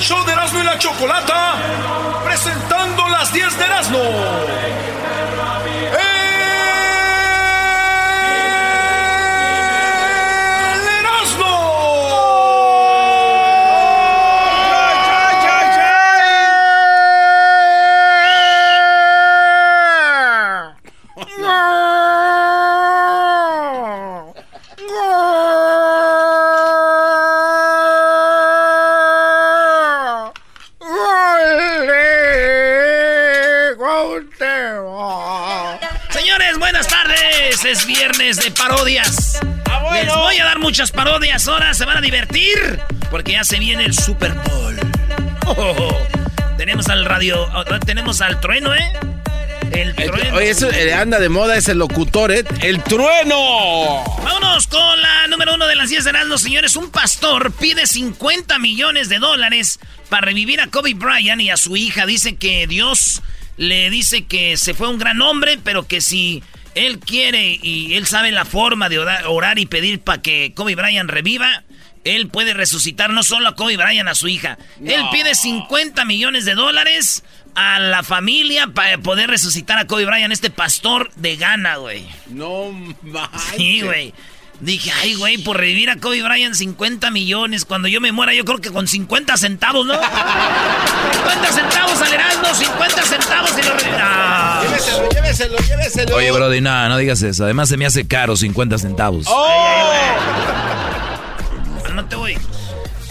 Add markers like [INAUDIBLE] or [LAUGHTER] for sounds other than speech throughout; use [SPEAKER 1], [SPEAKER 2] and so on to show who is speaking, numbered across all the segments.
[SPEAKER 1] del show de Erasmo y la Chocolata, presentando las 10 de Erasmo.
[SPEAKER 2] Parodias. Les voy a dar muchas parodias ahora. Se van a divertir. Porque ya se viene el Super Bowl. Oh, oh, oh. Tenemos al radio. oh, Tenemos al trueno, ¿eh? El trueno.
[SPEAKER 3] Oye, eso eh, anda de moda ese locutor, ¿eh? ¡El trueno!
[SPEAKER 2] Vámonos con la número uno de las 10 de los señores. Un pastor pide 50 millones de dólares para revivir a Kobe Bryant y a su hija. Dice que Dios le dice que se fue un gran hombre, pero que si él quiere y él sabe la forma de orar, y pedir para que Kobe Bryant reviva, él puede resucitar no solo a Kobe Bryant, a su hija. Él pide 50 millones de dólares a la familia para poder resucitar a Kobe Bryant, este pastor de Ghana, güey.
[SPEAKER 3] No manches.
[SPEAKER 2] Sí, güey. Dije, ay, güey, por revivir a Kobe Bryant 50 millones. Cuando yo me muera, yo creo que con 50 centavos, ¿no? 50 centavos al Heraldo, 50 centavos y lo revivirá.
[SPEAKER 3] Lléveselo, lléveselo, lléveselo.
[SPEAKER 4] Oye, Brody, nada, no digas eso. Además se me hace caro 50 centavos.
[SPEAKER 2] No te voy.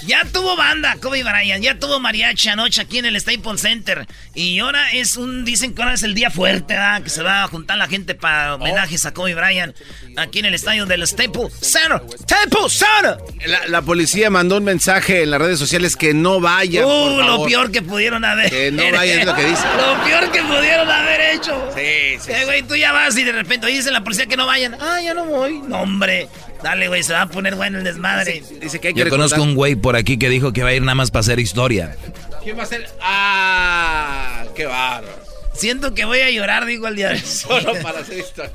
[SPEAKER 2] Ya tuvo banda Kobe Bryant, ya tuvo mariachi anoche aquí en el Staples Center. Y ahora es un, dicen que ahora es el día fuerte, ¿verdad? Que se va a juntar la gente para homenajes a Kobe Bryant aquí en el estadio del Staples Center. Staples Center.
[SPEAKER 3] La, la policía mandó un mensaje en las redes sociales que no vayan, por
[SPEAKER 2] Uh, lo peor que pudieron haber.
[SPEAKER 3] Que no vayan, es lo que dice. [LAUGHS]
[SPEAKER 2] Lo peor que pudieron haber hecho.
[SPEAKER 3] Sí, sí,
[SPEAKER 2] Eh, güey, tú ya vas y de repente oye, dice la policía que no vayan. Ah, ya no voy. No, hombre. Dale, güey, se va a poner bueno el desmadre.
[SPEAKER 3] Dice que hay que
[SPEAKER 4] Yo conozco un güey por aquí que dijo que va a ir nada más para hacer historia.
[SPEAKER 3] ¿Quién va a ser? ¡Ah! ¡Qué bárbaro!
[SPEAKER 2] Siento que voy a llorar, digo, el día de [LAUGHS]
[SPEAKER 3] Solo para hacer historia.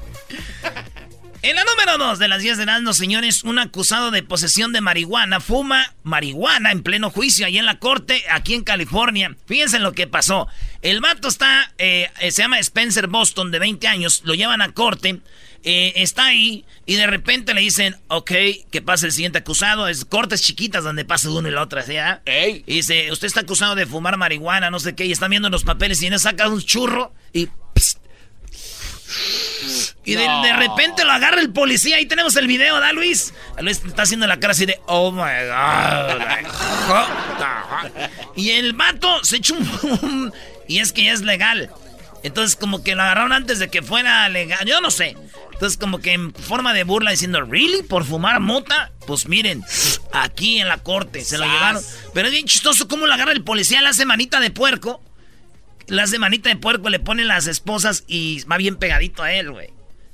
[SPEAKER 2] En la número 2 de las 10 de no señores, un acusado de posesión de marihuana fuma marihuana en pleno juicio ahí en la corte, aquí en California. Fíjense en lo que pasó. El vato está, eh, eh, se llama Spencer Boston, de 20 años, lo llevan a corte, eh, está ahí y de repente le dicen, ok, que pase el siguiente acusado. Es cortes chiquitas donde pasa uno y la otra, ¿sí? ah?
[SPEAKER 3] Ey.
[SPEAKER 2] Y dice, usted está acusado de fumar marihuana, no sé qué, y están viendo los papeles y él saca un churro y... psst, y de, de repente lo agarra el policía. Ahí tenemos el video, ¿da, Luis? Luis está haciendo la cara así de, oh my God. [LAUGHS] y el vato se echó un... y es que ya es legal. Entonces, como que lo agarraron antes de que fuera legal. Yo no sé. Entonces, como que en forma de burla diciendo, ¿really? ¿Por fumar mota? Pues miren, aquí en la corte se lo llevaron. Pero es bien chistoso cómo lo agarra el policía, le hace manita de puerco. Le hace manita de puerco, le pone las esposas y va bien pegadito a él, güey.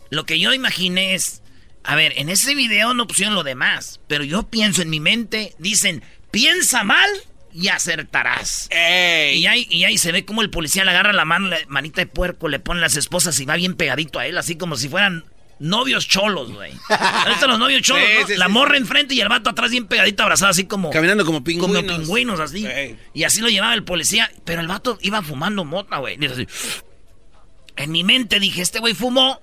[SPEAKER 2] Lo que yo imaginé es, a ver, en ese video no pusieron lo demás, pero yo pienso en mi mente, dicen, piensa mal y acertarás. Y ahí, y ahí se ve como el policía le agarra la mano, la manita de puerco, le pone las esposas y va bien pegadito a él, así como si fueran novios cholos, güey. [LAUGHS] ¿Has visto los novios cholos?
[SPEAKER 3] Sí,
[SPEAKER 2] no?
[SPEAKER 3] sí,
[SPEAKER 2] la
[SPEAKER 3] sí,
[SPEAKER 2] morra enfrente y el vato atrás bien pegadito, abrazado, así como...
[SPEAKER 3] Caminando como
[SPEAKER 2] Como
[SPEAKER 3] pingüinos.
[SPEAKER 2] pingüinos, así. Y así lo llevaba el policía. Pero el vato iba fumando mota, güey. En mi mente dije, este güey fumó.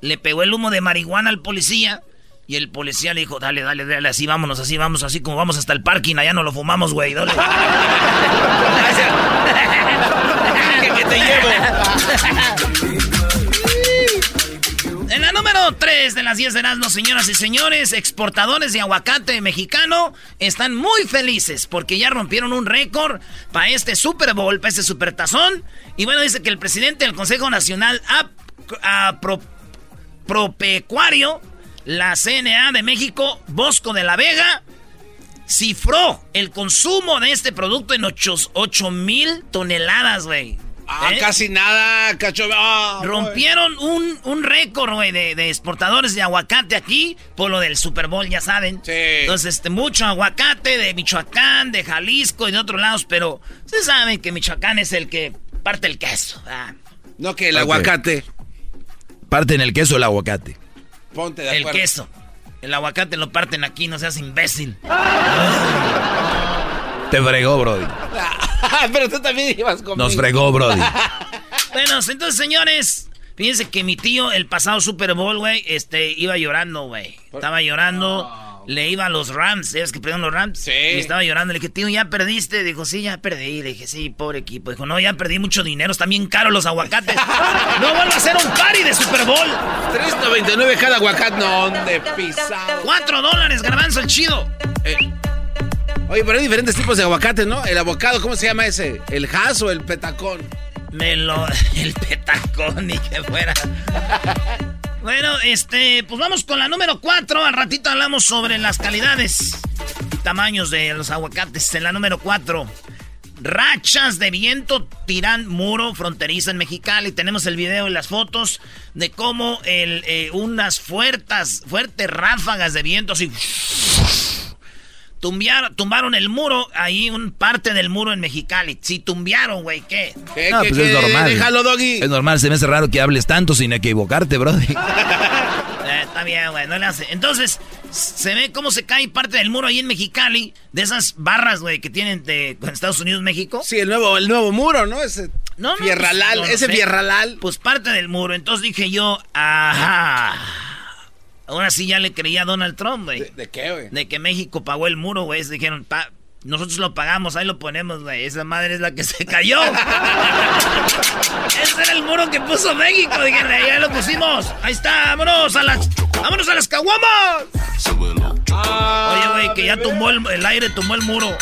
[SPEAKER 2] Le pegó el humo de marihuana al policía. Y el policía le dijo, dale, dale, dale, así vámonos, así vamos, así como vamos hasta el parking. Allá no lo fumamos, güey. Dale. [LAUGHS] [LAUGHS]
[SPEAKER 3] que te llevo.
[SPEAKER 2] Número 3 de las 10 de Erasmo, señoras y señores, exportadores de aguacate mexicano están muy felices porque ya rompieron un récord para este Super Bowl, para este Super Tazón. Y bueno, dice que el presidente del Consejo Nacional Ap- a Pro- Propecuario, la CNA de México, Bosco de la Vega, cifró el consumo de este producto en 8 mil toneladas, güey.
[SPEAKER 3] Ah,
[SPEAKER 2] ¿Eh?
[SPEAKER 3] casi nada, cacho. Ah,
[SPEAKER 2] Rompieron un, un récord, güey, de, de exportadores de aguacate aquí por lo del Super Bowl, ya saben.
[SPEAKER 3] Sí.
[SPEAKER 2] Entonces, este, mucho aguacate de Michoacán, de Jalisco y de otros lados, pero ustedes saben que Michoacán es el que parte el queso. ah.
[SPEAKER 3] No que el aguacate.
[SPEAKER 4] Parten el queso el aguacate.
[SPEAKER 3] Ponte de
[SPEAKER 2] El
[SPEAKER 3] acuerdo.
[SPEAKER 2] queso. El aguacate lo parten aquí, no seas imbécil.
[SPEAKER 4] Te fregó, Brody. [LAUGHS]
[SPEAKER 3] Pero tú también ibas conmigo.
[SPEAKER 4] Nos fregó, Brody. [LAUGHS]
[SPEAKER 2] Bueno, entonces, señores, fíjense que mi tío, el pasado Super Bowl, güey, este, iba llorando, güey. Estaba llorando. Le iba a los Rams, ¿sabes que perdieron los Rams?
[SPEAKER 3] Sí.
[SPEAKER 2] Y estaba llorando. Le dije, tío, ¿ya perdiste? Dijo, sí, ya perdí. Le dije, sí, pobre equipo. Dijo, no, ya perdí mucho dinero. Están bien caros los aguacates. [LAUGHS] no vuelvo a hacer un party de Super Bowl.
[SPEAKER 3] 3.99 cada aguacate. No, de pisado.
[SPEAKER 2] Cuatro dólares, garbanzo, el chido.
[SPEAKER 3] Eh, Oye, pero hay diferentes tipos de aguacate, ¿no? El abocado, ¿cómo se llama ese? ¿El has o el petacón?
[SPEAKER 2] Me lo... [LAUGHS] El petacón, ni que fuera. [LAUGHS] Bueno, este, pues vamos con la número 4. Al ratito hablamos sobre las calidades y tamaños de los aguacates. En la número 4, rachas de viento tiran muro fronterizo en Mexicali. Tenemos el video y las fotos de cómo el, eh, unas fuertes, fuertes ráfagas de viento así... Tumbiaron, tumbaron el muro, ahí un parte del muro en Mexicali. Sí, tumbiaron, güey, ¿qué?
[SPEAKER 3] ¿Qué,
[SPEAKER 4] No,
[SPEAKER 3] qué,
[SPEAKER 4] pues
[SPEAKER 3] qué?
[SPEAKER 4] es normal.
[SPEAKER 3] Déjalo, Doggy.
[SPEAKER 4] Es normal, se me hace raro que hables tanto sin equivocarte, Brody. [LAUGHS]
[SPEAKER 2] Eh, está bien, güey, no le hace. Entonces, se ve cómo se cae parte del muro ahí en Mexicali, de esas barras, güey, que tienen de con Estados Unidos, México.
[SPEAKER 3] Sí, el nuevo, el nuevo muro, ¿no? Ese
[SPEAKER 2] No, no,
[SPEAKER 3] fierralal,
[SPEAKER 2] pues, no, no
[SPEAKER 3] ese
[SPEAKER 2] sé.
[SPEAKER 3] fierralal.
[SPEAKER 2] Pues parte del muro. Entonces dije yo, ajá. Ahora sí ya le creía a Donald Trump, güey.
[SPEAKER 3] ¿De, de qué, güey?
[SPEAKER 2] De que México pagó el muro, güey. Dijeron, pa, nosotros lo pagamos, ahí lo ponemos, güey. Esa madre es la que se cayó. [LAUGHS] Ese era el muro que puso México. Dijeron, ahí lo pusimos. Ahí está, vámonos a las, vámonos a las caguamas. Oye, güey, que ya tumbó el, el aire, tumbó el muro.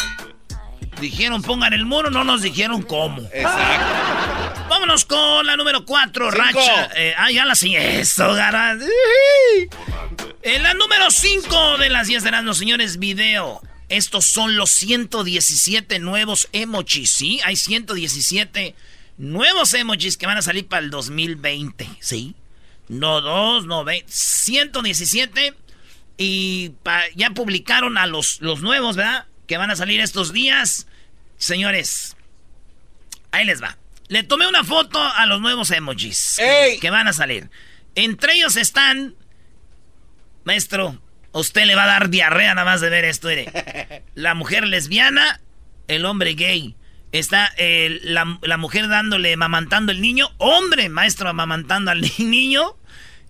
[SPEAKER 2] Dijeron, pongan el muro, no nos dijeron cómo.
[SPEAKER 3] Exacto.
[SPEAKER 2] Vámonos con la número 4,
[SPEAKER 3] Cinco.
[SPEAKER 2] Racha. Eh, ah, ya la. Eso, gara. En la número 5 de las 10 de los señores, video. Estos son los 117 nuevos emojis, ¿sí? Hay 117 nuevos emojis que van a salir para el 2020, ¿sí? No dos, no veinte. 117. Y pa- ya publicaron a los, los nuevos, ¿verdad? Que van a salir estos días. Señores, ahí les va. Le tomé una foto a los nuevos emojis
[SPEAKER 3] ¡Ey!
[SPEAKER 2] que van a salir. Entre ellos están. Maestro, usted le va a dar diarrea nada más de ver esto, mire. [LAUGHS] La mujer lesbiana, el hombre gay. Está eh, la, la mujer dándole, mamantando el niño. Hombre, maestro, amamantando al [LAUGHS] niño.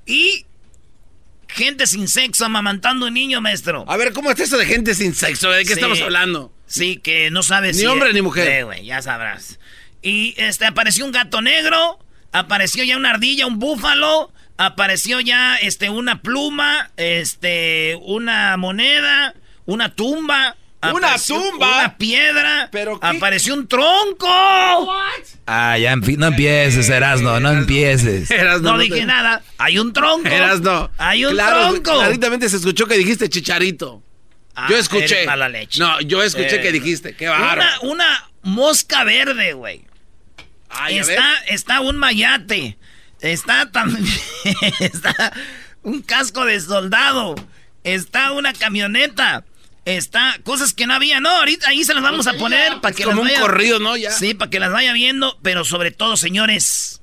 [SPEAKER 2] Y gente sin sexo amamantando un niño, maestro.
[SPEAKER 3] A ver, ¿cómo es eso de gente sin sexo? ¿De qué
[SPEAKER 2] Sí.
[SPEAKER 3] estamos hablando?
[SPEAKER 2] Sí, que no sabes
[SPEAKER 3] Ni hombre ni mujer.
[SPEAKER 2] Sí, güey, ya sabrás. Y este apareció un gato negro, apareció ya una ardilla, un búfalo, apareció ya este una pluma, este una moneda, una tumba.
[SPEAKER 3] ¿Una tumba?
[SPEAKER 2] Una piedra.
[SPEAKER 3] ¿Pero qué?
[SPEAKER 2] Apareció un tronco.
[SPEAKER 4] Ah, ya, en fin, no empieces, Erasno, no empieces. [LAUGHS]
[SPEAKER 3] Eras
[SPEAKER 2] No, dije nada. Hay un tronco.
[SPEAKER 3] Eras no.
[SPEAKER 2] Hay un
[SPEAKER 3] Claro,
[SPEAKER 2] tronco.
[SPEAKER 3] Claritamente se escuchó que dijiste chicharito.
[SPEAKER 2] Ah,
[SPEAKER 3] yo escuché.
[SPEAKER 2] mala leche.
[SPEAKER 3] No, yo escuché
[SPEAKER 2] Eh,
[SPEAKER 3] que dijiste. Qué
[SPEAKER 2] Una,
[SPEAKER 3] bárbaro.
[SPEAKER 2] una mosca verde, güey. Está, está un mayate. Está también. [LAUGHS] está un casco de soldado. Está una camioneta. Está cosas que no había. No, ahorita ahí se las vamos a poner para
[SPEAKER 3] Es
[SPEAKER 2] que
[SPEAKER 3] como
[SPEAKER 2] las
[SPEAKER 3] un
[SPEAKER 2] vaya-
[SPEAKER 3] corrido, ¿no? Ya.
[SPEAKER 2] Sí, para que las vaya viendo. Pero sobre todo, señores,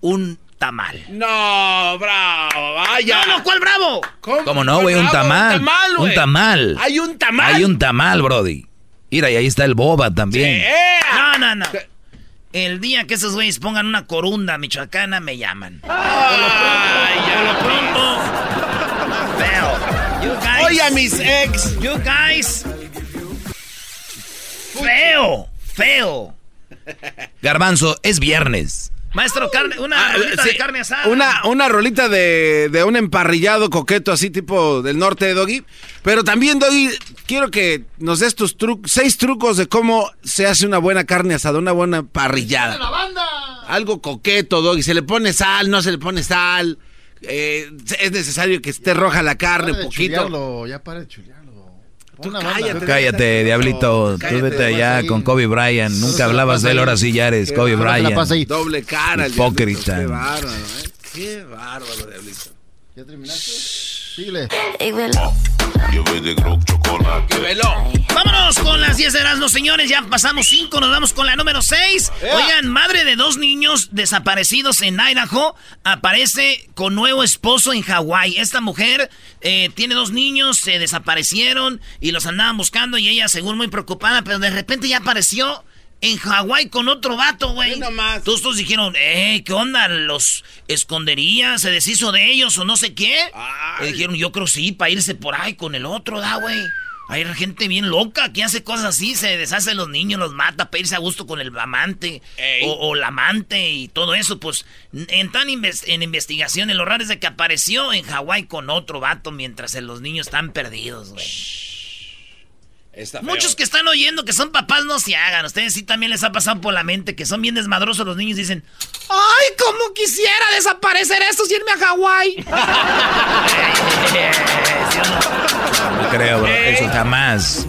[SPEAKER 2] un tamal.
[SPEAKER 3] No, bravo, vaya.
[SPEAKER 2] No, no, ¿cuál bravo?
[SPEAKER 4] ¿Cómo no, güey? Un tamal.
[SPEAKER 3] güey.
[SPEAKER 4] Un tamal.
[SPEAKER 3] Hay un tamal.
[SPEAKER 4] Hay un tamal, Brody. Mira, y ahí está el boba también.
[SPEAKER 3] ¡Eh!
[SPEAKER 2] No, no, no. El día que esos güeyes pongan una corunda michoacana, me llaman.
[SPEAKER 3] Ay,
[SPEAKER 2] Por lo pronto. You guys.
[SPEAKER 3] Oye, a mis ex.
[SPEAKER 2] You guys. Feo. Feo.
[SPEAKER 4] Garbanzo, es viernes.
[SPEAKER 2] Maestro, carne, una
[SPEAKER 3] Ah,
[SPEAKER 2] rolita
[SPEAKER 3] sí,
[SPEAKER 2] de carne asada.
[SPEAKER 3] Una, una rolita de, de un emparrillado coqueto así tipo del norte de Doggy. Pero también, Doggy, quiero que nos des tus trucos, seis trucos de cómo se hace una buena carne asada, una buena parrillada. Algo coqueto, Doggy. Se le pone sal, no se le pone sal. Eh, es necesario que esté roja la carne,
[SPEAKER 5] de
[SPEAKER 3] poquito.
[SPEAKER 5] chulearlo, ya para de chulearlo.
[SPEAKER 3] Tú cállate,
[SPEAKER 4] Tú cállate, diablito. Tú
[SPEAKER 3] Cállate,
[SPEAKER 4] vete
[SPEAKER 3] vas
[SPEAKER 4] allá
[SPEAKER 5] ahí.
[SPEAKER 4] con Kobe Bryant. Nunca
[SPEAKER 5] la
[SPEAKER 4] hablabas de él, ahora sí ya eres Kobe Bryant.
[SPEAKER 5] ahí.
[SPEAKER 3] Doble cara, el
[SPEAKER 4] Hipócrita.
[SPEAKER 3] diablito, Qué bárbaro, ¿eh? Qué bárbaro, diablito.
[SPEAKER 5] ¿Ya terminaste? Síguele.
[SPEAKER 2] Vámonos con las 10 de Erasmus, señores. Ya pasamos 5, nos vamos con la número 6. Oigan, madre de dos niños desaparecidos en Idaho aparece con nuevo esposo en Hawái. Esta mujer eh, tiene dos niños, se desaparecieron y los andaban buscando y ella, según muy preocupada, pero de repente ya apareció en Hawái con otro vato, güey. Todos todos dijeron, eh, ¿qué onda? ¿Los escondería? ¿Se deshizo de ellos o no sé qué? Y dijeron, yo creo sí, para irse por ahí con el otro, da, güey. Hay gente bien loca que hace cosas así, se deshace de los niños, los mata, para irse a gusto con el amante o, o la amante y todo eso. Pues en tan inves- en investigación, lo raro es de que apareció en Hawái con otro vato mientras los niños están perdidos, güey.
[SPEAKER 3] Está feo.
[SPEAKER 2] Muchos que están oyendo que son papás no se hagan. Ustedes sí también les ha pasado por la mente que son bien desmadrosos los niños y dicen, ¡ay, cómo quisiera desaparecer estos y irme a Hawái! [LAUGHS] ¿Sí o no?
[SPEAKER 4] No creo, bro. Eso jamás.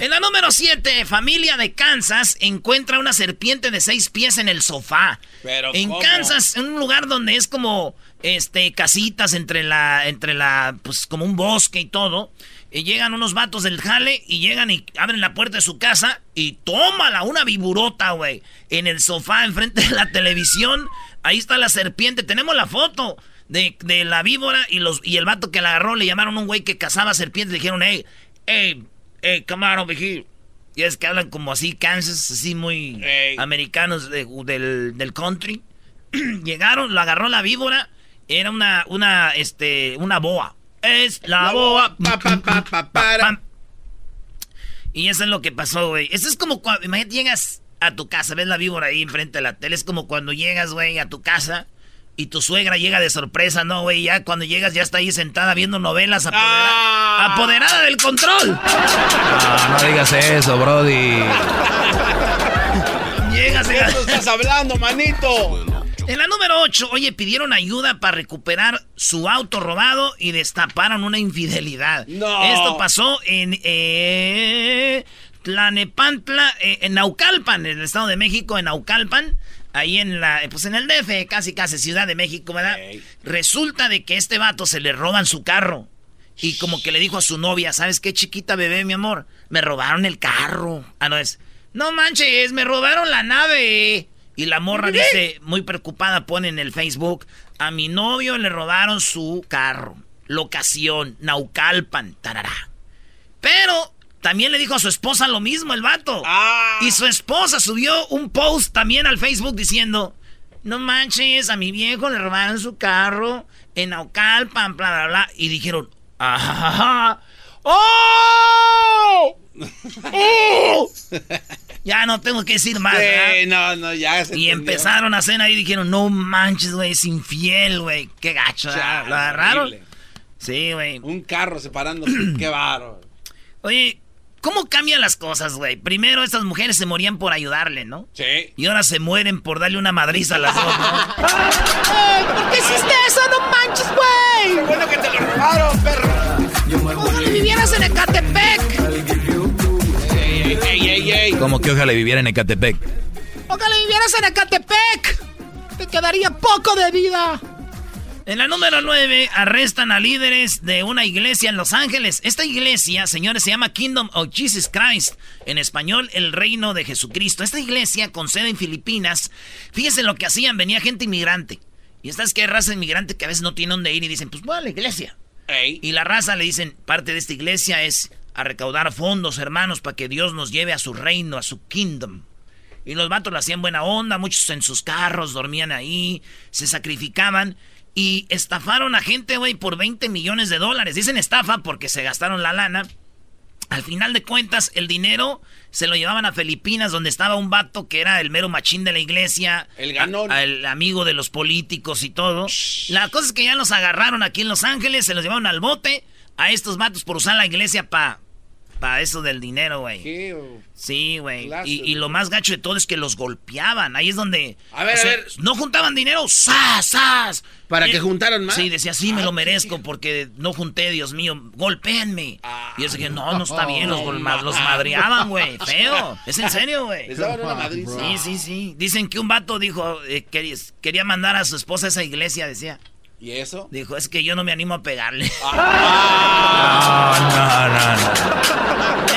[SPEAKER 2] En la número 7, familia de Kansas encuentra una serpiente de seis pies en el sofá.
[SPEAKER 3] Pero,
[SPEAKER 2] en
[SPEAKER 3] ¿cómo?
[SPEAKER 2] Kansas, en un lugar donde es como este casitas entre la entre la pues como un bosque y todo. Y llegan unos vatos del jale y llegan y abren la puerta de su casa y tómala una viburota, güey, en el sofá enfrente de la televisión. Ahí está la serpiente, tenemos la foto de, de la víbora y los y el vato que la agarró le llamaron a un güey que cazaba serpientes, le dijeron, "Hey, hey, hey, come on over here." Y es que hablan como así, Kansas, así muy americanos de- del, del country. [CLEARS THROAT] Llegaron, lo agarró la víbora, era una, una, este, una boa. Es la, boa.
[SPEAKER 3] Pa, pa, pa, pa, para.
[SPEAKER 2] Pam. Y eso es lo que pasó, güey. Eso es como cuando, imagínate, llegas a tu casa, ves la víbora ahí enfrente de la tele. Es como cuando llegas, güey, a tu casa y tu suegra llega de sorpresa, ¿no, güey? Ya cuando llegas ya está ahí sentada viendo novelas apodera-
[SPEAKER 3] Ah.
[SPEAKER 2] apoderada del control.
[SPEAKER 4] No, no digas eso, Brody.
[SPEAKER 2] Llegas
[SPEAKER 3] ¿Qué
[SPEAKER 2] y-
[SPEAKER 3] tú estás hablando, manito?
[SPEAKER 2] En la número 8, oye, pidieron ayuda para recuperar su auto robado y destaparon una infidelidad.
[SPEAKER 3] No.
[SPEAKER 2] Esto pasó en eh, Tlanepantla, eh, en Naucalpan, en el Estado de México, en Naucalpan. Ahí en la, pues en el DF, casi casi Ciudad de México, ¿verdad? Resulta de que este vato se le roban su carro. Y como que le dijo a su novia, ¿sabes qué, chiquita bebé, mi amor? Me robaron el carro. Ah, no es. No manches, me robaron la nave. Y la morra dice, muy preocupada, pone en el Facebook, a mi novio le robaron su carro. Locación, Naucalpan, tarará. Pero también le dijo a su esposa lo mismo el vato.
[SPEAKER 3] Ah.
[SPEAKER 2] Y su esposa subió un post también al Facebook diciendo, no manches, a mi viejo le robaron su carro en Naucalpan, bla, bla, bla. Y dijeron, ¡ah! ¡Oh! [LAUGHS] ¡Oh! Ya no tengo que decir más.
[SPEAKER 3] Sí, no, no, ya se
[SPEAKER 2] Y
[SPEAKER 3] entendió.
[SPEAKER 2] empezaron a hacer ahí y dijeron, no manches, güey, es infiel, güey. Qué gacho.
[SPEAKER 3] Chale,
[SPEAKER 2] ¿Lo agarraron?
[SPEAKER 3] horrible.
[SPEAKER 2] Sí, güey.
[SPEAKER 3] Un carro separándose. Qué [CLEARS THROAT] bárbaro.
[SPEAKER 2] Oye, ¿cómo cambian las cosas, güey? Primero estas mujeres se morían por ayudarle, ¿no?
[SPEAKER 3] Sí.
[SPEAKER 2] Y ahora se mueren por darle una madriza a las dos, ¿no? [LAUGHS] ¿Por qué hiciste eso? ¡No manches, güey!
[SPEAKER 3] Bueno que te lo robaron, perro.
[SPEAKER 2] ¡Ojalá vivieras en Ecatepec!
[SPEAKER 3] Ey, ey, ey, ey.
[SPEAKER 4] Como que ojalá viviera en Ecatepec.
[SPEAKER 2] ¡Ojalá vivieras en Ecatepec! Te quedaría poco de vida. En la número 9, arrestan a líderes de una iglesia en Los Ángeles. Esta iglesia, señores, se llama Kingdom of Jesus Christ. En español, el reino de Jesucristo. Esta iglesia, con sede en Filipinas, fíjense lo que hacían. Venía gente inmigrante. Y esta es que hay raza inmigrante que a veces no tiene dónde ir y dicen, pues voy a la iglesia.
[SPEAKER 3] Ey.
[SPEAKER 2] Y la raza le dicen, parte de esta iglesia es a recaudar fondos, hermanos, para que Dios nos lleve a su reino, a su kingdom. Y los vatos lo hacían buena onda, muchos en sus carros dormían ahí, se sacrificaban y estafaron a gente, güey, por 20 millones de dólares. Dicen estafa porque se gastaron la lana. Al final de cuentas, el dinero se lo llevaban a Filipinas, donde estaba un vato que era el mero machín de la iglesia.
[SPEAKER 3] El ganón.
[SPEAKER 2] a- el amigo de los políticos y todo. La cosa es que ya los agarraron aquí en Los Ángeles, se los llevaron al bote a estos vatos por usar la iglesia para Para eso del dinero, güey. Sí, güey. Y, y, lo más gacho de todo es que los golpeaban. Ahí es donde.
[SPEAKER 3] A ver, a ver.
[SPEAKER 2] No juntaban dinero. ¡Sas, sas!
[SPEAKER 3] Para que juntaran más.
[SPEAKER 2] Sí, decía, sí, me lo merezco porque no junté, Dios mío. Golpéenme. y yo decía, no, no está bien. Los, los madreaban, güey. [LAUGHS] Feo. Es en serio, güey. Sí, sí, sí. Dicen que un vato dijo, eh, quería, quería mandar a su esposa a esa iglesia, decía.
[SPEAKER 3] ¿Y eso?
[SPEAKER 2] Dijo, es que yo no me animo a pegarle. [LAUGHS]
[SPEAKER 3] Ah.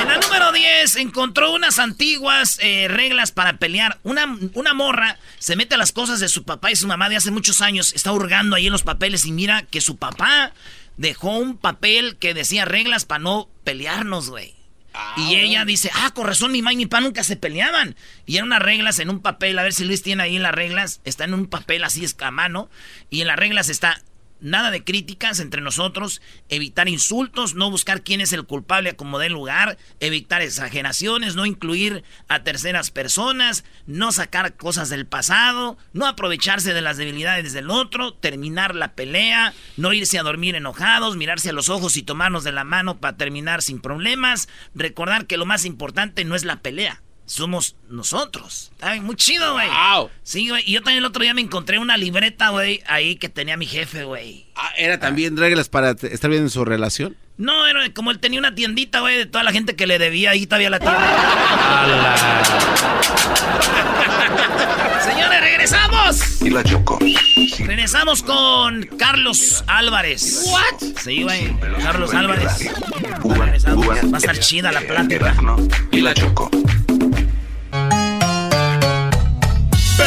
[SPEAKER 2] En la número 10 encontró unas antiguas eh, reglas para pelear. Una, una morra se mete a las cosas de su papá y su mamá de hace muchos años. Está hurgando ahí en los papeles y mira que su papá dejó un papel que decía reglas para no pelearnos, güey. Y ella dice, ah, con razón, mi mamá y mi papá nunca se peleaban. Y eran unas reglas en un papel, a ver si Luis tiene ahí las reglas. Está en un papel así es a mano. Y en las reglas está, nada de críticas entre nosotros, evitar insultos, no buscar quién es el culpable a como dé lugar, evitar exageraciones, no incluir a terceras personas, no sacar cosas del pasado, no aprovecharse de las debilidades del otro, terminar la pelea, no irse a dormir enojados, mirarse a los ojos y tomarnos de la mano para terminar sin problemas, recordar que lo más importante no es la pelea, somos nosotros. Ay, muy chido, güey. Sí, güey. Y yo también el otro día me encontré una libreta, güey, ahí que tenía mi jefe, güey.
[SPEAKER 3] Ah, ¿Era también reglas para estar bien en su relación?
[SPEAKER 2] No, era como él tenía una tiendita, güey, de toda la gente que le debía ahí todavía la tienda. [LAUGHS] Señores, regresamos.
[SPEAKER 6] Y la Choco.
[SPEAKER 2] Regresamos con Carlos Álvarez.
[SPEAKER 7] ¿What?
[SPEAKER 2] Sí, güey. Carlos Álvarez. Regresamos. Va a estar chida la plática.
[SPEAKER 6] Y la Choco.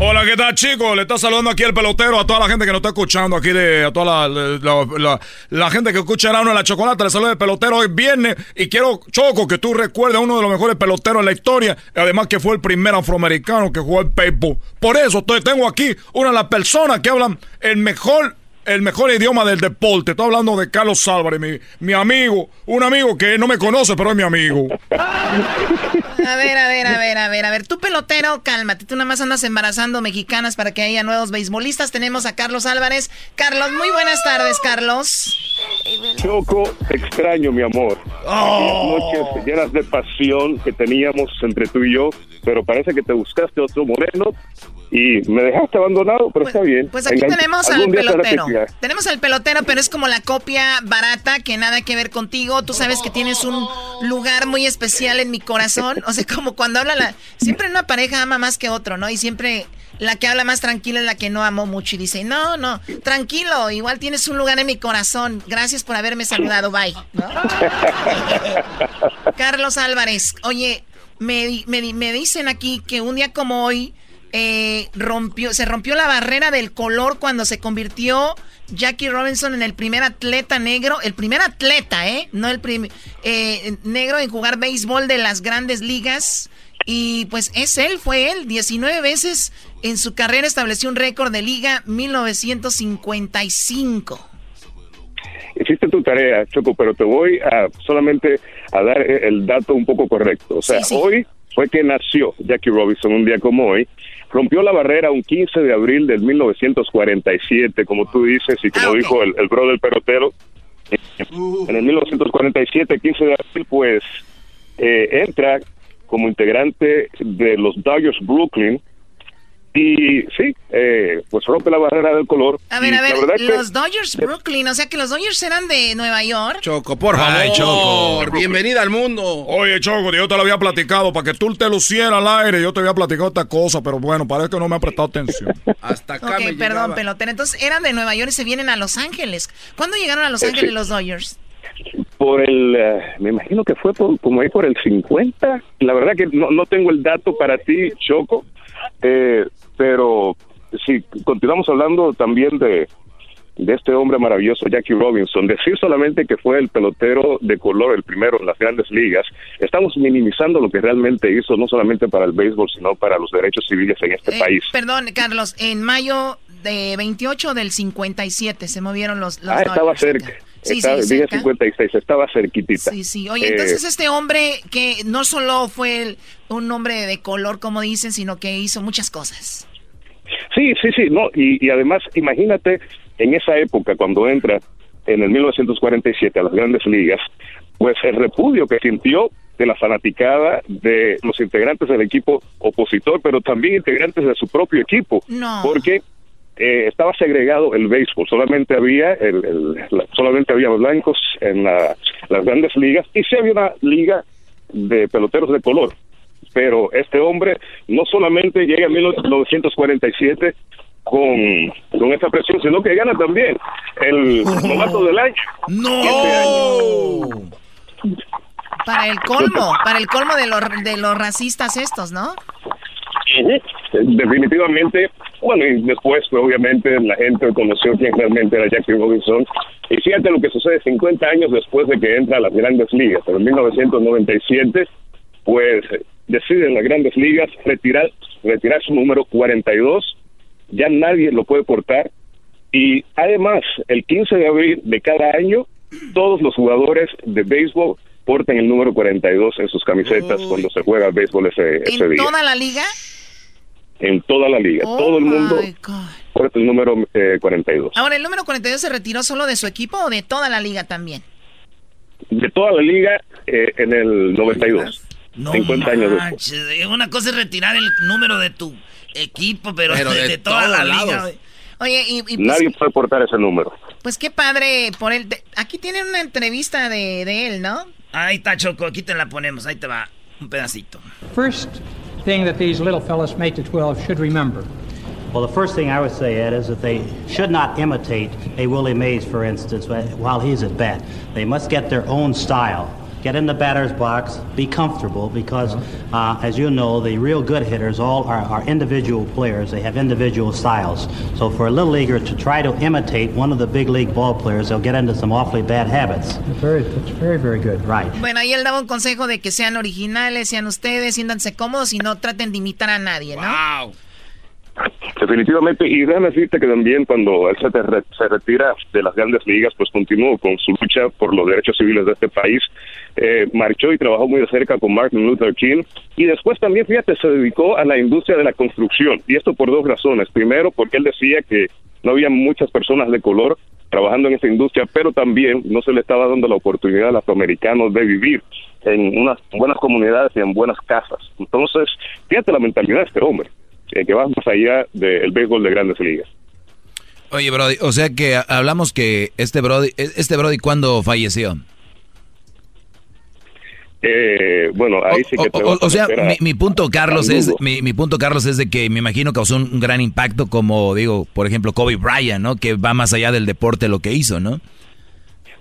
[SPEAKER 1] Hola, ¿qué tal, chicos? Le está saludando aquí el pelotero a toda la gente que nos está escuchando, aquí de a toda la, la, gente que escucha a uno en la chocolate. Le saluda el pelotero hoy viernes y quiero, Choco, que tú recuerdes a uno de los mejores peloteros en la historia, además que fue el primer afroamericano que jugó el béisbol. Por eso estoy- tengo aquí una de las personas que hablan el mejor el mejor idioma del deporte. Estoy hablando de Carlos Álvarez, mi, mi amigo, un amigo que no me conoce, pero es mi amigo. [LAUGHS]
[SPEAKER 2] A ver, a ver, a ver, a ver, a ver. Tú pelotero, cálmate. Tú nada más andas embarazando mexicanas para que haya nuevos beisbolistas. Tenemos a Carlos Álvarez. Carlos, muy buenas tardes, Carlos.
[SPEAKER 8] Choco, te extraño, mi amor. Aquellas noches llenas de pasión que teníamos entre tú y yo, pero parece que te buscaste otro moreno y me dejaste abandonado, pero está bien.
[SPEAKER 2] Pues aquí
[SPEAKER 8] Engan-
[SPEAKER 2] tenemos al pelotero. Tenemos al pelotero, pero es como la copia barata que nada que ver contigo. Tú sabes que tienes un lugar muy especial en mi corazón. O sea, como cuando habla la... Siempre una pareja ama más que otro, ¿no? Y siempre la que habla más tranquila es la que no amó mucho y dice, no, no, tranquilo, igual tienes un lugar en mi corazón. Gracias por haberme saludado, bye. ¿no? [LAUGHS] Carlos Álvarez, oye, me, me, me dicen aquí que un día como hoy eh, rompió, se rompió la barrera del color cuando se convirtió Jackie Robinson en el primer atleta negro, el primer atleta, ¿eh? No el primer negro en jugar béisbol de las grandes ligas. Y pues es él, fue él, 19 veces en su carrera estableció un récord de liga 1955.
[SPEAKER 8] Hiciste tu tarea, Choco, pero te voy a solamente a dar eh, el dato un poco correcto. O sea,
[SPEAKER 2] Sí, sí.
[SPEAKER 8] hoy fue que nació Jackie Robinson un día como hoy. Rompió la barrera un 15 de abril del 1947, como tú dices, y como
[SPEAKER 2] Ah,
[SPEAKER 8] dijo el, el bro del perotero. En el 1947, 15 de abril, pues eh, entra como integrante de los Dodgers Brooklyn. Y sí, eh, pues rompe la barrera del color.
[SPEAKER 2] A ver, a ver,
[SPEAKER 8] la verdad que-
[SPEAKER 2] los Dodgers Brooklyn, o sea que los Dodgers eran de Nueva York.
[SPEAKER 3] Choco, por favor.
[SPEAKER 4] Ay, Choco.
[SPEAKER 3] Bienvenida al mundo.
[SPEAKER 1] Oye, Choco, yo te lo había platicado para que tú te lucieras al aire. Yo te había platicado esta cosa, pero bueno, parece que no me ha prestado atención. [LAUGHS]
[SPEAKER 3] Hasta acá
[SPEAKER 2] Ok,
[SPEAKER 3] me
[SPEAKER 2] perdón,
[SPEAKER 3] llegaba.
[SPEAKER 2] pelotero. Entonces eran de Nueva York y se vienen a Los Ángeles. ¿Cuándo llegaron a Los
[SPEAKER 8] Eh,
[SPEAKER 2] Ángeles
[SPEAKER 8] sí.
[SPEAKER 2] los Dodgers?
[SPEAKER 8] por el, eh, me imagino que fue por, como ahí por el 50. La verdad que no, no tengo el dato para ti, Choco, eh, pero si continuamos hablando también de, de este hombre maravilloso, Jackie Robinson, decir solamente que fue el pelotero de color el primero en las grandes ligas, estamos minimizando lo que realmente hizo, no solamente para el béisbol, sino para los derechos civiles en este
[SPEAKER 2] Eh,
[SPEAKER 8] país.
[SPEAKER 2] Perdón, Carlos, en mayo
[SPEAKER 6] de 28 del 57, se movieron los, los
[SPEAKER 8] ah, estaba cerca.
[SPEAKER 6] Sí,
[SPEAKER 8] estaba,
[SPEAKER 6] sí, cerca.
[SPEAKER 8] 56, estaba cerquitita.
[SPEAKER 6] Sí, sí. Oye,
[SPEAKER 8] Eh,
[SPEAKER 6] entonces este hombre que no solo fue el- un hombre de color, como dicen, sino que hizo muchas cosas.
[SPEAKER 8] Sí, sí, sí, no, y, y además, imagínate, en esa época, cuando entra en el 1947 a las grandes ligas, pues el repudio que sintió de la fanaticada de los integrantes del equipo opositor, pero también integrantes de su propio equipo,
[SPEAKER 6] No.
[SPEAKER 8] porque eh, estaba segregado el béisbol, solamente había el, el- la- solamente había blancos en la- las grandes ligas y sí había una liga de peloteros de color, pero este hombre no solamente llega en 1947 con, con esa presión, sino que gana también el novato del año. Este año.
[SPEAKER 6] Para el colmo, para el colmo de los, de los racistas estos, ¿no?
[SPEAKER 8] Definitivamente, bueno, y después, pues, obviamente, la gente conoció quién realmente era Jackie Robinson. Y fíjate lo que sucede 50 años después de que entra a las grandes ligas. En 1997, pues decide en las grandes ligas retirar, retirar su número 42. Ya nadie lo puede portar. Y además, el 15 de abril de cada año, todos los jugadores de béisbol portan el número 42 en sus camisetas cuando se juega béisbol ese, ese
[SPEAKER 6] En
[SPEAKER 8] día
[SPEAKER 6] toda la liga.
[SPEAKER 8] En toda la liga.
[SPEAKER 6] Oh
[SPEAKER 8] Todo el mundo porta el número eh, 42.
[SPEAKER 6] Ahora, ¿el número 42 se retiró solo de su equipo o de toda la liga también?
[SPEAKER 8] De toda la liga eh, en el 92.
[SPEAKER 2] No
[SPEAKER 8] 50 años después.
[SPEAKER 2] manches, eh, una cosa es retirar el número de tu equipo, pero,
[SPEAKER 3] Pero
[SPEAKER 2] de, [LAUGHS]
[SPEAKER 3] de
[SPEAKER 2] de toda la liga.
[SPEAKER 3] lados.
[SPEAKER 2] güey.
[SPEAKER 6] Oye, y, y pues,
[SPEAKER 8] Nadie puede portar ese número.
[SPEAKER 6] pues qué padre por él. Aquí tienen una entrevista de, de él, ¿no?
[SPEAKER 2] Ahí está, Choco, aquí te la ponemos, ahí te va un pedacito.
[SPEAKER 9] First thing that these little fellas make to 12 should remember
[SPEAKER 10] Well, the first thing I would say, Ed, is that they should not imitate a Willie Mays, for instance, while he's at bat. They must get their own style. Get in the batter's box, be comfortable, because, uh, as you know, the real good hitters all are, are individual players. They have individual styles. So for a little leaguer to try to imitate one of the big league ball players, they'll get into some awfully bad habits.
[SPEAKER 9] very, that's very, very good.
[SPEAKER 10] Right.
[SPEAKER 6] Bueno, ahí él daba un consejo de que sean originales, sean ustedes, siéntanse cómodos y no traten de imitar a nadie, ¿no?
[SPEAKER 8] Definitivamente, y déjame decirte que también cuando él se, te- se retira de las grandes ligas, pues continuó con su lucha por los derechos civiles de este país. Eh, marchó y trabajó muy de cerca con Martin Luther King. Y después también, fíjate, se dedicó a la industria de la construcción. Y esto por dos razones. Primero, porque él decía que no había muchas personas de color trabajando en esta industria, pero también no se le estaba dando la oportunidad a los afroamericanos de vivir en unas buenas comunidades y en buenas casas. Entonces, fíjate la mentalidad de este hombre, que va más allá del béisbol de grandes ligas.
[SPEAKER 4] Oye, Brody, o sea que hablamos que este Brody, este Brody, ¿cuándo falleció?
[SPEAKER 8] Eh, bueno, ahí sí que te
[SPEAKER 4] O, sea, mi, mi punto, Carlos, es mi, mi punto, Carlos, es de que me imagino causó un, un gran impacto, como digo, por ejemplo, Kobe Bryant, ¿no? Que va más allá del deporte lo que hizo, ¿no?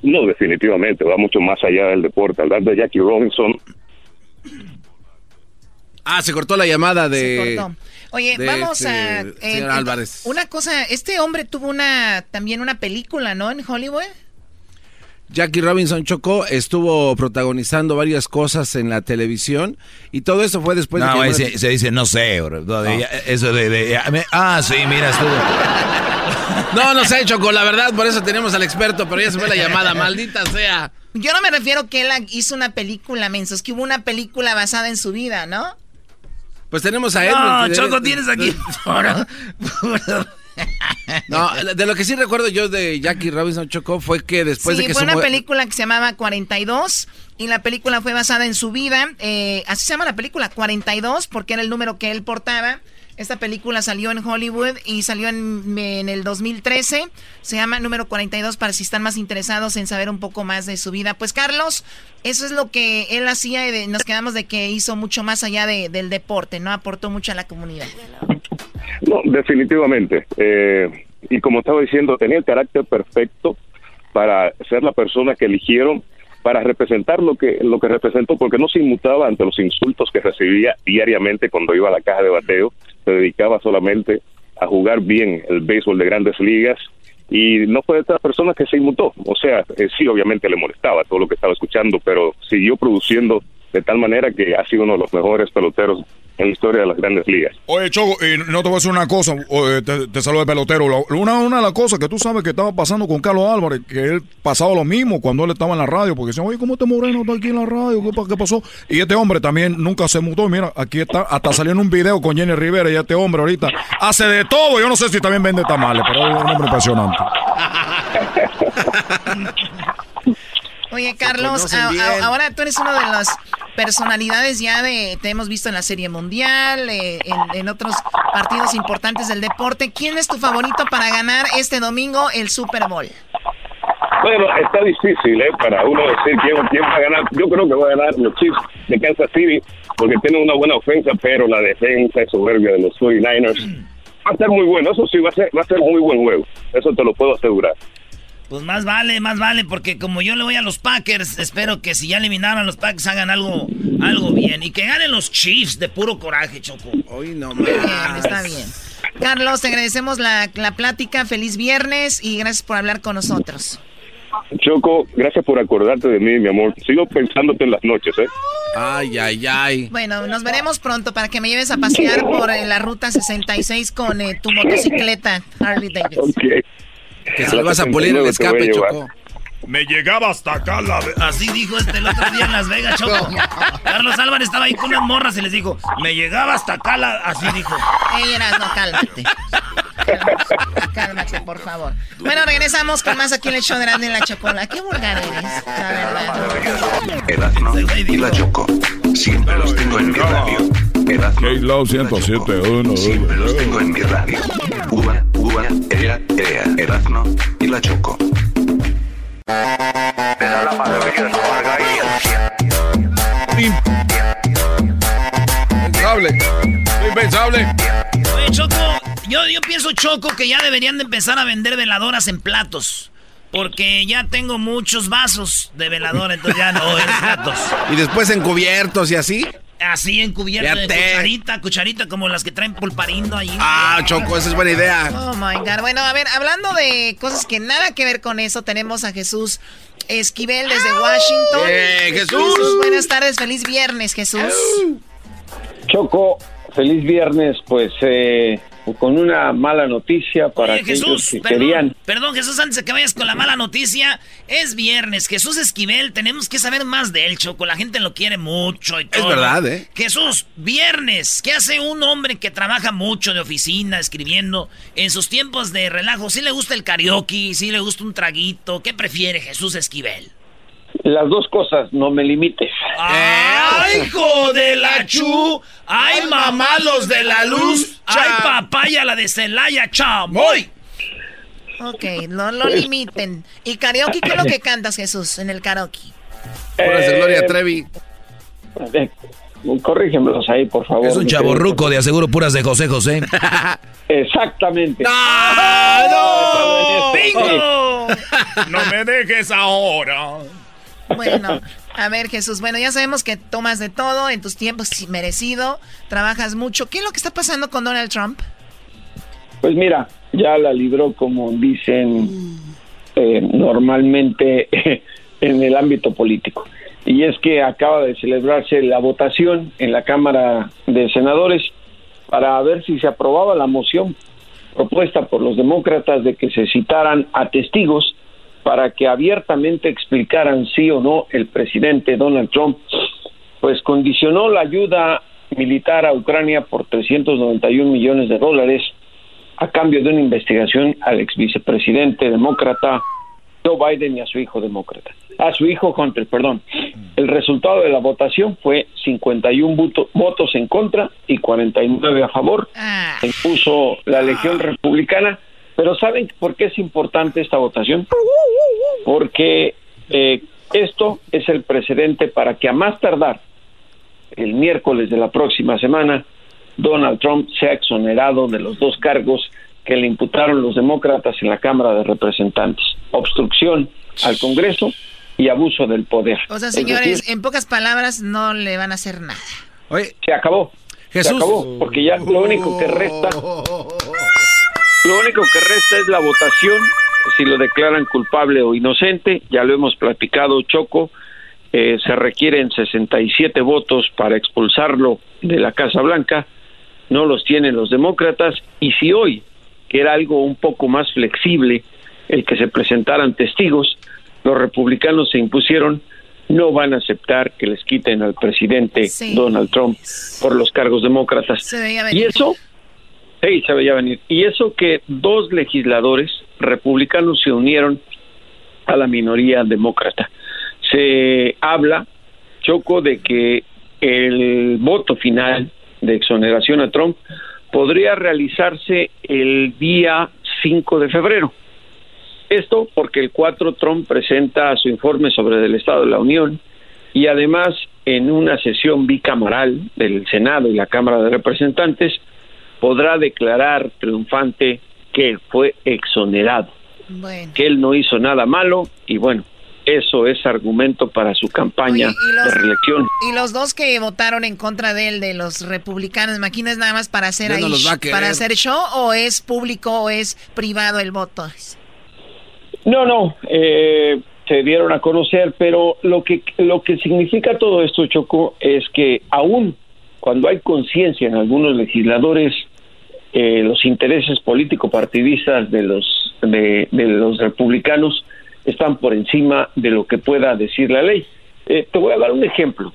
[SPEAKER 8] No, definitivamente, va mucho más allá del deporte. Hablando de Jackie Robinson,
[SPEAKER 3] Ah, se cortó la llamada de...
[SPEAKER 6] Se cortó. Oye,
[SPEAKER 3] de
[SPEAKER 6] vamos
[SPEAKER 3] este
[SPEAKER 6] a...
[SPEAKER 3] señor Álvarez.
[SPEAKER 6] Una cosa, este hombre tuvo una también una película, ¿no? En Hollywood.
[SPEAKER 3] Jackie Robinson Chocó estuvo protagonizando varias cosas en la televisión y todo eso fue después
[SPEAKER 4] no,
[SPEAKER 3] de que...
[SPEAKER 4] ese- se dice, no sé, bro, eso de, de- ya me- ah, sí, mira, estuvo. [LAUGHS]
[SPEAKER 3] No, no sé, Choco, la verdad, por eso tenemos al experto, pero ya se fue la llamada, [LAUGHS] maldita sea.
[SPEAKER 6] Yo no me refiero que él hizo una película, menso, es que hubo una película basada en su vida, ¿no?
[SPEAKER 3] Pues tenemos a él.
[SPEAKER 2] No, Choco, tienes aquí. [LAUGHS]
[SPEAKER 3] No, de lo que sí recuerdo yo de Jackie Robinson Chocó fue que después
[SPEAKER 6] sí,
[SPEAKER 3] de que
[SPEAKER 6] fue una película que se llamaba 42 y la película fue basada en su vida. eh, así se llama la película, 42, porque era el número que él portaba. Esta película salió en Hollywood y salió en, en el 2013. Se llama número 42 para si están más interesados en saber un poco más de su vida. Pues Carlos, eso es lo que él hacía y nos quedamos de que hizo mucho más allá de- del deporte, ¿no? Aportó mucho a la comunidad.
[SPEAKER 8] No, definitivamente. Eh, y como estaba diciendo, tenía el carácter perfecto para ser la persona que eligieron para representar lo que lo que representó, porque no se inmutaba ante los insultos que recibía diariamente cuando iba a la caja de bateo, se dedicaba solamente a jugar bien el béisbol de grandes ligas y no fue de estas personas que se inmutó. O sea, eh, sí, obviamente le molestaba todo lo que estaba escuchando, pero siguió produciendo de tal manera que ha sido uno de los mejores peloteros en la historia de las grandes ligas.
[SPEAKER 1] Oye, Choco, y no te voy a decir una cosa, eh, te, te saludo de pelotero. Lo- Una, una de las cosas que tú sabes que estaba pasando con Carlos Álvarez, que él pasaba lo mismo cuando él estaba en la radio, porque decían, oye, ¿cómo este moreno está aquí en la radio? ¿Qué, qué pasó? Y este hombre también nunca se mutó. Mira, aquí está, hasta salió en un video con Jenny Rivera y este hombre ahorita hace de todo. Yo no sé si también vende tamales, pero es un hombre impresionante. [LAUGHS]
[SPEAKER 6] Oye, Carlos, a- a- ahora tú eres uno de las personalidades ya de, te hemos visto en la Serie Mundial, eh, en, otros partidos importantes del deporte. ¿Quién es tu favorito para ganar este domingo el Super Bowl?
[SPEAKER 8] Bueno, está difícil, ¿eh? Para uno decir quién, quién va a ganar. Yo creo que va a ganar los Chiefs de Kansas City porque tienen una buena ofensa, pero la defensa es soberbia de los 49ers. Va a ser muy bueno, eso sí, va a ser, va a ser muy buen juego. Eso te lo puedo asegurar.
[SPEAKER 2] Pues más vale, más vale, porque como yo le voy a los Packers, espero que si ya eliminaron a los Packers hagan algo, algo bien. Y que ganen los Chiefs de puro coraje, Choco.
[SPEAKER 3] Hoy no
[SPEAKER 6] Muy bien,
[SPEAKER 3] más.
[SPEAKER 6] está bien. Carlos, te agradecemos la, la plática, feliz viernes y gracias por hablar con nosotros.
[SPEAKER 8] Choco, gracias por acordarte de mí, mi amor. Sigo pensándote en las noches, ¿eh?
[SPEAKER 3] Ay, ay, ay.
[SPEAKER 6] Bueno, nos veremos pronto para que me lleves a pasear por eh, la ruta 66 con eh, tu motocicleta Harley Davidson.
[SPEAKER 8] Ok.
[SPEAKER 3] Que se le vas a pulir el escape, Choco.
[SPEAKER 1] Me llegaba hasta acá la...
[SPEAKER 2] Así dijo este el otro día en Las Vegas, Choco. Carlos Álvarez estaba ahí con unas morras y les dijo, me llegaba hasta acá la... Así dijo.
[SPEAKER 6] Ey, Erasmo, cálmate. Cálmate, cálmate, por favor. Bueno, regresamos con más aquí en el show de Erasmo y la Chocola. Qué vulgar eres, la verdad.
[SPEAKER 11] Y la Choco. Siempre los tengo en mi radio.
[SPEAKER 1] K-Low 107.1.
[SPEAKER 11] siempre los tengo en mi radio. Uva, uva, ea, ea. Erazno y la Choco.
[SPEAKER 1] Impensable. Impensable.
[SPEAKER 2] Oye, Choco, yo, yo pienso, Choco, que ya deberían de empezar a vender veladoras en platos. Porque ya tengo muchos vasos de veladora, entonces ya no, en platos.
[SPEAKER 3] Y después encubiertos y así.
[SPEAKER 2] Así encubierto de cucharita, cucharita como las que traen pulparindo ahí.
[SPEAKER 3] Ah, Choco, esa es buena idea.
[SPEAKER 6] Oh my God. Bueno, a ver, hablando de cosas que nada que ver con eso, tenemos a Jesús Esquivel desde Washington.
[SPEAKER 3] ¡Eh, Jesús!
[SPEAKER 6] buenas tardes, feliz viernes, Jesús.
[SPEAKER 12] Choco, feliz viernes, pues eh, con una mala noticia para
[SPEAKER 2] Oye, Jesús,
[SPEAKER 12] que
[SPEAKER 2] perdón,
[SPEAKER 12] querían.
[SPEAKER 2] perdón, Jesús, antes de que vayas con la mala noticia, es viernes. Jesús Esquivel, tenemos que saber más de él, Choco. La gente lo quiere mucho y todo.
[SPEAKER 3] verdad, ¿eh?
[SPEAKER 2] Jesús, viernes, ¿qué hace un hombre que trabaja mucho de oficina, escribiendo, en sus tiempos de relajo? ¿Sí le gusta el karaoke? ¿Sí le gusta un traguito? ¿Qué prefiere Jesús Esquivel?
[SPEAKER 12] Las dos cosas, no me limites.
[SPEAKER 2] ¡Ay, hijo de la chu! ¡Ay, mamá, los de la luz! ¡Ay, papaya, la de Celaya, chamoy!
[SPEAKER 6] Ok, no lo limiten. ¿Y karaoke qué es lo que cantas, Jesús, en el karaoke?
[SPEAKER 3] Puras de
[SPEAKER 12] Eh,
[SPEAKER 3] Gloria Trevi.
[SPEAKER 12] eh, corrígemelos ahí, por favor.
[SPEAKER 4] Es un chaborruco de aseguro puras de José José. [LAUGHS]
[SPEAKER 12] Exactamente.
[SPEAKER 1] ¡No!
[SPEAKER 2] ¡Bingo! [LAUGHS]
[SPEAKER 1] No me dejes ahora.
[SPEAKER 6] Bueno, a ver, Jesús, bueno, ya sabemos que tomas de todo en tus tiempos merecido, trabajas mucho. ¿Qué es lo que está pasando con Donald Trump?
[SPEAKER 12] Pues mira, ya la libró, como dicen eh, normalmente [LAUGHS] en el ámbito político. Y es que acaba de celebrarse la votación en la Cámara de Senadores para ver si se aprobaba la moción propuesta por los demócratas de que se citaran a testigos para que abiertamente explicaran sí o no el presidente Donald Trump, pues condicionó la ayuda militar a Ucrania por 391 millones de dólares a cambio de una investigación al ex vicepresidente demócrata Joe Biden y a su hijo demócrata, a su hijo Hunter, perdón. El resultado de la votación fue 51 voto- votos en contra y 49 a favor.
[SPEAKER 6] Ah,
[SPEAKER 12] Se impuso la Legión Republicana, pero ¿saben por qué es importante esta votación? Porque eh, esto es el precedente para que a más tardar el miércoles de la próxima semana Donald Trump sea exonerado de los dos cargos que le imputaron los demócratas en la Cámara de Representantes, obstrucción al Congreso y abuso del poder.
[SPEAKER 6] o sea,
[SPEAKER 12] Es
[SPEAKER 6] señores,
[SPEAKER 12] decir,
[SPEAKER 6] en pocas palabras no le van a hacer nada.
[SPEAKER 3] Oye,
[SPEAKER 12] se acabó.
[SPEAKER 3] Jesús.
[SPEAKER 12] Se acabó, porque ya lo único que resta, [LAUGHS] lo único que resta es la votación, si lo declaran culpable o inocente, ya lo hemos platicado, Choco, eh, se requieren 67 votos para expulsarlo de la Casa Blanca, no los tienen los demócratas, y si hoy, que era algo un poco más flexible, el que se presentaran testigos, los republicanos se impusieron, no van a aceptar que les quiten al presidente
[SPEAKER 6] Sí.
[SPEAKER 12] Donald Trump por los cargos demócratas. Y eso, sí, se venir. Y eso que dos legisladores republicanos se unieron a la minoría demócrata. Se habla, Choco, de que el voto final de exoneración a Trump podría realizarse el día 5 de febrero. Esto porque el 4 Trump presenta su informe sobre el Estado de la Unión y además en una sesión bicameral del Senado y la Cámara de Representantes podrá declarar triunfante que fue exonerado,
[SPEAKER 6] Bueno.
[SPEAKER 12] que él no hizo nada malo y bueno, eso es argumento para su campaña
[SPEAKER 6] Oye, ¿y los-
[SPEAKER 12] de reelección.
[SPEAKER 6] Y los dos que votaron en contra de él, de los republicanos, ¿me imagino es nada más para hacer ahí,
[SPEAKER 3] no
[SPEAKER 6] para hacer show o es público o es privado el voto?
[SPEAKER 12] No, no, eh, se dieron a conocer, pero lo que lo que significa todo esto, Choco, es que aún cuando hay conciencia en algunos legisladores, eh, los intereses político-partidistas de los republicanos están por encima de lo que pueda decir la ley. Eh, te voy a dar un ejemplo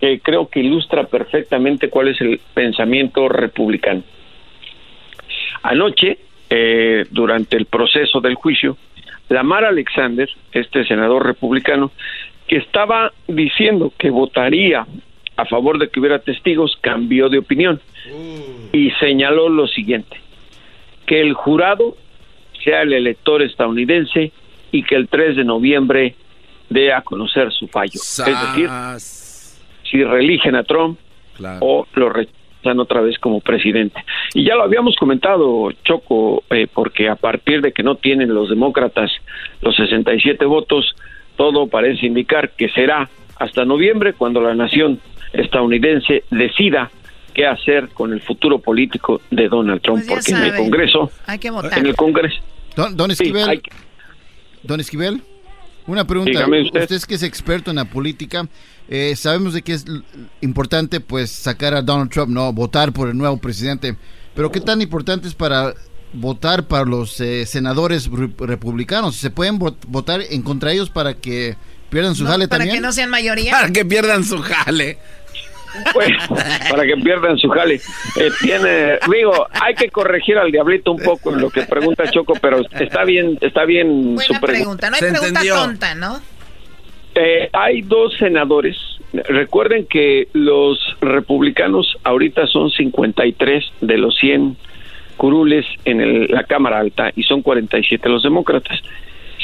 [SPEAKER 12] que creo que ilustra perfectamente cuál es el pensamiento republicano. Anoche, eh, durante el proceso del juicio, Lamar Alexander, este senador republicano, que estaba diciendo que votaría a favor de que hubiera testigos, cambió de opinión y señaló lo siguiente, que el jurado sea el elector estadounidense y que el 3 de noviembre dé a conocer su fallo. Es decir, si reeligen a Trump o lo rechazan otra vez como presidente. Y ya lo habíamos comentado, Choco, eh, porque a partir de que no tienen los demócratas los 67 votos, todo parece indicar que será hasta noviembre cuando la nación estadounidense decida qué hacer con el futuro político de Donald Trump,
[SPEAKER 6] Pues
[SPEAKER 12] porque en el. Congreso,
[SPEAKER 6] Hay que votar.
[SPEAKER 12] en el Congreso,
[SPEAKER 5] Don, don
[SPEAKER 12] sí,
[SPEAKER 5] Esquivel,
[SPEAKER 12] hay que-
[SPEAKER 5] don Esquivel, una pregunta.
[SPEAKER 12] Usted.
[SPEAKER 5] es que es experto en la política. eh, sabemos de que es importante pues sacar a Donald Trump, no votar por el nuevo presidente. Pero qué tan importante es para votar para los eh, senadores re- republicanos. ¿Se pueden vot- votar en contra ellos para que pierdan su
[SPEAKER 6] No,
[SPEAKER 5] jale
[SPEAKER 6] para
[SPEAKER 5] también?
[SPEAKER 6] que no sean mayoría. [LAUGHS]
[SPEAKER 3] Para que pierdan su jale.
[SPEAKER 12] Pues, para que pierdan su jale. Eh, tiene, digo, hay que corregir al diablito un poco en lo que pregunta Choco, pero está bien, está bien su
[SPEAKER 6] Buena
[SPEAKER 12] pregunta.
[SPEAKER 6] pregunta. No hay
[SPEAKER 3] Se
[SPEAKER 6] pregunta
[SPEAKER 3] entendió.
[SPEAKER 6] tonta, ¿no?
[SPEAKER 12] Eh, hay dos senadores. Recuerden que los republicanos ahorita son 53 de los 100 curules en el- la Cámara Alta y son 47 los demócratas.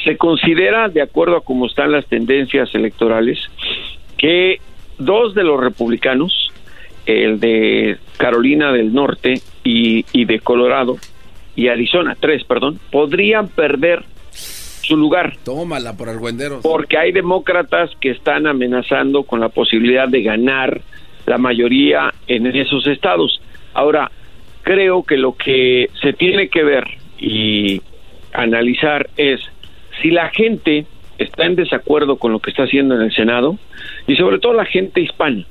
[SPEAKER 12] Se considera, de acuerdo a cómo están las tendencias electorales, que dos de los republicanos, el de Carolina del Norte y, y de Colorado, y Arizona, tres, perdón, podrían perder su lugar
[SPEAKER 3] Tómala por argüenderos.
[SPEAKER 12] porque hay demócratas que están amenazando con la posibilidad de ganar la mayoría en esos estados. Ahora, creo que lo que se tiene que ver y analizar es si la gente está en desacuerdo con lo que está haciendo en el Senado y sobre todo la gente hispana.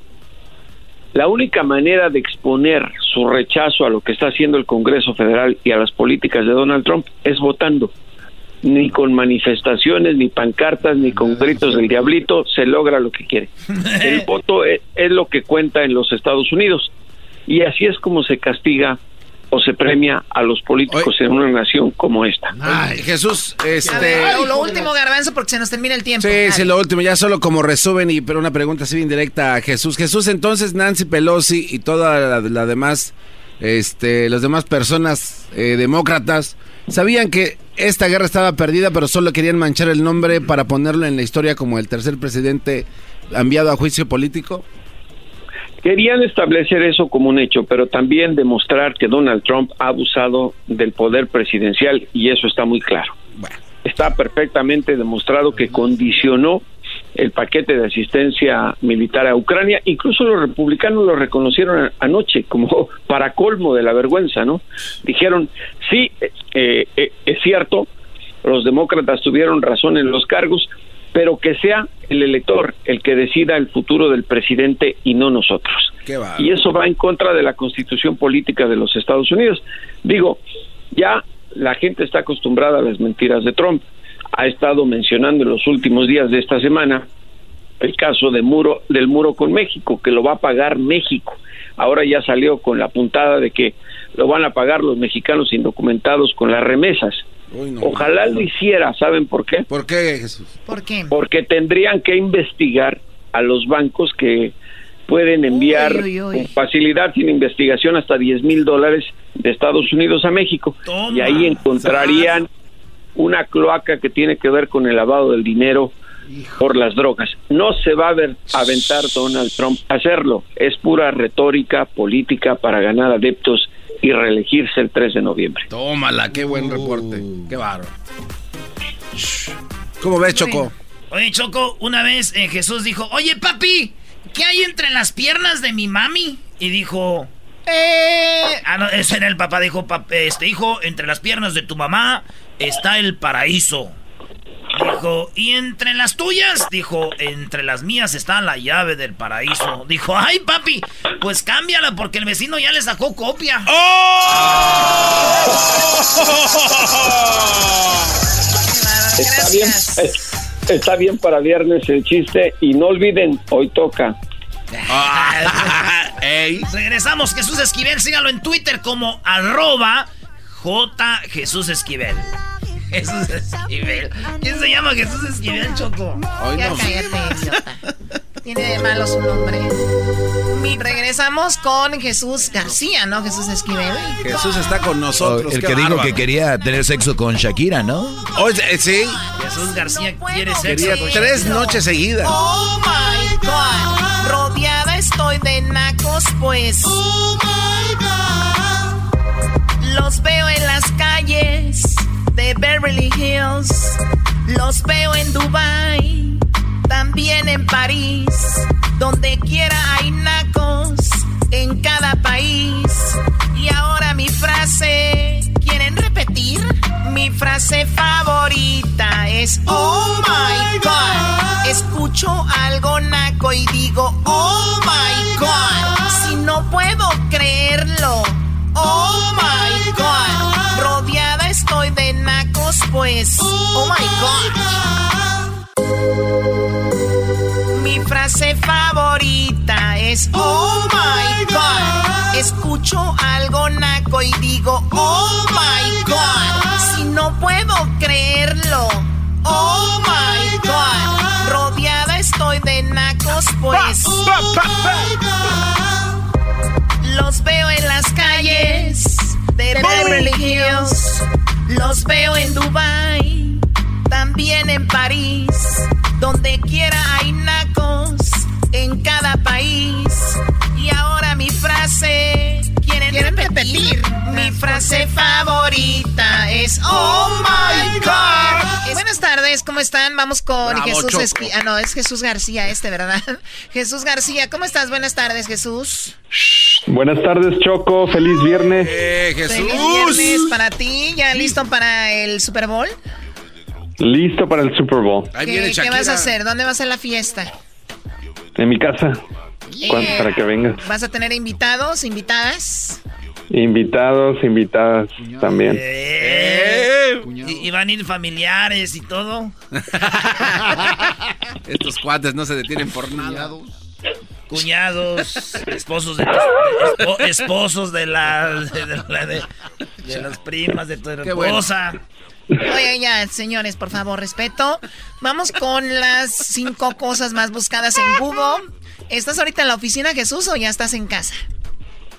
[SPEAKER 12] La única manera de exponer su rechazo a lo que está haciendo el Congreso Federal y a las políticas de Donald Trump es votando ni con manifestaciones, ni pancartas, ni con gritos del diablito se logra lo que quiere. [LAUGHS] El voto es, es lo que cuenta en los Estados Unidos y así es como se castiga o se premia a los políticos en una nación como esta.
[SPEAKER 3] Ay, Jesús,
[SPEAKER 6] A
[SPEAKER 3] este...
[SPEAKER 6] ver, lo, lo último, Garbanzo, porque se nos termina el tiempo.
[SPEAKER 3] Sí,
[SPEAKER 6] Dale.
[SPEAKER 3] sí, lo último, ya solo como resumen, y pero una pregunta así bien directa a Jesús. Jesús, entonces Nancy Pelosi y toda la, la demás, este, las demás personas eh, demócratas, sabían que esta guerra estaba perdida, pero solo querían manchar el nombre para ponerlo en la historia como el tercer presidente enviado a juicio político.
[SPEAKER 12] Querían establecer eso como un hecho, pero también demostrar que Donald Trump ha abusado del poder presidencial y eso está muy claro. Está perfectamente demostrado que condicionó el paquete de asistencia militar a Ucrania. Incluso los republicanos lo reconocieron anoche como [LAUGHS] para colmo de la vergüenza, ¿no? Dijeron, sí, eh, eh, es cierto, los demócratas tuvieron razón en los cargos, pero que sea el elector el que decida el futuro del presidente y no nosotros. Y eso va en contra de la constitución política de los Estados Unidos. Digo, ya la gente está acostumbrada a las mentiras de Trump. Ha estado mencionando en los últimos días de esta semana el caso de muro, del muro con México, que lo va a pagar México. Ahora ya salió con la puntada de que lo van a pagar los mexicanos indocumentados con las remesas.
[SPEAKER 3] Uy, no.
[SPEAKER 12] Ojalá lo hiciera, ¿saben por qué?
[SPEAKER 3] ¿Por qué, Jesús?
[SPEAKER 6] ¿Por qué?
[SPEAKER 12] Porque tendrían que investigar a los bancos que pueden enviar
[SPEAKER 6] Uy, uy, uy.
[SPEAKER 12] con facilidad sin investigación hasta 10 mil dólares de Estados Unidos a México.
[SPEAKER 2] Toma.
[SPEAKER 12] Y ahí encontrarían una cloaca que tiene que ver con el lavado del dinero por las drogas. No se va a ver, aventar Donald Trump a hacerlo. Es pura retórica política para ganar adeptos y reelegirse el 3 de noviembre.
[SPEAKER 3] Tómala, qué buen reporte. Qué bárbaro. ¿Cómo ves, Choco?
[SPEAKER 2] Oye, Choco, una vez eh, Jesús dijo, oye, papi, ¿qué hay entre las piernas de mi mami? Y dijo, eh... Ah, no, ese era el papá, dijo, "Pap- este hijo, entre las piernas de tu mamá está el paraíso. Dijo, ¿y entre las tuyas? Dijo, entre las mías está la llave del paraíso. Dijo, ay, papi, pues cámbiala porque el vecino ya le sacó copia.
[SPEAKER 12] Está bien, es- está bien para viernes el chiste y no olviden, hoy toca. [LAUGHS]
[SPEAKER 2] Regresamos, Jesús Esquivel. Sígalo en Twitter como arroba J Jesús Esquivel. Jesús Esquivel. ¿Quién se llama Jesús Esquivel, Choco?
[SPEAKER 6] ya cállate, idiota. Tiene de malo su nombre. Regresamos con Jesús García, ¿no? Jesús Esquivel.
[SPEAKER 3] Jesús está con nosotros.
[SPEAKER 4] el
[SPEAKER 3] qué
[SPEAKER 4] que dijo que quería tener sexo con Shakira, ¿no?
[SPEAKER 3] Oye, eh, sí.
[SPEAKER 2] Jesús García quiere sexo.
[SPEAKER 3] Quería
[SPEAKER 2] con
[SPEAKER 3] tres noches seguidas.
[SPEAKER 6] Oh my God. Rodeada estoy de nacos, pues. Oh my God. Los veo en las calles de Beverly Hills. Los veo en Dubai. También en París. Donde quiera hay nacos. En cada país. Y ahora mi frase. ¿Quieren repetir? Mi frase favorita es Oh my God. Escucho algo naco y digo Oh my God. Si no puedo creerlo. Oh my God. Estoy de nacos, pues. Oh my God. Mi frase favorita es Oh my God. Escucho algo naco y digo Oh my God. Si no puedo creerlo. Oh my God. Rodeada estoy de nacos, pues. Oh. Los veo en las calles de Beverly Hills. Los veo en Dubai. También en París. Donde quiera hay nacos. En cada país. Y ahora mi frase. ¿Quieren, repetir? Mi frase favorita es Oh my God. Buenas tardes, ¿cómo están? Vamos con
[SPEAKER 3] Bravo,
[SPEAKER 6] Jesús. Esqui- Ah, no, es Jesús García este, ¿verdad? [LAUGHS] Jesús García, ¿cómo estás? Buenas tardes, Jesús.
[SPEAKER 13] Buenas tardes, Choco. Feliz viernes.
[SPEAKER 3] Eh,
[SPEAKER 6] Feliz viernes para ti. ¿Ya listo para el Super Bowl?
[SPEAKER 13] Listo para el Super Bowl.
[SPEAKER 6] ¿Qué, qué vas a hacer? ¿Dónde va a ser la fiesta?
[SPEAKER 13] En mi casa. ¿Cuándo-
[SPEAKER 6] Eh,
[SPEAKER 13] Para que vengas.
[SPEAKER 6] ¿Vas a tener invitados, invitadas?
[SPEAKER 13] Invitados, invitadas también.
[SPEAKER 2] Eh, y, y van a ir familiares y todo. [LAUGHS]
[SPEAKER 3] Estos cuates no se detienen por nada.
[SPEAKER 2] Cuñados, esposos de, esposos de la, de, la- de- de las primas de tu
[SPEAKER 3] Qué bueno. [LAUGHS]
[SPEAKER 2] esposa.
[SPEAKER 6] Oye, ya, señores, por favor, respeto. Vamos con las cinco cosas más buscadas en Google. ¿Estás ahorita en la oficina, Jesús, o ya estás en casa?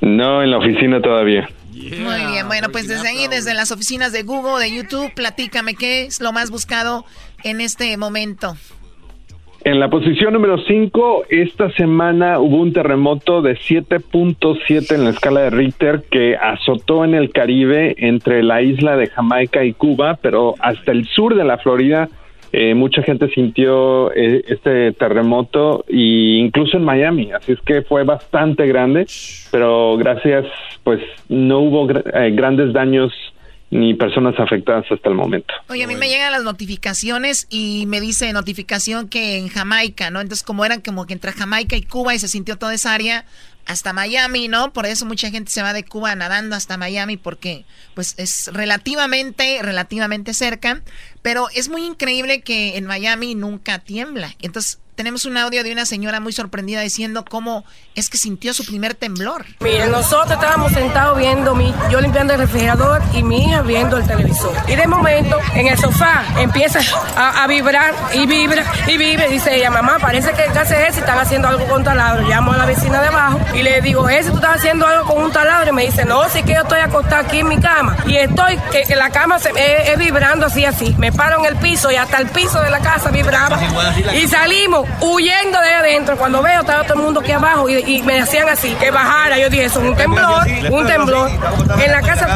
[SPEAKER 13] No, en la oficina todavía.
[SPEAKER 6] Muy bien, bueno, pues desde ahí, desde las oficinas de Google, de YouTube, platícame qué es lo más buscado en este momento.
[SPEAKER 13] En la posición número 5, esta semana hubo un terremoto de 7.7 en la escala de Richter que azotó en el Caribe entre la isla de Jamaica y Cuba, pero hasta el sur de la Florida eh, mucha gente sintió eh, este terremoto e incluso en Miami, así es que fue bastante grande, pero gracias, pues no hubo eh, grandes daños ni personas afectadas hasta el momento.
[SPEAKER 6] Oye, a mí me llegan las notificaciones y me dice notificación que en Jamaica, ¿no? Entonces, como eran como que entre Jamaica y Cuba y se sintió toda esa área hasta Miami, ¿no? Por eso mucha gente se va de Cuba nadando hasta Miami porque pues es relativamente relativamente cerca, pero es muy increíble que en Miami nunca tiembla. Entonces, tenemos un audio de una señora muy sorprendida diciendo cómo es que sintió su primer temblor.
[SPEAKER 14] Miren, nosotros estábamos sentados viendo, mi, yo limpiando el refrigerador y mi hija viendo el televisor. Y de momento, en el sofá, empieza a, vibrar y vibra y vibra. Y dice ella, mamá, parece que el es están haciendo algo con taladro. Llamo a la vecina de abajo y le digo, ese, tú estás haciendo algo con un taladro. Y me dice, no, sí que yo estoy acostada aquí en mi cama. Y estoy, que, la cama se, es, vibrando así, así. Me paro en el piso y hasta el piso de la casa vibraba. Y salimos huyendo de adentro. Cuando veo, estaba todo el mundo aquí abajo y, me decían así, que bajara. Yo dije, eso es un temblor, un temblor. En la casa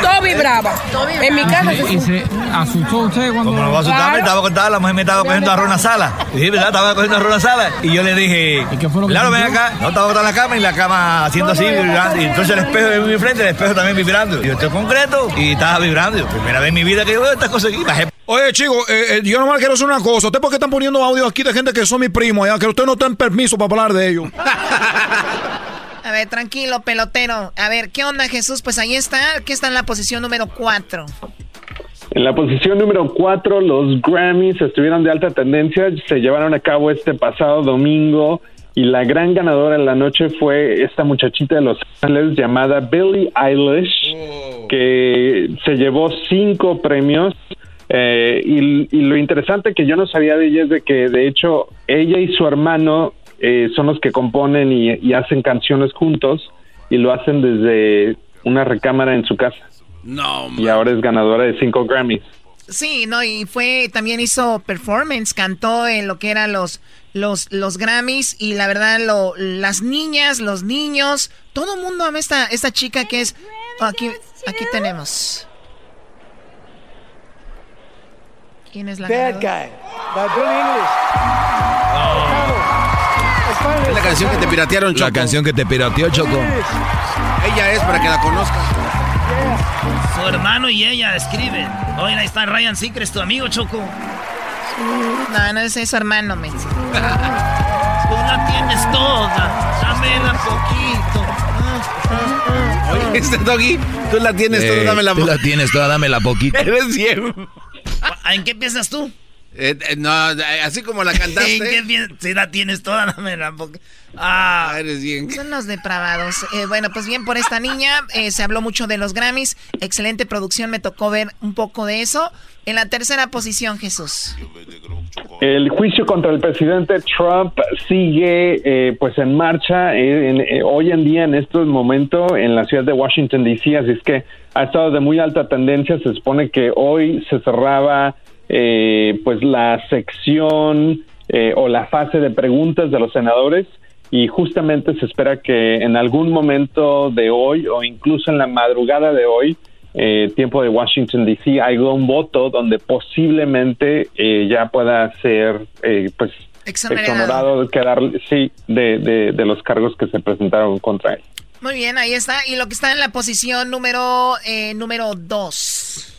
[SPEAKER 14] todo vibraba. En mi casa
[SPEAKER 15] ¿Y se asustó usted cuando...?
[SPEAKER 16] Como no va a asustarme, estaba contada, la mujer me estaba cogiendo arroz en la sala. Sí, ¿verdad? Estaba cogiendo arroz en la sala. Y yo le dije, ¿Y qué fue lo que claro, ven acá. No, estaba botada en la cama y la cama haciendo así, vibrando. Y entonces el espejo de mi frente, el espejo también vibrando. Y yo estoy concreto y estaba vibrando. Primera vez en mi vida que yo veo estas cosas aquí. Bajé
[SPEAKER 1] Oye, chicos, eh, eh, yo nomás quiero hacer una cosa. ¿Ustedes por qué están poniendo audio aquí de gente que son mi primo allá? Que ustedes no tienen permiso para hablar de ellos. [LAUGHS]
[SPEAKER 6] A ver, tranquilo, pelotero. A ver, ¿qué onda, Jesús? Pues ahí está. ¿Qué está en la posición número 4?
[SPEAKER 13] En la posición número 4, los Grammys estuvieron de alta tendencia. Se llevaron a cabo este pasado domingo. Y la gran ganadora en la noche fue esta muchachita de Los Ángeles llamada Billie Eilish, oh. que se llevó cinco premios eh, y, lo interesante que yo no sabía de ella es de que, de hecho, ella y su hermano eh, son los que componen y, hacen canciones juntos y lo hacen desde una recámara en su casa.
[SPEAKER 3] No,
[SPEAKER 13] Y ahora es ganadora de cinco Grammys.
[SPEAKER 6] Sí, no, y fue, también hizo performance, cantó en lo que eran los, los, los Grammys y la verdad, lo, las niñas, los niños, todo el mundo ama esta, esta chica que es, aquí, aquí tenemos. ¿Quién es la Bad Guy, by English.
[SPEAKER 3] Es la canción que te piratearon, Choco.
[SPEAKER 4] La canción que te pirateó, Choco.
[SPEAKER 3] Ella es para que la conozcas.
[SPEAKER 2] Su hermano y ella escriben. Oye, ahí está Ryan Seacrest, tu amigo, Choco.
[SPEAKER 6] No, no es su hermano, me Tú
[SPEAKER 2] la tienes toda, dámela poquito.
[SPEAKER 3] Oye, este doggy, tú la tienes toda, dámela
[SPEAKER 4] poquito. Tú la tienes toda, dámela poquito. [LAUGHS]
[SPEAKER 3] Eres ciego.
[SPEAKER 2] ¿En qué piensas tú?
[SPEAKER 3] Eh, eh, no, así como la [LAUGHS] cantaste.
[SPEAKER 2] ¿En qué piensas? Si la tienes toda, la Ah,
[SPEAKER 3] eres bien.
[SPEAKER 6] Son los depravados. Eh, bueno, pues bien por esta niña. se habló mucho de los Grammys. Excelente producción. Me tocó ver un poco de eso. En la tercera posición, Jesús.
[SPEAKER 13] El juicio contra el presidente Trump sigue pues en marcha hoy en día, en estos momentos, en la ciudad de Washington, D.C. Así es que ha estado de muy alta tendencia. Se supone que hoy se cerraba eh, pues la sección eh, o la fase de preguntas de los senadores y justamente se espera que en algún momento de hoy o incluso en la madrugada de hoy, eh, tiempo de Washington DC, un voto donde posiblemente ya pueda ser pues exonerado de quedar sí de, de, de los cargos que se presentaron contra él.
[SPEAKER 6] Muy bien, ahí está. Y lo que está en la posición número eh, número dos.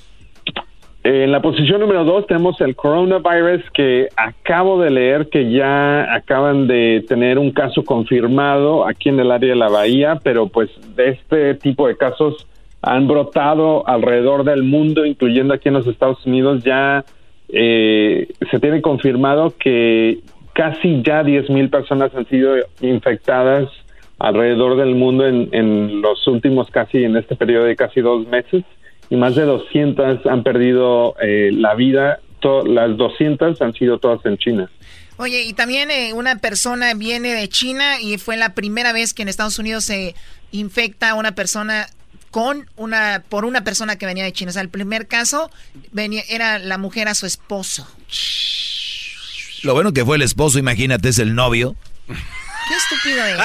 [SPEAKER 13] En la posición número dos tenemos el coronavirus que acabo de leer que ya acaban de tener un caso confirmado aquí en el área de la bahía, pero pues de este tipo de casos han brotado alrededor del mundo, incluyendo aquí en los Estados Unidos. Ya eh, se tiene confirmado que casi ya 10 mil personas han sido infectadas alrededor del mundo en, los últimos casi, en este periodo de casi dos meses, y más de 200 han perdido eh, la vida, las 200 han sido todas en China.
[SPEAKER 6] Oye, y también eh, una persona viene de China y fue la primera vez que en Estados Unidos se infecta a una persona con una por una persona que venía de China. O sea, el primer caso venía era la mujer a su esposo.
[SPEAKER 4] Lo bueno que fue el esposo, imagínate, es el novio.
[SPEAKER 6] Qué estúpido es.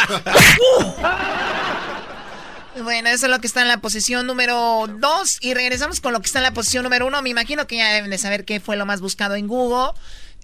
[SPEAKER 6] bueno, eso es lo que está en la posición número 2. Y regresamos con lo que está en la posición número 1. Me imagino que ya deben de saber qué fue lo más buscado en Google.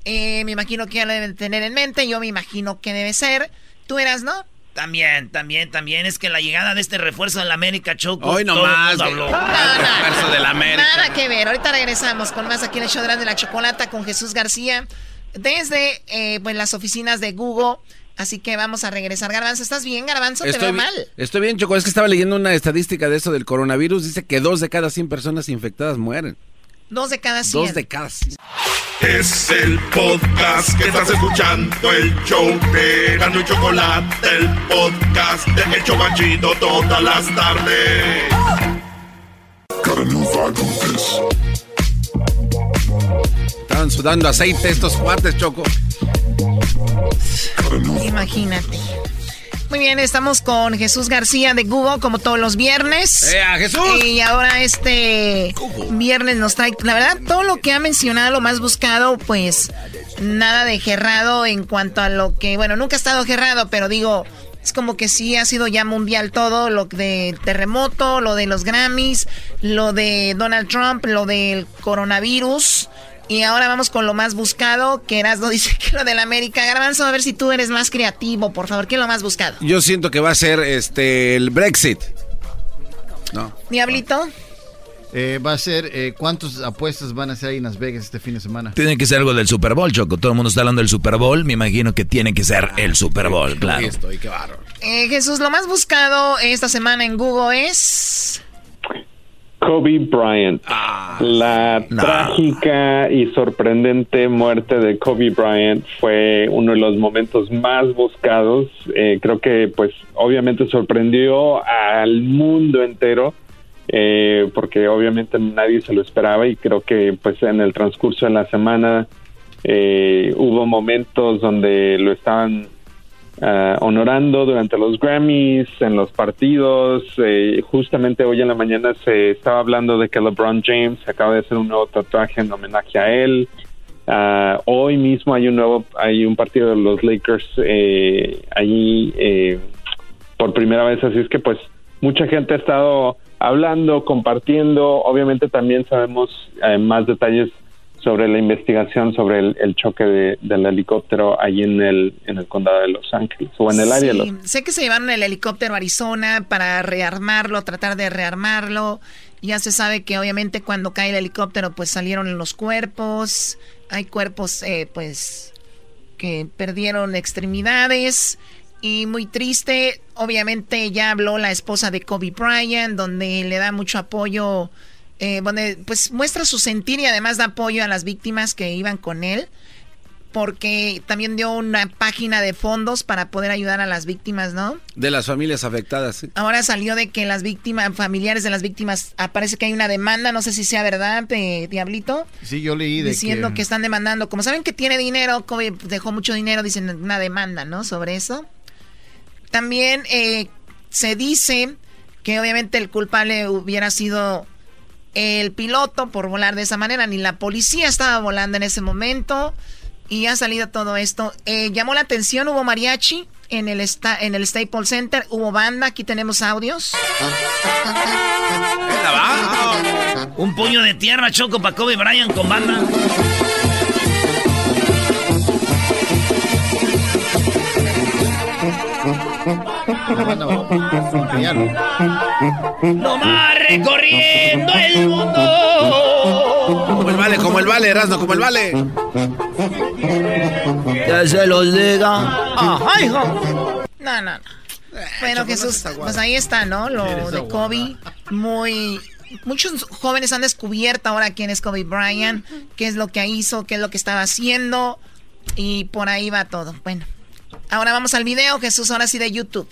[SPEAKER 6] Eh, me imagino que ya lo deben tener en mente. Yo me imagino que debe ser. Tú eras, ¿no?
[SPEAKER 2] También, también, también. Es que la llegada de este refuerzo de la América Choco.
[SPEAKER 3] Hoy
[SPEAKER 2] todo el
[SPEAKER 3] nomás.
[SPEAKER 2] mundo habló.
[SPEAKER 3] el refuerzo de la América.
[SPEAKER 6] Nada que ver. Ahorita regresamos con más aquí en el show de la Chocolata con Jesús García desde eh, pues, las oficinas de Google. Así que vamos a regresar. Garbanzo, ¿estás bien, Garbanzo? Te veo mal.
[SPEAKER 3] estoy bien, Choco. Es que estaba leyendo una estadística de eso del coronavirus. Dice que dos de cada 100 personas infectadas mueren.
[SPEAKER 6] Dos de cada cien.
[SPEAKER 3] Dos de cada 100.
[SPEAKER 7] Es el podcast que estás escuchando, el show de Erasmo y Chocolate, el podcast de El Chobachito todas las tardes.
[SPEAKER 3] Estaban sudando aceite estos cuates, Choco.
[SPEAKER 6] Imagínate. Muy bien, estamos con Jesús García de Google, como todos los viernes.
[SPEAKER 3] ¡Ea, Jesús!
[SPEAKER 6] Y ahora este viernes nos trae, la verdad, todo lo que ha mencionado, lo más buscado, pues nada de gerrado en cuanto a lo que, bueno, nunca ha estado gerrado, pero digo, es como que sí ha sido ya mundial todo, lo de terremoto, lo de los Grammys, lo de Donald Trump, lo del coronavirus. Y ahora vamos con lo más buscado, que Erasmo [LAUGHS] dice que lo del América. Garbanzo, a ver si tú eres más creativo, por favor. ¿Qué es lo más buscado?
[SPEAKER 3] Yo siento que va a ser este el Brexit. No.
[SPEAKER 6] Diablito.
[SPEAKER 5] Eh, va a ser, eh, ¿cuántas apuestas van a hacer ahí en Las Vegas este fin de semana?
[SPEAKER 4] Tiene que ser algo del Super Bowl, Choco. Todo el mundo está hablando del Super Bowl. Me imagino que tiene que ser el Super Bowl, claro.
[SPEAKER 3] Estoy, qué.
[SPEAKER 6] Eh, Jesús, lo más buscado esta semana en Google es...
[SPEAKER 13] Kobe Bryant. la trágica y sorprendente muerte de Kobe Bryant fue uno de los momentos más buscados. Eh, creo que, pues, obviamente sorprendió al mundo entero. eh, porque obviamente nadie se lo esperaba y creo que pues en el transcurso de la semana eh, hubo momentos donde lo estaban ah, honorando durante los Grammys, en los partidos. eh, justamente hoy en la mañana se estaba hablando de que LeBron James acaba de hacer un nuevo tatuaje en homenaje a él. Ah, hoy mismo hay un nuevo, hay un partido de los Lakers eh, allí eh, por primera vez, así es que pues mucha gente ha estado hablando, compartiendo. Obviamente también sabemos eh, más detalles sobre la investigación sobre el, el choque de- del helicóptero ahí en el, en el condado de Los Ángeles o en el área de Los
[SPEAKER 6] Sí, sé que se llevaron el helicóptero a Arizona para rearmarlo, tratar de rearmarlo. Ya se sabe que obviamente cuando cae el helicóptero pues salieron los cuerpos. Hay cuerpos eh, pues que perdieron extremidades. Y muy triste, obviamente ya habló la esposa de Kobe Bryant, donde le da mucho apoyo, eh, donde pues muestra su sentir y además da apoyo a las víctimas que iban con él porque también dio una página de fondos para poder ayudar a las víctimas, ¿no?
[SPEAKER 3] De las familias afectadas, sí.
[SPEAKER 6] Ahora salió de que las víctimas, familiares de las víctimas, aparece que hay una demanda, no sé si sea verdad, eh, Diablito,
[SPEAKER 5] Sí, yo leí de
[SPEAKER 6] diciendo que...
[SPEAKER 5] que...
[SPEAKER 6] están demandando. Como saben que tiene dinero, Kobe dejó mucho dinero, dicen una demanda, ¿no? Sobre eso. También eh, se dice que obviamente el culpable hubiera sido el piloto por volar de esa manera, ni la policía estaba volando en ese momento y ha salido todo esto. Eh, llamó la atención, hubo mariachi en el, esta- en el Staples Center, hubo banda, aquí tenemos audios.
[SPEAKER 2] Un puño de tierra, Choco, para Kobe Bryant con banda. No más recorriendo el mundo.
[SPEAKER 3] Como el vale, como el vale, Erasmo, como el vale.
[SPEAKER 2] Ya se los diga.
[SPEAKER 6] Ajá, hijo. No, no, no. Bueno, Jesús, pues ahí está, ¿no? Lo de Kobe. Muy. Muchos jóvenes han descubierto ahora quién es Kobe Bryant, qué es lo que hizo, qué es lo que estaba haciendo. Y por ahí va todo. Bueno, ahora vamos al video, Jesús, ahora sí de YouTube.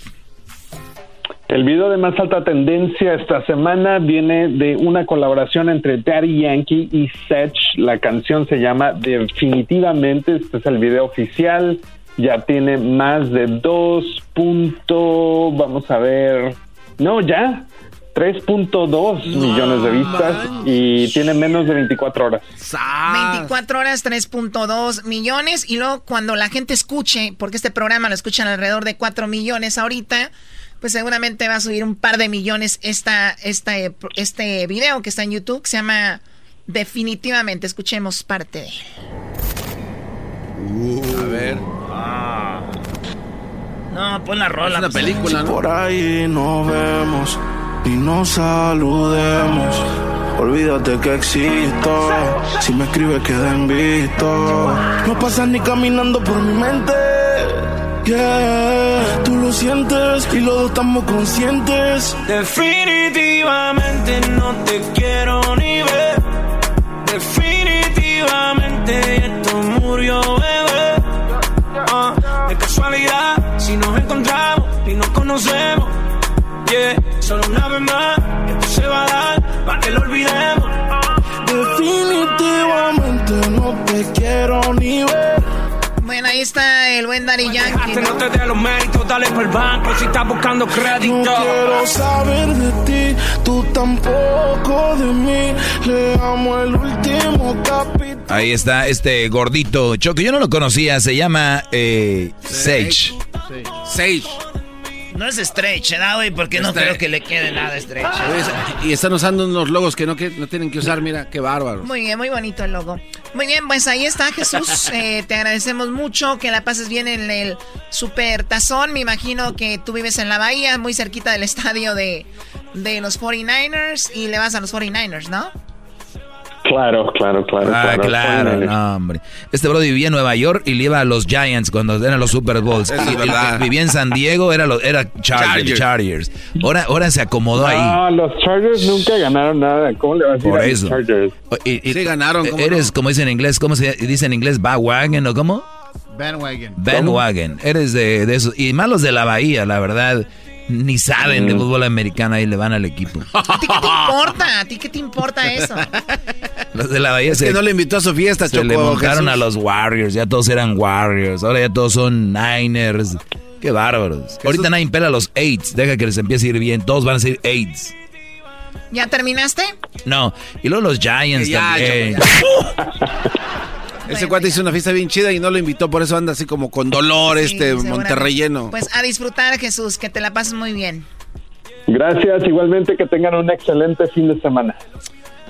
[SPEAKER 13] El video de más alta tendencia esta semana viene de una colaboración entre Daddy Yankee y Sech. La canción se llama Definitivamente. Este es el video oficial. Ya tiene más de 2. punto- vamos a ver. No, ya. 3.2 millones de vistas y tiene menos de 24 horas.
[SPEAKER 6] 24 horas, 3.2 millones. Y luego cuando la gente escuche, porque este programa lo escuchan alrededor de 4 millones ahorita, pues seguramente va a subir un par de millones esta, esta, este video que está en YouTube, que se llama Definitivamente. Escuchemos parte de él.
[SPEAKER 3] a ver.
[SPEAKER 2] No, No, pon la rola.
[SPEAKER 3] Es una
[SPEAKER 2] pues.
[SPEAKER 3] película, ¿no?
[SPEAKER 17] Por ahí nos vemos y nos saludemos. Olvídate que existo. Si me escribes, queda en visto. No pasas ni caminando por mi mente. Yeah, tú lo sientes y los dos estamos conscientes.
[SPEAKER 18] Definitivamente no te quiero ni ver. Definitivamente esto murió, bebé. Ah, de casualidad, si nos encontramos y nos conocemos. Yeah, solo una vez más, esto se va a dar para que lo olvidemos.
[SPEAKER 17] Definitivamente no te quiero ni ver.
[SPEAKER 6] Bueno, ahí está el buen Daddy Yankee.
[SPEAKER 18] No
[SPEAKER 6] ¿no?
[SPEAKER 18] te dé los méritos, dale por el banco si estás buscando
[SPEAKER 17] No
[SPEAKER 18] crédito.
[SPEAKER 17] quiero saber de ti, tú tampoco de mí. Leamos el último capítulo.
[SPEAKER 4] Ahí está este gordito Choco. Yo no lo conocía, se llama eh, Sage.
[SPEAKER 3] Sage.
[SPEAKER 2] No es stretch, ¿verdad, güey? Porque no creo que le quede nada stretch.
[SPEAKER 3] Y están usando unos logos que no, que no tienen que usar, mira, qué bárbaro.
[SPEAKER 6] Muy bien, muy bonito el logo. Muy bien, pues ahí está Jesús. [LAUGHS] Eh, te agradecemos mucho que la pases bien en el Super Tazón. Me imagino que tú vives en la Bahía, muy cerquita del estadio de, de los 49ers y le vas a los 49ers, ¿no?
[SPEAKER 13] Claro, claro, claro.
[SPEAKER 4] Ah, claro,
[SPEAKER 13] Bueno,
[SPEAKER 4] no, hombre. Este bro vivía en Nueva York y le iba a los Giants cuando eran los Super Bowls.
[SPEAKER 3] Eso
[SPEAKER 4] Y- y- vivía en San Diego, era, los, era Chargers.
[SPEAKER 3] Chargers.
[SPEAKER 4] Chargers. Ahora, ahora se acomodó ahí.
[SPEAKER 13] No, los Chargers nunca ganaron nada. ¿Cómo le vas a decir
[SPEAKER 4] Por
[SPEAKER 13] a los
[SPEAKER 4] eso.
[SPEAKER 13] Chargers?
[SPEAKER 4] Y- y-
[SPEAKER 3] Sí ganaron, ¿cómo
[SPEAKER 4] Eres, como dicen en inglés, ¿cómo se dice en inglés? Bandwagon o cómo?
[SPEAKER 5] Bandwagon.
[SPEAKER 4] Bandwagon. Eres de, de esos. Y más los de la Bahía, la verdad. Ni saben de fútbol americano y le van al equipo. [LAUGHS]
[SPEAKER 6] ¿A ti qué te importa? ¿A ti qué te importa eso?
[SPEAKER 4] Los de la Bahía
[SPEAKER 3] Es
[SPEAKER 4] se,
[SPEAKER 3] que no le invitó a su fiesta,
[SPEAKER 4] se le montaron
[SPEAKER 3] Jesús.
[SPEAKER 4] a los Warriors. Ya todos eran Warriors. Ahora ya todos son Niners. Qué bárbaros. Ahorita nadie pela a los Aids. Deja que les empiece a ir bien. Todos van a ser Aids.
[SPEAKER 6] ¿Ya terminaste?
[SPEAKER 4] No. Y luego los Giants
[SPEAKER 3] Ya,
[SPEAKER 4] también. [LAUGHS]
[SPEAKER 3] Ese cuate hizo una fiesta bien chida y no lo invitó, por eso anda así como con dolor
[SPEAKER 6] Sí,
[SPEAKER 3] este. Monterreyeno.
[SPEAKER 6] Pues a disfrutar, Jesús, que te la pases muy bien.
[SPEAKER 13] Gracias, igualmente que tengan un excelente fin de semana.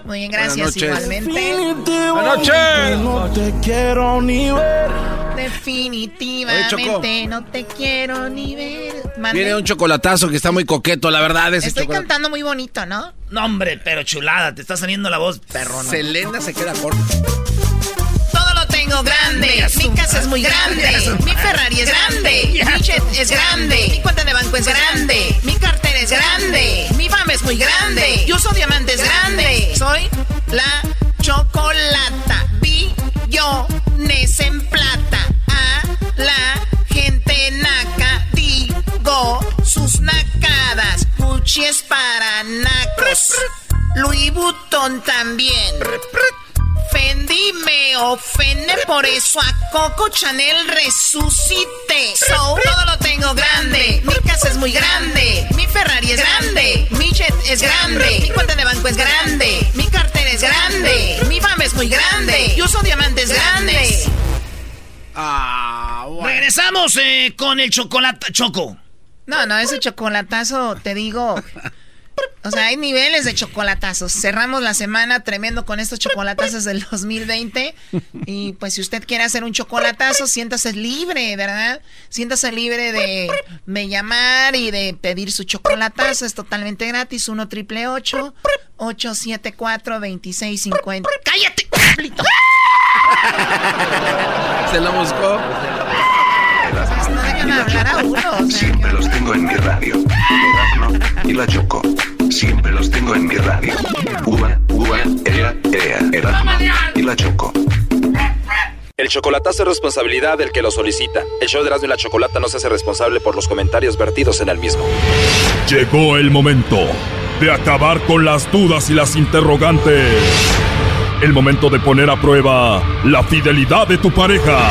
[SPEAKER 6] Muy bien, gracias
[SPEAKER 3] noches.
[SPEAKER 6] igualmente.
[SPEAKER 17] Definitivamente no te quiero ni ver.
[SPEAKER 6] Definitivamente no te quiero ni ver. Mande.
[SPEAKER 3] Viene un chocolatazo que está muy coqueto, la verdad. Ese
[SPEAKER 6] Estoy
[SPEAKER 3] chocolate.
[SPEAKER 6] cantando muy bonito, ¿no?
[SPEAKER 2] No, hombre, pero chulada, te está saliendo la voz perrona.
[SPEAKER 3] Selena se queda corta.
[SPEAKER 6] Grande. Mi casa es muy grande. Mi Ferrari es grande. Mi jet es grande. Mi cuenta de banco es grande. Mi cartera es grande. Mi fama es muy grande. Yo uso diamantes grande. Soy la chocolata. Billones en plata. A la gente naca. Digo sus nacadas. Gucci es para nacos. Louis Vuitton también. Fendi me ofende, por eso a Coco Chanel resucité. So, todo lo tengo grande. Mi casa es muy grande. Mi Ferrari es grande. Mi jet es grande. Mi cuenta de banco es grande. Mi cartera es grande. Mi fama es muy grande. Yo uso diamantes grandes.
[SPEAKER 3] Ah, bueno.
[SPEAKER 2] Regresamos eh, con el chocolate choco.
[SPEAKER 6] No, no, ese chocolatazo, te digo. O sea, hay niveles de chocolatazos. Cerramos la semana tremendo con estos chocolatazos del 2020. Y pues si usted quiere hacer un chocolatazo, siéntase libre, ¿verdad? Siéntase libre de, de llamar y de pedir su chocolatazo. Es totalmente gratis. 1 triple 874 2650 ¡Cállate, Pablito!
[SPEAKER 3] Se lo buscó.
[SPEAKER 6] No dejan hablar a uno. o sea,
[SPEAKER 11] Siempre los tengo en mi radio. Erasmo y la Choco. Siempre los tengo en mi radio. Uva, uva, ea, ea, Erasmo y la Choco.
[SPEAKER 19] El chocolatazo es responsabilidad del que lo solicita. El show de Erasmo y la Chocolata no se hace responsable por los comentarios vertidos en el mismo.
[SPEAKER 20] Llegó el momento de acabar con las dudas y las interrogantes. El momento de poner a prueba la fidelidad de tu pareja.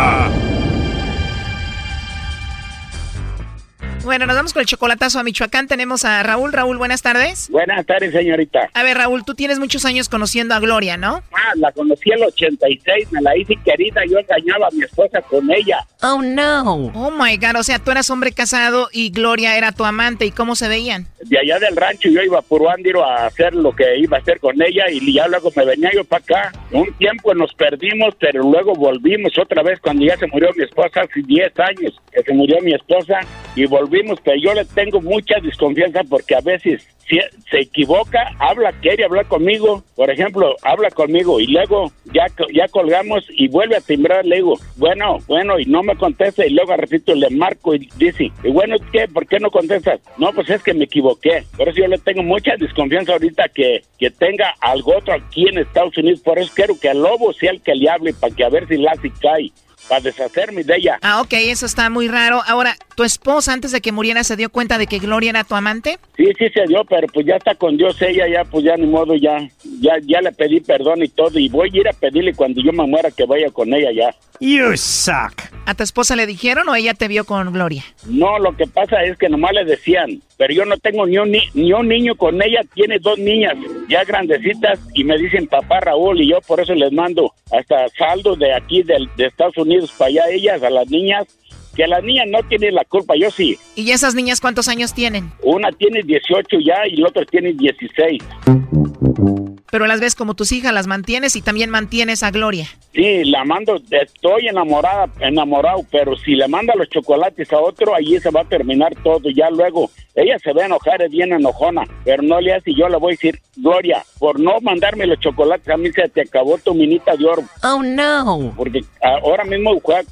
[SPEAKER 6] Bueno, nos vamos con el chocolatazo a Michoacán. Tenemos a Raúl. Raúl, buenas tardes.
[SPEAKER 21] Buenas tardes, señorita.
[SPEAKER 6] A ver, Raúl, tú tienes muchos años conociendo a Gloria, ¿no?
[SPEAKER 21] Ah, la conocí en el 86, me la hice querida, yo engañaba a mi esposa con ella.
[SPEAKER 6] Oh, no. Oh, my God, o sea, tú eras hombre casado y Gloria era tu amante, ¿y cómo se veían?
[SPEAKER 21] De allá del rancho yo iba por Andiro a hacer lo que iba a hacer con ella y ya luego me venía yo para acá. Un tiempo nos perdimos, pero luego volvimos otra vez cuando ya se murió mi esposa hace 10 años, que se murió mi esposa y volvimos, pero yo le tengo mucha desconfianza porque a veces si se equivoca, habla, quiere hablar conmigo, por ejemplo, habla conmigo y luego ya, ya colgamos y vuelve a timbrar, le digo, bueno, bueno, y no me contesta y luego repito, le marco y dice, y bueno, ¿qué? ¿Por qué no contestas? No, pues es que me equivoqué. Por eso yo le tengo mucha desconfianza ahorita que, que tenga algo otro aquí en Estados Unidos, por eso quiero que el lobo sea el que le hable para que a ver si la cae para deshacerme de ella.
[SPEAKER 6] Ah, ok, eso está muy raro. Ahora, ¿tu esposa antes de que muriera se dio cuenta de que Gloria era tu amante?
[SPEAKER 21] Sí, sí se dio, pero pues ya está con Dios ella, ya pues ya ni modo, ya, ya, ya le pedí perdón y todo, y voy a ir a pedirle cuando yo me muera que vaya con ella ya.
[SPEAKER 6] You suck. ¿A tu esposa le dijeron o ella te vio con Gloria?
[SPEAKER 21] No, lo que pasa es que nomás le decían, pero yo no tengo ni un, ni un niño con ella, tiene dos niñas ya grandecitas y me dicen papá Raúl y yo por eso les mando hasta saldo de aquí de, de Estados Unidos para allá ellas, a las niñas, que las niñas no tienen la culpa, yo sí.
[SPEAKER 6] ¿Y esas niñas cuántos años tienen?
[SPEAKER 21] Una tiene 18 ya y la otra tiene 16.
[SPEAKER 6] Pero las ves como tus hijas, las mantienes y también mantienes a Gloria.
[SPEAKER 21] Sí, la mando, estoy enamorada, enamorado, pero si le manda los chocolates a otro, allí se va a terminar todo. Ya luego, ella se va a enojar, es bien enojona, pero no le hace, yo le voy a decir, Gloria, por no mandarme los chocolates, a mí se te acabó tu minita de oro.
[SPEAKER 6] Oh, no.
[SPEAKER 21] Porque ahora mismo fue a,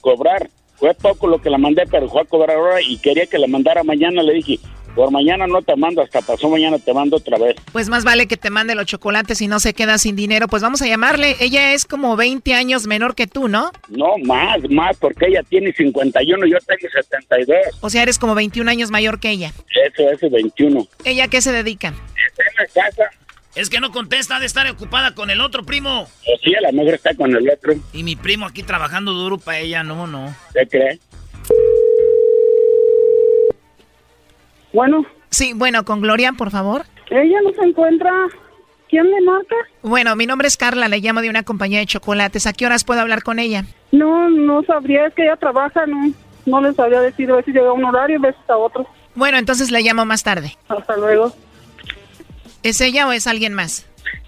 [SPEAKER 21] cobrar, fue poco lo que la mandé, pero fue a cobrar ahora y quería que la mandara mañana, le dije, por mañana no te mando, hasta pasó mañana te mando otra vez.
[SPEAKER 6] Pues más vale que te mande los chocolates y no se queda sin dinero. Pues vamos a llamarle. Ella es como 20 años menor que tú, ¿no?
[SPEAKER 21] No, más, más, porque ella tiene 51, yo tengo 72.
[SPEAKER 6] O sea, eres como 21 años mayor que ella.
[SPEAKER 21] Eso, eso, 21.
[SPEAKER 6] ¿Ella qué se dedica?
[SPEAKER 21] Está en la casa.
[SPEAKER 2] Es que no contesta, ha de estar ocupada con el otro primo.
[SPEAKER 21] O sí, a la mujer está con el otro.
[SPEAKER 2] Y mi primo aquí trabajando duro para ella, no, no.
[SPEAKER 21] ¿Qué cree?
[SPEAKER 22] Bueno.
[SPEAKER 6] Sí, bueno, con Gloria, por favor.
[SPEAKER 22] Ella no se encuentra. ¿Quién le marca?
[SPEAKER 6] Bueno, mi nombre es Carla, le llamo de una compañía de chocolates. ¿A qué horas puedo hablar con ella?
[SPEAKER 22] No, no sabría, es que ella trabaja, no, no les sabría decir a veces llega a un horario y a veces a otro.
[SPEAKER 6] Bueno, entonces le llamo más tarde.
[SPEAKER 22] Hasta luego.
[SPEAKER 6] ¿Es ella o es alguien más?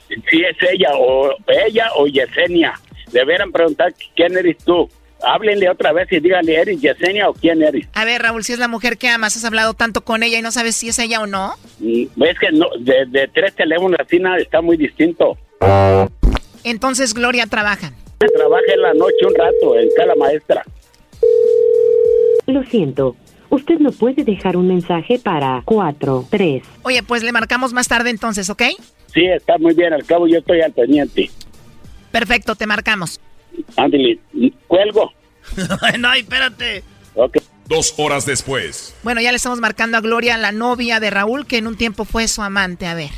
[SPEAKER 21] Sí, es ella, o ella o Yesenia. Deberán preguntar quién eres tú háblenle otra vez y díganle, ¿eres Yesenia o quién eres?
[SPEAKER 6] A ver, Raúl, si es la mujer que amas, has hablado tanto con ella y no sabes si es ella o no.
[SPEAKER 21] Mm, es que no, de, tres teléfonos así nada, está muy distinto.
[SPEAKER 6] Entonces Gloria trabaja.
[SPEAKER 21] Trabaja en la noche un rato, en la maestra.
[SPEAKER 23] Lo siento. Usted no puede dejar un mensaje para 4, 3.
[SPEAKER 6] Oye, pues le marcamos más tarde entonces, ¿ok?
[SPEAKER 21] Sí, está muy bien. Al cabo yo estoy al pendiente.
[SPEAKER 6] Perfecto, te marcamos.
[SPEAKER 21] Ándale, cuelgo. [LAUGHS]
[SPEAKER 2] no, espérate.
[SPEAKER 21] Ok.
[SPEAKER 20] Dos horas después.
[SPEAKER 6] Bueno, ya le estamos marcando a Gloria, la novia de Raúl, que en un tiempo fue su amante. A ver.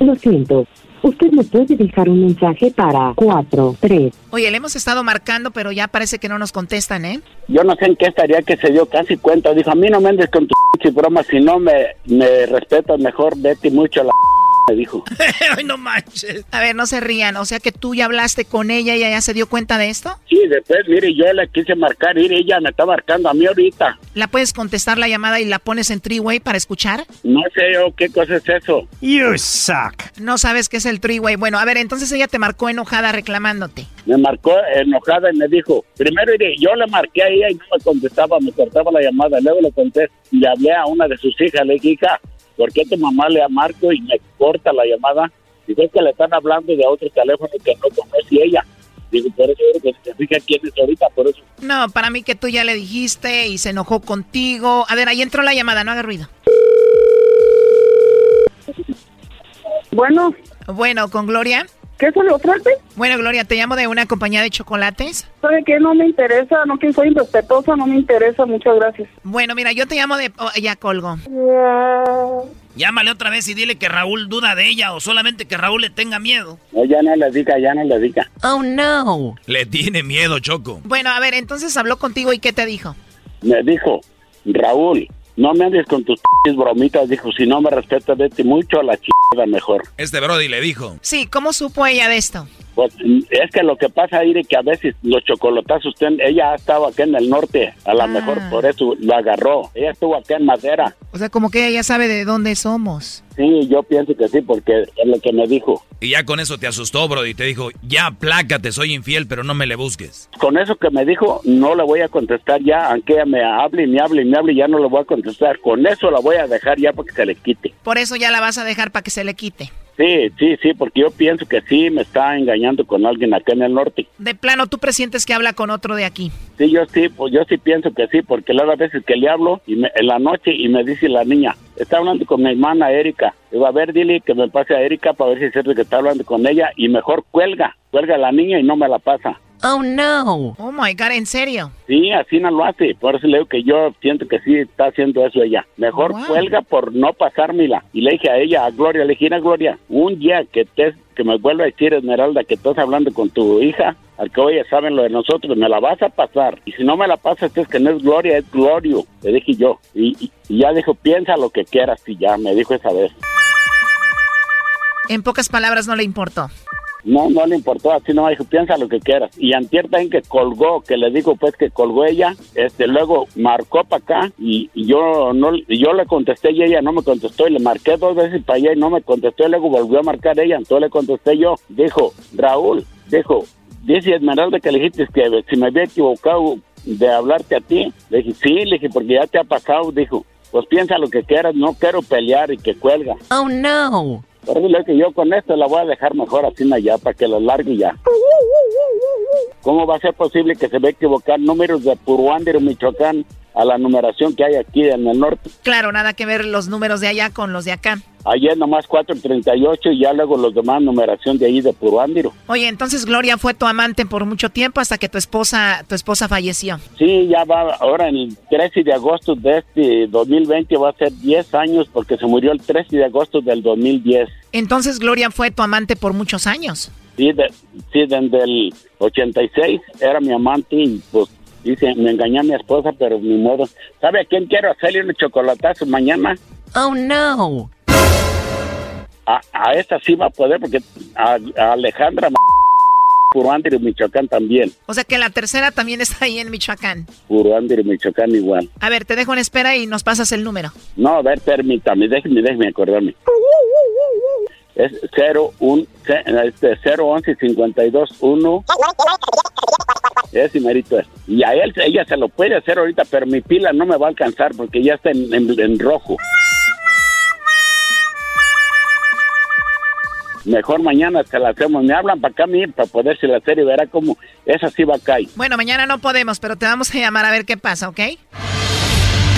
[SPEAKER 23] Lo siento. Usted me puede dejar un mensaje para 4, 3.
[SPEAKER 6] Oye, le hemos estado marcando, pero ya parece que no nos contestan, ¿eh?
[SPEAKER 21] Yo no sé en qué estaría que se dio casi cuenta. Dijo, a mí no me andes con tu broma, si no me, me respetas mejor, vete mucho a la dijo. [LAUGHS]
[SPEAKER 2] Ay, no manches.
[SPEAKER 6] A ver, no se rían. O sea que tú ya hablaste con ella y ella ya se dio cuenta de esto.
[SPEAKER 21] Sí, después, mire, yo la quise marcar y ella me está marcando a mí ahorita.
[SPEAKER 6] ¿La puedes contestar la llamada y la pones en three-way para escuchar?
[SPEAKER 21] No sé yo qué cosa es eso.
[SPEAKER 6] You suck. No sabes qué es el three-way. Bueno, a ver, entonces ella te marcó enojada reclamándote.
[SPEAKER 21] Me marcó enojada y me dijo, primero yo le marqué a ella y no me contestaba, me cortaba la llamada. Luego le contesté y hablé a una de sus hijas, le dije, hija, ¿por qué tu mamá le a Marco y me corta la llamada? Dice que le están hablando de otro teléfono que no conoce ella. Digo, por eso que se fija quién es ahorita, por eso.
[SPEAKER 6] No, para mí que tú ya le dijiste y se enojó contigo. A ver, ahí entró la llamada, no haga ruido.
[SPEAKER 22] Bueno.
[SPEAKER 6] Bueno, ¿con Gloria?
[SPEAKER 22] ¿Qué se le ofrece?
[SPEAKER 6] Bueno, Gloria, te llamo de una compañía de chocolates.
[SPEAKER 22] ¿Sabe qué? No me interesa, no que soy irrespetuosa, no me interesa, muchas gracias.
[SPEAKER 6] Bueno, mira, yo te llamo de... Oh, ya colgo.
[SPEAKER 2] Llámale otra vez y dile que Raúl duda de ella o solamente que Raúl le tenga miedo.
[SPEAKER 21] No, ya no le diga, ya no le diga.
[SPEAKER 6] Oh, no.
[SPEAKER 4] Le tiene miedo, Choco.
[SPEAKER 6] Bueno, a ver, entonces habló contigo y ¿qué te dijo?
[SPEAKER 21] Me dijo, Raúl, no me andes con tus bromitas. Dijo, si no me respetas, vete mucho a la chingada mejor.
[SPEAKER 4] Este Brody le dijo.
[SPEAKER 6] Sí, ¿cómo supo ella de esto?
[SPEAKER 21] Pues es que lo que pasa ahí es que a veces los chocolotazos, usted, ella ha estado aquí en el norte, a lo
[SPEAKER 6] Ah.
[SPEAKER 21] mejor por eso lo agarró. Ella estuvo acá en Madera.
[SPEAKER 6] O sea, como que ella ya sabe de dónde somos.
[SPEAKER 21] Sí, yo pienso que sí, porque es lo que me dijo.
[SPEAKER 4] Y ya con eso te asustó, Brody. Te dijo, ya, plácate, soy infiel, pero no me le busques.
[SPEAKER 21] Con eso que me dijo, no le voy a contestar ya, aunque ella me hable y me hable y me hable, ya no le voy a contestar. Con eso la voy a dejar ya para que se le quite.
[SPEAKER 6] Por eso ya la vas a dejar para que se le quite.
[SPEAKER 21] Sí, sí, sí, porque yo pienso que sí me está engañando con alguien acá en el norte.
[SPEAKER 6] De plano, ¿tú presientes que habla con otro de aquí?
[SPEAKER 21] Sí, yo sí, pues yo sí pienso que sí, porque las veces que le hablo y me- en la noche y me dice la niña, está hablando con mi hermana Erika. Digo, a ver, dile que me pase a Erika para ver si es cierto que está hablando con ella y mejor cuelga, cuelga a la niña y no me la pasa.
[SPEAKER 6] Oh, no. Oh, my God, ¿en serio?
[SPEAKER 21] Sí, así no lo hace. Por eso le digo que yo siento que sí está haciendo eso ella. Mejor
[SPEAKER 6] Wow.
[SPEAKER 21] cuelga por no pasármela. Y le dije a ella, a Gloria, le dije, "Mira, Gloria, un día que te, que me vuelva a decir, Esmeralda, que estás hablando con tu hija, al que oye, saben lo de nosotros, me la vas a pasar. Y si no me la pasas, es que no es Gloria, es Glorio. Le dije yo. Y, y- y ya dijo, piensa lo que quieras. Y ya me dijo esa vez.
[SPEAKER 6] En pocas palabras, no le importó.
[SPEAKER 21] No, no le importó, así no, dijo, piensa lo que quieras. Y antier también que colgó, que le digo pues que colgó ella, este, luego marcó para acá y, yo no, yo le contesté y ella no me contestó y le marqué dos veces para allá y no me contestó y luego volvió a marcar ella, entonces le contesté yo, dijo, Raúl, dijo, dice Esmeralda que le dijiste que si me había equivocado de hablarte a ti, le dije, sí, le dije, porque ya te ha pasado, dijo, pues piensa lo que quieras, no quiero pelear y que cuelga.
[SPEAKER 6] Oh, no.
[SPEAKER 21] Por eso le digo que yo con esto la voy a dejar mejor así allá para que lo largue ya. ¿Cómo va a ser posible que se va a equivocar números de Puruándiro, Michoacán, a la numeración que hay aquí en el norte?
[SPEAKER 6] Claro, nada que ver los números de allá con los de acá.
[SPEAKER 21] Ayer nomás 438 y ya luego los demás numeración de ahí de Puruándiro.
[SPEAKER 6] Oye, entonces Gloria fue tu amante por mucho tiempo hasta que tu esposa, tu esposa falleció.
[SPEAKER 21] Sí, ya va, ahora en el 13 de agosto de este 2020 va a ser 10 años porque se murió el 13 de agosto del 2010.
[SPEAKER 6] Entonces Gloria fue tu amante por muchos años.
[SPEAKER 21] Sí, de, sí, desde el 86 era mi amante y pues dice, me engañó a mi esposa, pero ni modo. ¿Sabe a quién quiero hacerle un chocolatazo mañana?
[SPEAKER 6] Oh, no.
[SPEAKER 21] A, a esta sí va a poder porque a, a Alejandra Puruándiro, Michoacán también.
[SPEAKER 6] O sea que la tercera también está ahí en Michoacán.
[SPEAKER 21] Puruándiro, Michoacán igual.
[SPEAKER 6] A ver, te dejo en espera y nos pasas el número.
[SPEAKER 21] No, a ver, permítame, déjeme, déjeme acordarme. Es 0, 1, este, 011 52 1. Ese merito es. Y a él, ella se lo puede hacer ahorita, pero mi pila no me va a alcanzar porque ya está en, en- rojo. Mejor mañana se la hacemos. Me hablan para acá, mi, para poderse la hacer y verá cómo esa sí va a caer.
[SPEAKER 6] Bueno, mañana no podemos, pero te vamos a llamar a ver qué pasa, ¿ok?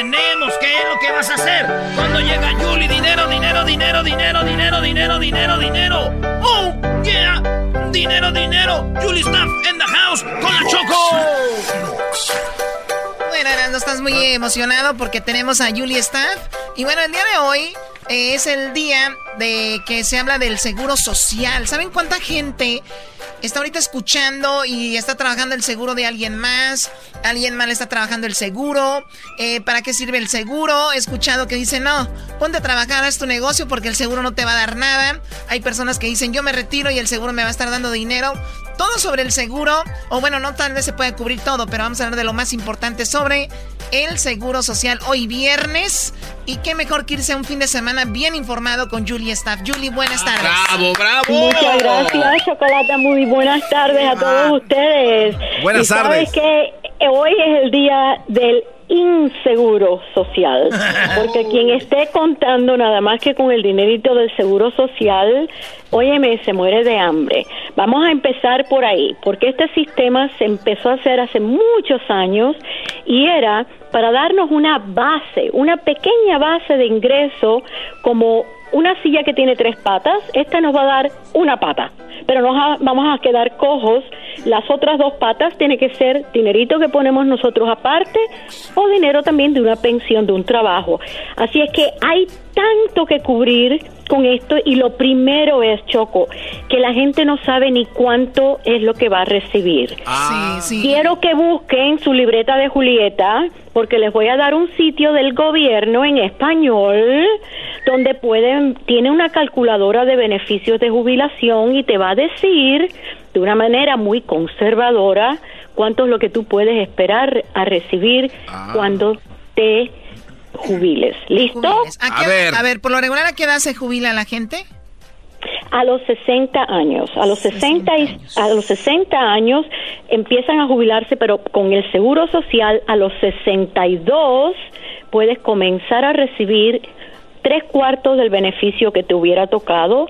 [SPEAKER 2] tenemos. ¿Qué es lo que vas a hacer? Cuando llega Julie, dinero, dinero, dinero, dinero, dinero, dinero, dinero, dinero. Oh, yeah. Dinero, dinero. Julie Staff in the house con la Choco.
[SPEAKER 6] Bueno, Erasmo, estás muy emocionado porque tenemos a Julie Staff. Y bueno, el día de hoy eh, es el día de que se habla del seguro social. ¿Saben cuánta gente está ahorita escuchando y está trabajando el seguro de alguien más? Alguien le está trabajando el seguro. Eh, ¿Para qué sirve el seguro? He escuchado que dicen, no, ponte a trabajar, haz tu negocio porque el seguro no te va a dar nada. Hay personas que dicen, yo me retiro y el seguro me va a estar dando dinero. Todo sobre el seguro, o bueno, no tal vez se puede cubrir todo, pero vamos a hablar de lo más importante sobre el seguro social hoy viernes. Y qué mejor que irse a un fin de semana bien informado con Julie Staff. Julie, buenas tardes.
[SPEAKER 1] ¡Bravo, bravo!
[SPEAKER 24] Muchas gracias, Chocolata. Muy buenas tardes a todos ustedes.
[SPEAKER 3] Buenas
[SPEAKER 24] Y sabes
[SPEAKER 3] tardes.
[SPEAKER 24] que hoy es el día del inseguro social, [LAUGHS] porque quien esté contando nada más que con el dinerito del seguro social, óyeme, se muere de hambre. Vamos a empezar por ahí, porque este sistema se empezó a hacer hace muchos años y era para darnos una base, una pequeña base de ingreso como una silla que tiene tres patas, esta nos va a dar una pata, pero nos vamos a quedar cojos. Las otras dos patas tiene que ser dinerito que ponemos nosotros aparte o dinero también de una pensión, de un trabajo. Así es que hay tanto que cubrir con esto y lo primero es, Choco, que la gente no sabe ni cuánto es lo que va a recibir. Quiero que busquen su libreta de Julieta porque les voy a dar un sitio del gobierno en español donde pueden, tiene una calculadora de beneficios de jubilación y te va a decir de una manera muy conservadora cuánto es lo que tú puedes esperar a recibir
[SPEAKER 3] Ah.
[SPEAKER 24] cuando te jubiles. ¿Listo?
[SPEAKER 6] ¿A, qué- a ver, por lo regular, ¿a qué edad se jubila la gente?
[SPEAKER 24] A los 60 años, a los 60 y- a los 60 años empiezan a jubilarse, pero con el seguro social a los 62 puedes comenzar a recibir tres cuartos del beneficio que te hubiera tocado.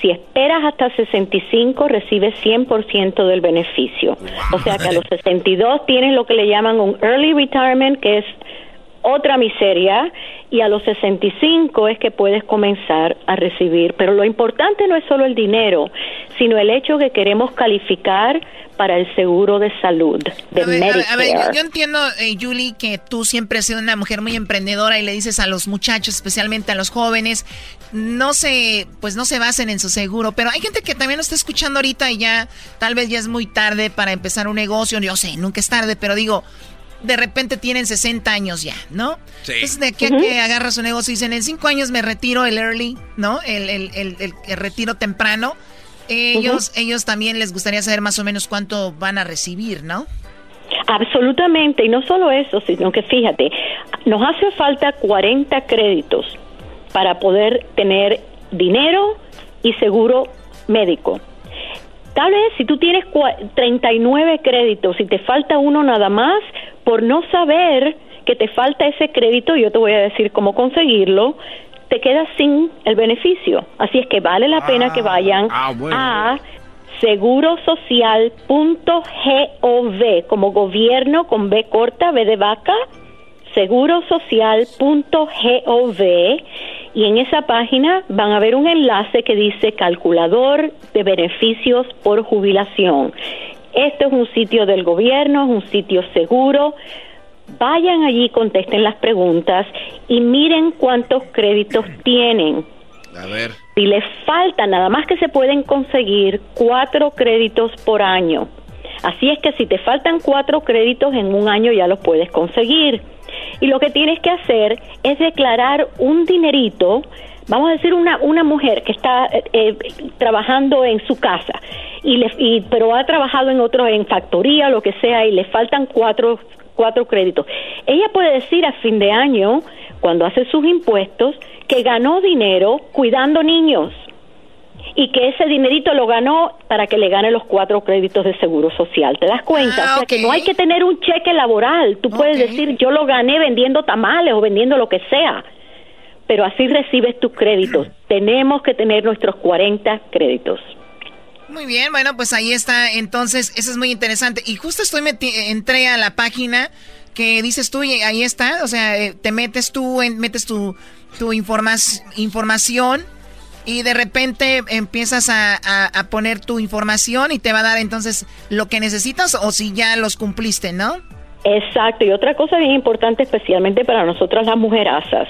[SPEAKER 24] Si esperas hasta 65, recibes 100% del beneficio. O sea que a los 62 tienes lo que le llaman un early retirement, que es otra miseria y a los 65 es que puedes comenzar a recibir. Pero lo importante no es solo el dinero, sino el hecho que queremos calificar para el seguro de salud, de
[SPEAKER 6] A ver, a ver, a ver, yo,
[SPEAKER 24] Medicare.
[SPEAKER 6] yo entiendo, eh, Julie, que tú siempre has sido una mujer muy emprendedora y le dices a los muchachos, especialmente a los jóvenes, no se, pues no se basen en su seguro, pero hay gente que también nos está escuchando ahorita y ya, tal vez ya es muy tarde para empezar un negocio, yo sé, nunca es tarde, pero digo, de repente tienen 60 años ya, ¿no?
[SPEAKER 25] Sí.
[SPEAKER 6] Entonces, de aquí a que agarra su negocio y dicen, en 5 años me retiro el early, ¿no? El, el, el, el- el retiro temprano. Ellos, ellos también les gustaría saber más o menos cuánto van a recibir, ¿no?
[SPEAKER 24] Absolutamente, y no solo eso, sino que fíjate, nos hace falta 40 créditos para poder tener dinero y seguro médico. Tal vez si tú tienes cua- 39 créditos y te falta uno nada más, por no saber que te falta ese crédito, yo te voy a decir cómo conseguirlo, te quedas sin el beneficio. Así es que vale la pena que vayan a segurosocial.gov como gobierno con B corta, B de vaca, segurosocial.gov y en esa página van a ver un enlace que dice calculador de beneficios por jubilación. Este es un sitio del gobierno, es un sitio seguro. Vayan allí, contesten las preguntas y miren cuántos créditos tienen.
[SPEAKER 3] A ver.
[SPEAKER 24] Si les falta, nada más que se pueden conseguir cuatro créditos por año. Así es que si te faltan cuatro créditos en un año ya los puedes conseguir. Y lo que tienes que hacer es declarar un dinerito, vamos a decir una, una mujer que está eh, eh, trabajando en su casa, y le, y, pero ha trabajado en otro, en factoría, lo que sea, y le faltan cuatro, cuatro créditos. Ella puede decir a fin de año, cuando hace sus impuestos, que ganó dinero cuidando niños y que ese dinerito lo ganó para que le gane los cuatro créditos de seguro social. ¿Te das cuenta?
[SPEAKER 6] Ah,
[SPEAKER 24] o sea, que no hay que tener un cheque laboral. Tú puedes decir, yo lo gané vendiendo tamales o vendiendo lo que sea, pero así recibes tus créditos. [CLEARS THROAT] Tenemos que tener nuestros 40 créditos.
[SPEAKER 6] Muy bien, bueno, pues ahí está. Entonces, eso es muy interesante. Y justo estoy meti entré a la página que dices tú y ahí está. O sea, eh, te metes tú, en- metes tu, tu informas- información y de repente empiezas a, a- poner tu información y te va a dar entonces lo que necesitas o si ya los cumpliste, ¿no?
[SPEAKER 24] Exacto, y otra cosa bien importante, especialmente para nosotras las mujerazas,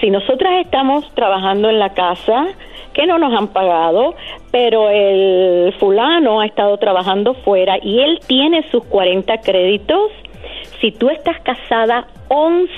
[SPEAKER 24] si nosotras estamos trabajando en la casa, que no nos han pagado, pero el fulano ha estado trabajando fuera y él tiene sus 40 créditos, si tú estás casada 11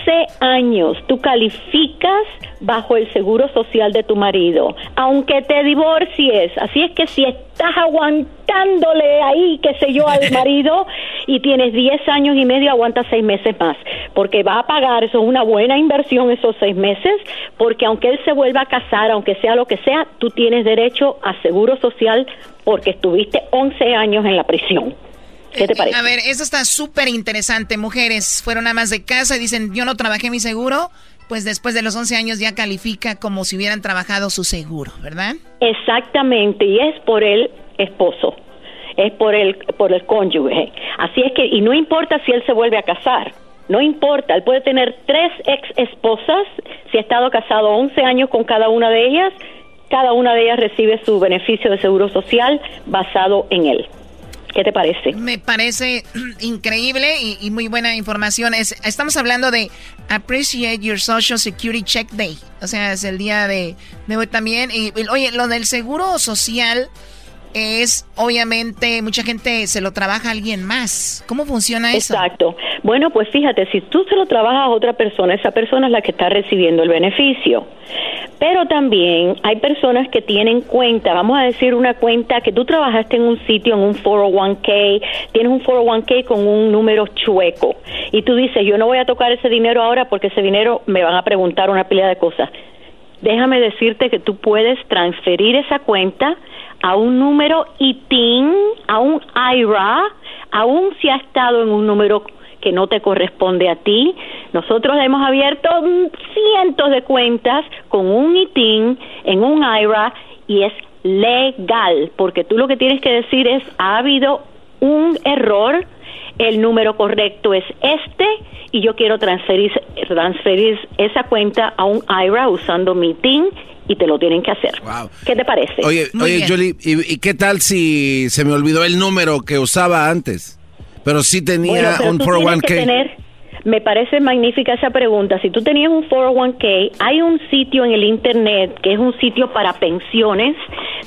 [SPEAKER 24] años, tú calificas bajo el seguro social de tu marido, aunque te divorcies. Así es que si estás aguantándole ahí, qué sé yo, al [LAUGHS] marido y tienes 10 años y medio, aguanta 6 meses más, porque va a pagar, eso es una buena inversión esos 6 meses, porque aunque él se vuelva a casar, aunque sea lo que sea, tú tienes derecho a seguro social porque estuviste 11 años en la prisión. ¿Qué te parece?
[SPEAKER 6] A ver, eso está súper interesante. Mujeres fueron amas de casa y dicen, yo no trabajé mi seguro, pues después de los 11 años ya califica como si hubieran trabajado su seguro, ¿verdad?
[SPEAKER 24] Exactamente, y es por el esposo, es por el, por el cónyuge. Así es que, y no importa si él se vuelve a casar, no importa, él puede tener tres ex esposas, si ha estado casado 11 años con cada una de ellas, cada una de ellas recibe su beneficio de seguro social basado en él. ¿Qué te parece?
[SPEAKER 6] Me parece [CLEARS THROAT] increíble y, muy buena información. Es, estamos hablando de Appreciate Your Social Security Check Day. O sea, es el día de, de hoy también. Y, oye, lo del seguro social es, obviamente, mucha gente se lo trabaja a alguien más. ¿Cómo funciona eso?
[SPEAKER 24] Exacto. Bueno, pues fíjate, si tú se lo trabajas a otra persona, esa persona es la que está recibiendo el beneficio. Pero también hay personas que tienen cuenta, vamos a decir una cuenta que tú trabajaste en un sitio, en un 401k, tienes un 401k con un número chueco y tú dices, yo no voy a tocar ese dinero ahora porque ese dinero me van a preguntar una pila de cosas. Déjame decirte que tú puedes transferir esa cuenta a un número ITIN, a un IRA, aún si ha estado en un número que no te corresponde a ti. Nosotros hemos abierto cientos de cuentas con un ITIN en un IRA y es legal, porque tú lo que tienes que decir es, ha habido un error, el número correcto es este y yo quiero transferir, transferir esa cuenta a un IRA usando mi TIN y te lo tienen que hacer. ¿Qué te parece?
[SPEAKER 3] Oye, oye Julie, ¿y, qué tal si se me olvidó el número que usaba antes? Pero sí tenía un 401k.
[SPEAKER 24] Me parece magnífica esa pregunta. Si tú tenías un 401k, hay un sitio en el Internet que es un sitio para pensiones,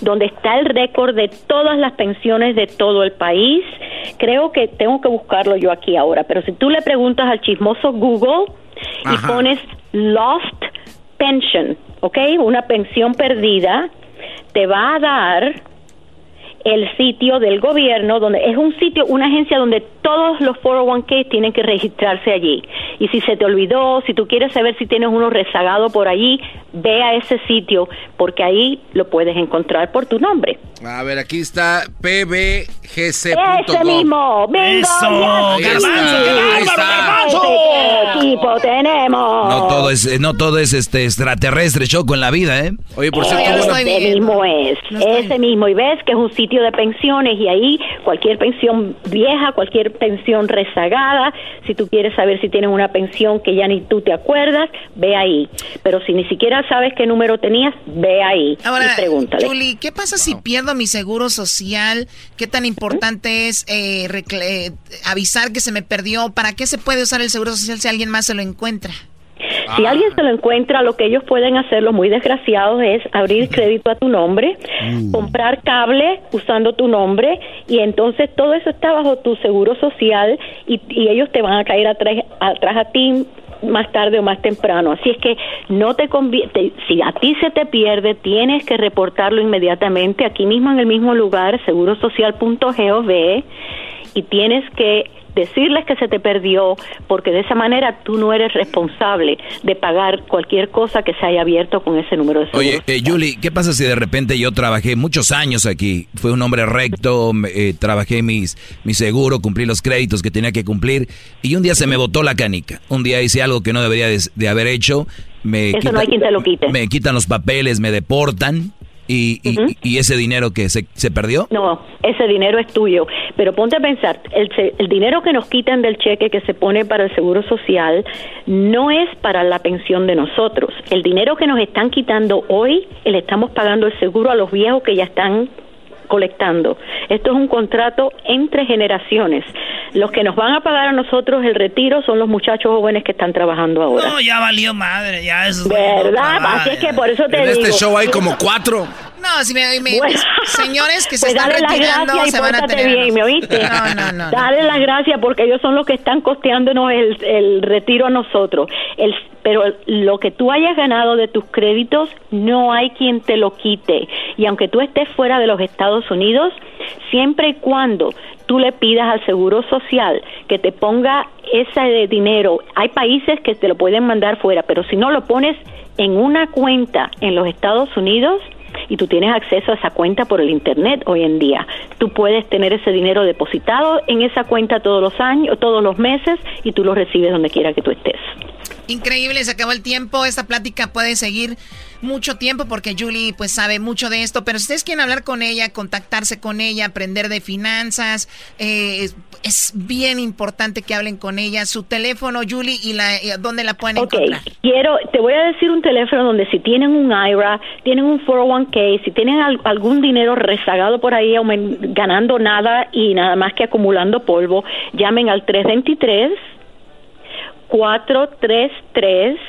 [SPEAKER 24] donde está el récord de todas las pensiones de todo el país. Creo que tengo que buscarlo yo aquí ahora, pero si tú le preguntas al chismoso Google y pones Lost Pension, ¿ok? Una pensión perdida, te va a dar el sitio del gobierno, donde es un sitio, una agencia donde todos los 401k tienen que registrarse allí. Y si se te olvidó, si tú quieres saber si tienes uno rezagado por allí, ve a ese sitio, porque ahí lo puedes encontrar por tu nombre.
[SPEAKER 3] A ver, aquí está pbgc.com.
[SPEAKER 24] Ese mismo, bingo,
[SPEAKER 1] Eso,
[SPEAKER 24] garbanzo, qué equipo tenemos.
[SPEAKER 4] No todo es, no todo es este extraterrestre, choco en la vida, ¿eh?
[SPEAKER 3] Oye, por cierto,
[SPEAKER 24] ese mismo es, ese mismo, y ves que es un sitio de pensiones y ahí cualquier pensión vieja, cualquier pensión rezagada, si tú quieres saber si tienes una pensión que ya ni tú te acuerdas, ve ahí. Pero si ni siquiera sabes qué número tenías, ve ahí
[SPEAKER 6] Ahora,
[SPEAKER 24] y pregúntale.
[SPEAKER 6] Julie, ¿qué pasa si pierdo mi seguro social? ¿Qué tan importante es eh, eh, avisar que se me perdió? ¿Para qué se puede usar el seguro social si alguien más se lo encuentra?
[SPEAKER 24] Si alguien se lo encuentra, lo que ellos pueden hacer, los muy desgraciados, es abrir crédito a tu nombre, comprar cable usando tu nombre y entonces todo eso está bajo tu seguro social y, ellos te van a caer atrás, atrás a ti más tarde o más temprano. Así es que no te conviene, si a ti se te pierde, tienes que reportarlo inmediatamente aquí mismo en el mismo lugar, segurosocial.gov y tienes que decirles que se te perdió, porque de esa manera tú no eres responsable de pagar cualquier cosa que se haya abierto con ese número de seguro.
[SPEAKER 4] Oye, eh, Julie, ¿qué pasa si de repente yo trabajé muchos años aquí? Fui un hombre recto, eh, trabajé mis, mi seguro, cumplí los créditos que tenía que cumplir y un día se me botó la canica. Un día hice algo que no debería de, haber hecho. Me
[SPEAKER 24] Eso no hay quien te lo quite.
[SPEAKER 4] Me quitan los papeles, me deportan ¿Y, y, ese dinero que se, se, perdió?
[SPEAKER 24] No, ese dinero es tuyo. Pero ponte a pensar, el, el dinero que nos quitan del cheque que se pone para el seguro social no es para la pensión de nosotros. El dinero que nos están quitando hoy, le estamos pagando el seguro a los viejos que ya están colectando. Esto es un contrato entre generaciones. Los que nos van a pagar a nosotros el retiro son los muchachos jóvenes que están trabajando ahora.
[SPEAKER 2] No, ya valió madre, ya eso.
[SPEAKER 24] ¿Verdad? Así es que por eso te
[SPEAKER 3] en
[SPEAKER 24] digo.
[SPEAKER 3] este show hay como cuatro.
[SPEAKER 6] No, si me, señores que se
[SPEAKER 24] pues
[SPEAKER 6] están
[SPEAKER 24] dale
[SPEAKER 6] retirando
[SPEAKER 24] gracias
[SPEAKER 6] se van a tener.
[SPEAKER 24] bien, ¿me oíste?
[SPEAKER 6] No, no, no.
[SPEAKER 24] Dale las gracias porque ellos son los que están costeándonos el, el retiro a nosotros. El, pero lo que tú hayas ganado de tus créditos no hay quien te lo quite. Y aunque tú estés fuera de los Estados Unidos, siempre y cuando tú le pidas al Seguro Social que te ponga ese dinero, hay países que te lo pueden mandar fuera, pero si no lo pones en una cuenta en los Estados Unidos, y tú tienes acceso a esa cuenta por el internet hoy en día. Tú puedes tener ese dinero depositado en esa cuenta todos los años, todos los meses y tú lo recibes donde quiera que tú estés.
[SPEAKER 6] Increíble, se acabó el tiempo. Esta plática puede seguir mucho tiempo porque Julie pues sabe mucho de esto. Pero si ustedes quieren hablar con ella, contactarse con ella, aprender de finanzas, eh, es bien importante que hablen con ella. Su teléfono, Julie, y la, eh, dónde la pueden
[SPEAKER 24] Ok,
[SPEAKER 6] encontrar.
[SPEAKER 24] quiero, te voy a decir un teléfono donde si tienen un IRA, tienen un 401k, si tienen al- algún dinero rezagado por ahí, ganando nada y nada más que acumulando polvo, llamen al 323 433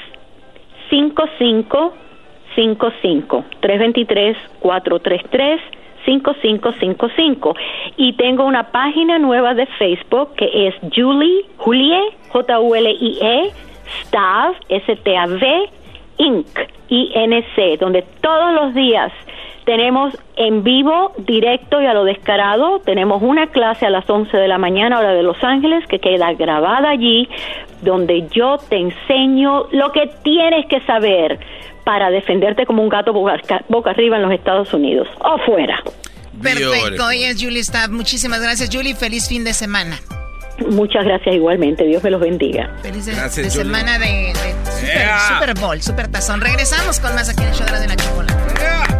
[SPEAKER 24] 5555 323 433 5555 y tengo una página nueva de Facebook que es Julie Julie J U L I E Stav S T A V Inc I N C donde todos los días tenemos en vivo, directo y a lo descarado. Tenemos una clase a las 11 de la mañana, hora de Los Ángeles, que queda grabada allí, donde yo te enseño lo que tienes que saber para defenderte como un gato boca, boca arriba en los Estados Unidos o fuera.
[SPEAKER 6] Perfecto, hoy es Julie Staff. Muchísimas gracias, Julie. Feliz fin de semana.
[SPEAKER 24] Muchas gracias igualmente. Dios me los bendiga.
[SPEAKER 6] Feliz de,
[SPEAKER 24] Gracias,
[SPEAKER 6] de semana de, de super,
[SPEAKER 24] Yeah.
[SPEAKER 6] Super Bowl, Super Tazón. Regresamos con más aquí en el show de la, de la chocolate.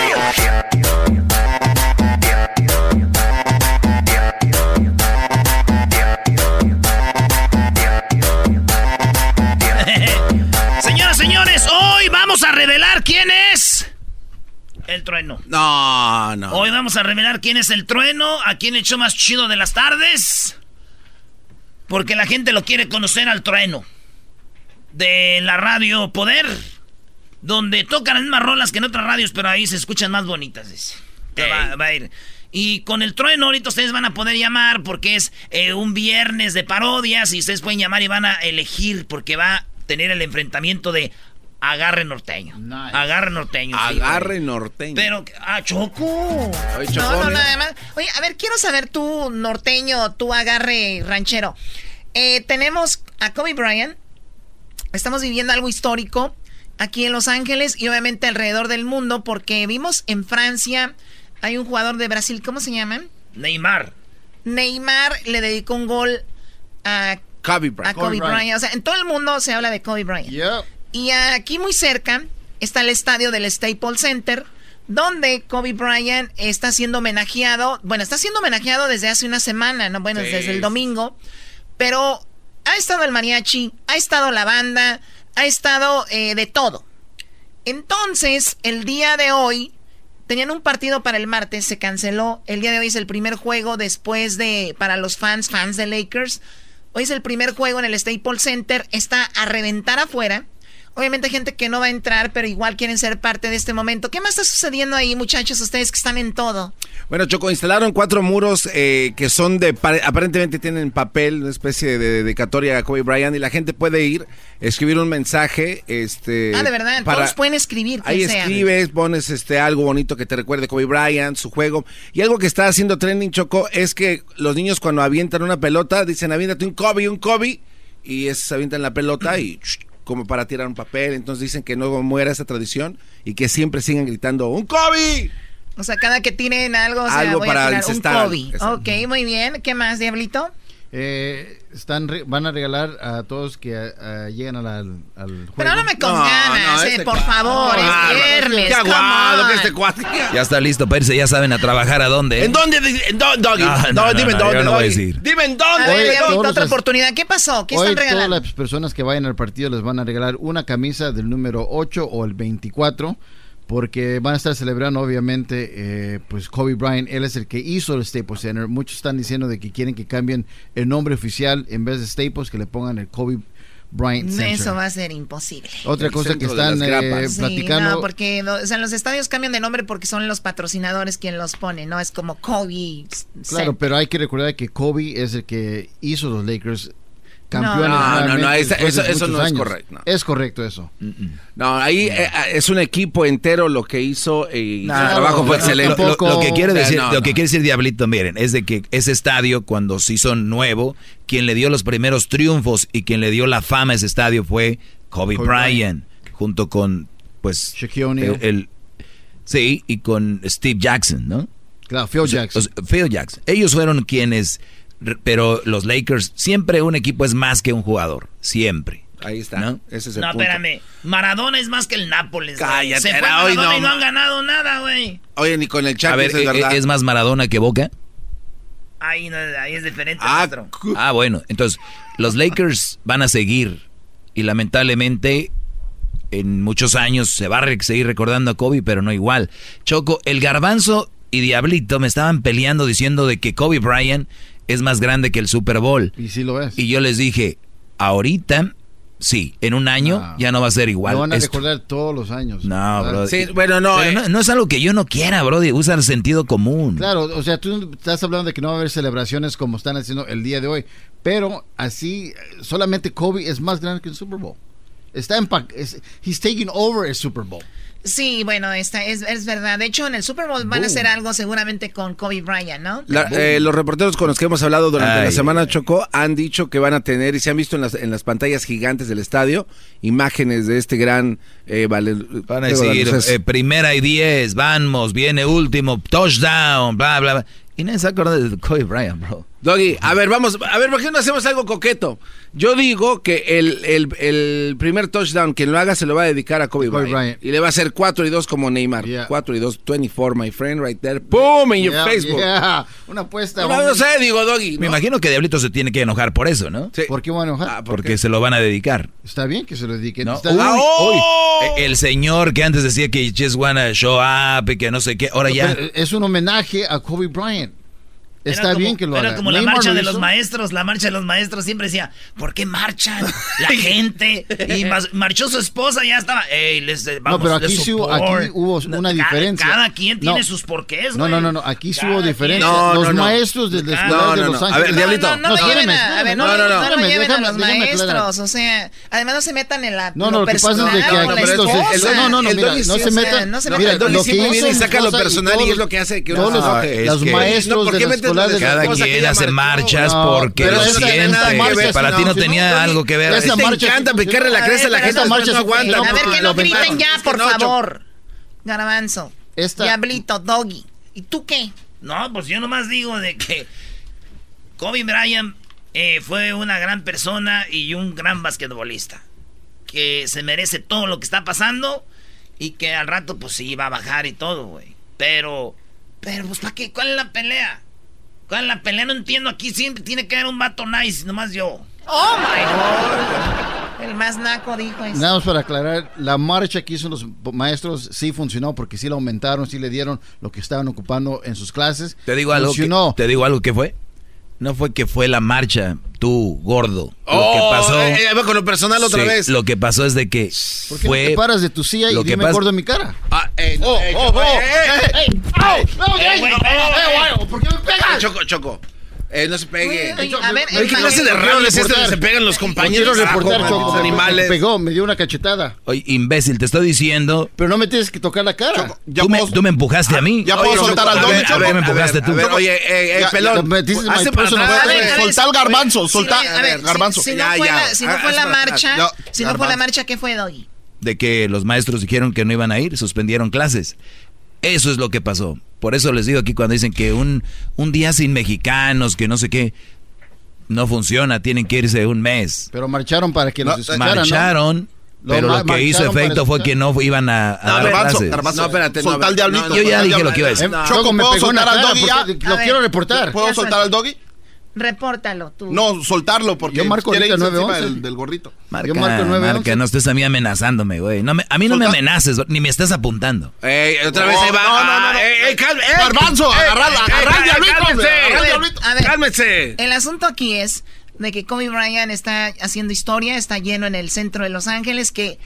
[SPEAKER 2] Trueno.
[SPEAKER 3] No, no.
[SPEAKER 2] Hoy vamos a revelar quién es el trueno, a quién echó más chido de las tardes. Porque la gente lo quiere conocer al trueno. De la radio Poder. Donde tocan las mismas rolas que en otras radios, pero ahí se escuchan más bonitas. va a ir. Y con el trueno ahorita ustedes van a poder llamar porque es eh, un viernes de parodias y ustedes pueden llamar y van a elegir porque va a tener el enfrentamiento de Agarre Norteño. Agarre Norteño.
[SPEAKER 3] Agarre norteño.
[SPEAKER 2] Pero, ah, Choco.
[SPEAKER 3] Ay,
[SPEAKER 6] No, no,
[SPEAKER 3] ¿eh?
[SPEAKER 6] nada más. Oye, a ver, quiero saber tú, norteño, tú agarre ranchero. Eh, tenemos a Kobe Bryant. Estamos viviendo algo histórico aquí en Los Ángeles y obviamente alrededor del mundo porque vimos en Francia, hay un jugador de Brasil, ¿cómo se llama?
[SPEAKER 2] Neymar.
[SPEAKER 6] Neymar le dedicó un gol a,
[SPEAKER 3] Kobe
[SPEAKER 6] a
[SPEAKER 3] Bryant.
[SPEAKER 6] Kobe, Bryant. O sea, en todo el mundo se habla de Kobe Bryant. Y aquí muy cerca está el estadio del Staples Center, donde Kobe Bryant está siendo homenajeado. Bueno, está siendo homenajeado desde hace una semana, ¿no? Bueno,
[SPEAKER 25] Sí.
[SPEAKER 6] desde el domingo. Pero ha estado el mariachi, ha estado la banda, ha estado eh, de todo. Entonces, el día de hoy, tenían un partido para el martes, se canceló. El día de hoy es el primer juego después de, para los fans, fans de Lakers. Hoy es el primer juego en el Staples Center, está a reventar afuera. Obviamente hay gente que no va a entrar, pero igual quieren ser parte de este momento. ¿Qué más está sucediendo ahí, muchachos? Ustedes que están en todo.
[SPEAKER 3] Bueno, Choco, instalaron cuatro muros eh, que son de, pare- aparentemente tienen papel, una especie de dedicatoria a Kobe Bryant y la gente puede ir, escribir un mensaje, este...
[SPEAKER 6] ah, de verdad,
[SPEAKER 3] para-
[SPEAKER 6] todos pueden escribir.
[SPEAKER 3] Ahí
[SPEAKER 6] sea.
[SPEAKER 3] escribes, pones este algo bonito que te recuerde Kobe Bryant, su juego. Y algo que está haciendo trending Choco es que los niños cuando avientan una pelota dicen aviéntate un Kobe, un Kobe y es avientan la pelota y como para tirar un papel, entonces dicen que no muera esa tradición y que siempre sigan gritando un Kobe.
[SPEAKER 6] O sea, cada que tiren algo, o sea,
[SPEAKER 3] Algo
[SPEAKER 6] voy
[SPEAKER 3] para
[SPEAKER 6] a tirar un. Kobe. Ok, muy bien. ¿Qué más, Diablito?
[SPEAKER 5] Eh, están re- van a regalar a todos que ah, lleguen a la- al, al juego.
[SPEAKER 6] Pero no me con ganas, eh, por favor,
[SPEAKER 5] Ah,
[SPEAKER 6] es viernes.
[SPEAKER 3] Qué aguado que este cuate.
[SPEAKER 4] Ya está listo para irse, ya saben a trabajar a dónde.
[SPEAKER 3] ¿En dónde? ¿En dónde, Doggy? No,
[SPEAKER 4] no, no,
[SPEAKER 3] dime en
[SPEAKER 4] no,
[SPEAKER 3] dónde.
[SPEAKER 4] yo no voy a decir.
[SPEAKER 3] Dime en
[SPEAKER 6] A
[SPEAKER 3] dónde.
[SPEAKER 6] ver,
[SPEAKER 5] Hoy
[SPEAKER 6] otra oportunidad. ¿Qué pasó? ¿Qué
[SPEAKER 5] Hoy
[SPEAKER 6] están regalando?
[SPEAKER 5] todas las personas que vayan al partido les van a regalar una camisa del número 8 o el 24 porque van a estar celebrando obviamente eh, pues Kobe Bryant, él es el que hizo el Staples Center. Muchos están diciendo de que quieren que cambien el nombre oficial en vez de Staples que le pongan el Kobe Bryant Center.
[SPEAKER 6] Eso va a ser imposible.
[SPEAKER 5] Otra
[SPEAKER 3] El
[SPEAKER 5] cosa que están eh,
[SPEAKER 6] Sí,
[SPEAKER 5] platicando
[SPEAKER 6] no, porque o sea, los estadios cambian de nombre porque son los patrocinadores quien los pone, no es como Kobe.
[SPEAKER 5] Claro, pero hay que recordar que Kobe es el que hizo los Lakers campeones.
[SPEAKER 3] No, no, no, eso, no es correcto.
[SPEAKER 5] Es correcto eso.
[SPEAKER 3] No, ahí eh, ah, es un equipo entero lo que hizo y
[SPEAKER 4] no,
[SPEAKER 3] su trabajo fue excelente.
[SPEAKER 4] Lo, que quiere decir, lo que quiere decir Diablito, miren, es de que ese estadio cuando se hizo nuevo, quien le dio los primeros triunfos y quien le dio la fama a ese estadio fue Kobe, Bryant, junto con pues el, sí y con Steve Jackson, ¿no?
[SPEAKER 5] Claro, Phil Jackson.
[SPEAKER 4] O Phil Jackson. Ellos fueron quienes pero los Lakers, siempre un equipo es más que un jugador, siempre.
[SPEAKER 3] Ahí está.
[SPEAKER 4] ¿No?
[SPEAKER 3] Ese es el
[SPEAKER 2] no, espérame. Maradona es más que el Nápoles.
[SPEAKER 3] Cállate,
[SPEAKER 2] Se fue
[SPEAKER 3] no,
[SPEAKER 2] y no han ganado nada, güey.
[SPEAKER 3] Oye, ni con el Champions
[SPEAKER 4] A
[SPEAKER 3] ver,
[SPEAKER 4] ¿e,
[SPEAKER 3] e,
[SPEAKER 4] es, más Maradona que Boca?
[SPEAKER 2] Ahí, no, ahí es diferente.
[SPEAKER 3] Ah,
[SPEAKER 4] ah, bueno. Entonces, los Lakers van a seguir. Y lamentablemente, en muchos años se va a seguir recordando a Kobe, pero no igual. Choco, el garbanzo y Diablito me estaban peleando diciendo de que Kobe Bryant es más grande que el Super Bowl.
[SPEAKER 5] Y sí lo es.
[SPEAKER 4] Y yo les dije, ahorita Sí, en un año ya no va a ser igual.
[SPEAKER 5] Lo van a recordar todos los años.
[SPEAKER 4] No, bro.
[SPEAKER 3] Bueno, eh.
[SPEAKER 4] no, no, es algo que yo no quiera, bro. Usa el sentido común.
[SPEAKER 5] Claro, o sea, tú estás hablando de que no va a haber celebraciones como están haciendo el día de hoy. Pero así, solamente Kobe es más grande que el Super Bowl. Está en. Es, he's taking over el Super Bowl.
[SPEAKER 6] Sí, bueno, esta es, es verdad. De hecho, en el Super Bowl van a hacer algo seguramente con Kobe Bryant, ¿no?
[SPEAKER 3] Eh, los reporteros con los que hemos hablado durante la semana Chocó han dicho que van a tener y se han visto en las, en las pantallas gigantes del estadio imágenes de este gran... Eh, vale,
[SPEAKER 4] van a decir, eh, primera y diez, vamos, viene último, touchdown, bla, bla, bla. Y nadie se acuerda de Kobe Bryant, bro.
[SPEAKER 3] Doggy, a ver, vamos, a ver, ¿por qué no hacemos algo coqueto? Yo digo que el, el, primer touchdown, quien lo haga, se lo va a dedicar a Kobe, Bryant. Y le va a hacer 4 y 2 como Neymar. 4 y 2, 24, my friend, right there. boom En your Facebook.
[SPEAKER 5] Yeah. Una apuesta.
[SPEAKER 3] No, sé, digo, Doggy.
[SPEAKER 4] Me imagino que Diablito se tiene que enojar por eso, ¿no?
[SPEAKER 3] Sí.
[SPEAKER 5] ¿Por qué va a enojar?
[SPEAKER 3] Ah,
[SPEAKER 4] Porque se lo van a dedicar.
[SPEAKER 5] Está bien que se lo dediquen.
[SPEAKER 4] No.
[SPEAKER 5] Ah,
[SPEAKER 4] uy,
[SPEAKER 3] oh!
[SPEAKER 4] uy. El señor que antes decía que just wanna show up y que no sé qué, ahora ya.
[SPEAKER 5] Es un homenaje a Kobe Bryant. Está
[SPEAKER 2] como,
[SPEAKER 5] bien que lo haga.
[SPEAKER 2] Era como la marcha de los maestros. La marcha de los maestros siempre decía, ¿por qué marchan la [LAUGHS] gente? Y marchó su esposa y ya estaba, ¡ey, les vamos,
[SPEAKER 5] No, pero aquí, sí hubo, aquí hubo una
[SPEAKER 2] cada,
[SPEAKER 5] diferencia.
[SPEAKER 2] Cada quien
[SPEAKER 5] no.
[SPEAKER 2] tiene sus porqués.
[SPEAKER 5] No, no, no, no, aquí sí hubo diferencia.
[SPEAKER 3] No,
[SPEAKER 5] los maestros de la de Los
[SPEAKER 3] Ángeles. A ver, Diablito.
[SPEAKER 6] No, no, no, no, lleven a los maestros. O sea, además no se metan en la
[SPEAKER 5] No, no, lo que pasa es que aquí No, no, no, mira, no se metan.
[SPEAKER 3] Mira,
[SPEAKER 5] lo que
[SPEAKER 3] hizo y saca lo personal y es lo que hace.
[SPEAKER 5] Los maestros de la
[SPEAKER 4] cada quien hace marchas porque lo siente. Para ti no tenía algo que ver.
[SPEAKER 5] Esa marcha.
[SPEAKER 3] encanta picarle la cresta la gente.
[SPEAKER 5] marcha
[SPEAKER 3] no aguanta.
[SPEAKER 6] A ver, que no griten ya, por favor. Garbanzo. Diablito, Doggy. ¿Y tú qué?
[SPEAKER 2] No, pues yo nomás digo de que Kobe Bryant eh, fue una gran persona y un gran basquetbolista. Que se merece todo lo que está pasando y que al rato pues sí va a bajar y todo, güey. Pero, pero pues ¿para qué? ¿Cuál es la pelea? ¿Cuál la pelea? No entiendo. Aquí siempre tiene que haber un vato nice, nomás yo.
[SPEAKER 6] ¡Oh, my God! El más naco dijo eso.
[SPEAKER 5] Nada más para aclarar, la marcha que hizo los maestros sí funcionó porque sí la aumentaron, sí le dieron lo que estaban ocupando en sus clases.
[SPEAKER 4] Te digo algo.
[SPEAKER 5] Funcionó.
[SPEAKER 4] Que, te digo algo que fue. No fue que fue la marcha, tú, gordo. Lo que pasó.
[SPEAKER 3] Eh, con lo personal otra vez.
[SPEAKER 4] Lo que pasó es de que.
[SPEAKER 5] ¿Por qué te paras de tu silla y
[SPEAKER 4] lo que
[SPEAKER 5] dime gordo en mi cara?
[SPEAKER 3] Ah, eh,
[SPEAKER 5] oh, oh, oh, ¿Por qué me pegas?
[SPEAKER 3] Choco, choco. Eh, no se pegue.
[SPEAKER 6] Uy, uy, a ver,
[SPEAKER 3] ¿qué clase de radio es este se pegan los compañeros?
[SPEAKER 5] Quiero
[SPEAKER 3] reportar
[SPEAKER 5] con
[SPEAKER 3] los animales.
[SPEAKER 5] Me pegó, me dio una cachetada.
[SPEAKER 4] Oye, imbécil, te estoy diciendo.
[SPEAKER 5] Pero no me tienes que tocar la cara.
[SPEAKER 4] Choco, ¿Tú, me, tú, me, empujaste ah, a mí.
[SPEAKER 25] Ya puedo
[SPEAKER 3] oye,
[SPEAKER 25] soltar al don.
[SPEAKER 3] A ver,
[SPEAKER 4] me empujaste
[SPEAKER 3] a ver,
[SPEAKER 4] tú.
[SPEAKER 3] A ver, oye, eh, eh, pelón. Hace para
[SPEAKER 25] Soltá al garbanzo,
[SPEAKER 6] soltá. A ver,
[SPEAKER 25] garbanzo.
[SPEAKER 6] Ah, si no fue la marcha, si no fue la marcha, ¿qué fue, Doggy?
[SPEAKER 4] De que los maestros dijeron que no iban a ir, suspendieron clases. Eso es lo que pasó. Por eso les digo aquí cuando dicen que un, un día sin mexicanos, que no sé qué, no funciona, tienen que irse un mes.
[SPEAKER 5] Pero marcharon para que los
[SPEAKER 25] no,
[SPEAKER 4] Marcharon. Pero lo, que hizo efecto fue que no iban a, a
[SPEAKER 3] no, no, espérate, no,
[SPEAKER 25] soltar al diablito.
[SPEAKER 4] Yo ya dije lo que iba a decir.
[SPEAKER 5] Choco,
[SPEAKER 25] ¿puedo
[SPEAKER 5] me pegó
[SPEAKER 25] soltar al doggy ya?
[SPEAKER 5] Lo quiero reportar.
[SPEAKER 25] ¿Puedo soltar al doggy?
[SPEAKER 6] Repórtalo tú.
[SPEAKER 25] No, soltarlo porque
[SPEAKER 5] yo marco
[SPEAKER 25] el
[SPEAKER 5] 911
[SPEAKER 25] del, del, gorrito.
[SPEAKER 4] Marca,
[SPEAKER 5] yo marco 911.
[SPEAKER 4] Marca, no estés a mí amenazándome, güey. No me, a mí no
[SPEAKER 25] Solta.
[SPEAKER 4] me amenaces, ni me estás apuntando.
[SPEAKER 3] Ey, otra oh,
[SPEAKER 25] vez
[SPEAKER 3] ahí va.
[SPEAKER 25] No, no, no. no.
[SPEAKER 3] Ey, ey, calme, ey,
[SPEAKER 25] Garbanzo, agarra,
[SPEAKER 6] cálmese.
[SPEAKER 3] Cálmese.
[SPEAKER 6] El asunto aquí es de que Kobe Bryant está haciendo historia, está lleno en el centro de Los Ángeles, que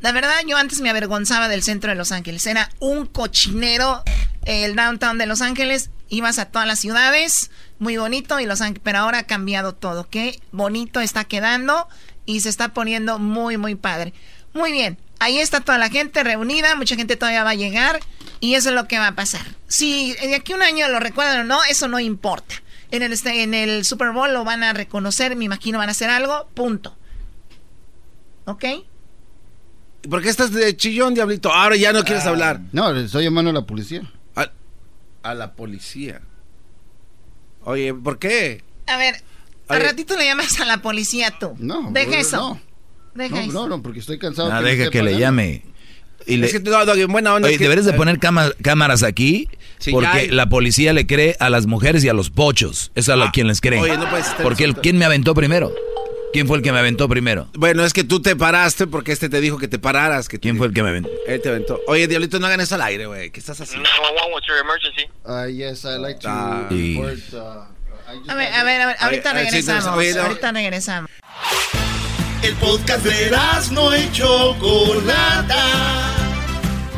[SPEAKER 6] la verdad yo antes me avergonzaba del centro de Los Ángeles. Era un cochinero el downtown de Los Ángeles. Ibas a todas las ciudades muy bonito y Los Ángeles, pero ahora ha cambiado todo. Qué bonito está quedando y se está poniendo muy, muy padre. Muy bien, ahí está toda la gente reunida, mucha gente todavía va a llegar y eso es lo que va a pasar. Si de aquí a un año lo recuerdan o no, eso no importa. En el, este, en el Super Bowl lo van a reconocer, me imagino van a hacer algo, punto. ¿Ok?
[SPEAKER 3] ¿Por qué estás de chillón, diablito? Ahora ya no quieres
[SPEAKER 5] Ah,
[SPEAKER 3] hablar.
[SPEAKER 5] No, estoy llamando a la policía.
[SPEAKER 3] A, a la policía. Oye, ¿por qué?
[SPEAKER 6] A ver, al ratito le llamas a la policía tú.
[SPEAKER 5] No,
[SPEAKER 6] Deja
[SPEAKER 5] no,
[SPEAKER 6] eso.
[SPEAKER 5] no.
[SPEAKER 6] Deja
[SPEAKER 5] No,
[SPEAKER 6] eso.
[SPEAKER 5] no, no, porque estoy cansado.
[SPEAKER 4] Ah,
[SPEAKER 5] me
[SPEAKER 4] deja que le llame. Y le-
[SPEAKER 3] Es que, no, Doggy, buena onda.
[SPEAKER 4] Oye,
[SPEAKER 3] es que-
[SPEAKER 4] deberías de poner cama- cámaras aquí
[SPEAKER 3] Sí,
[SPEAKER 4] porque
[SPEAKER 3] hay.
[SPEAKER 4] la policía le cree a las mujeres y a los pochos. Eso es a lo quien les cree.
[SPEAKER 3] oye, no puedes estar
[SPEAKER 4] porque el. ¿quién me aventó primero? ¿Quién fue el que me aventó primero?
[SPEAKER 3] Bueno, es que tú te paraste porque este te dijo que te pararas. Que
[SPEAKER 4] ¿Quién fue el que me aventó?
[SPEAKER 3] Él te aventó. Oye, diablito, no hagan eso al aire, güey. ¿Qué estás haciendo?
[SPEAKER 17] what's your emergency?
[SPEAKER 5] Uh, yes, I like to
[SPEAKER 3] Ah.
[SPEAKER 4] Sí.
[SPEAKER 5] report, uh, I just
[SPEAKER 6] A ver, a ver, a ver, ahorita
[SPEAKER 3] Oye,
[SPEAKER 6] regresamos.
[SPEAKER 3] oye, no.
[SPEAKER 6] Ahorita regresamos.
[SPEAKER 7] El podcast de no y Chocolata.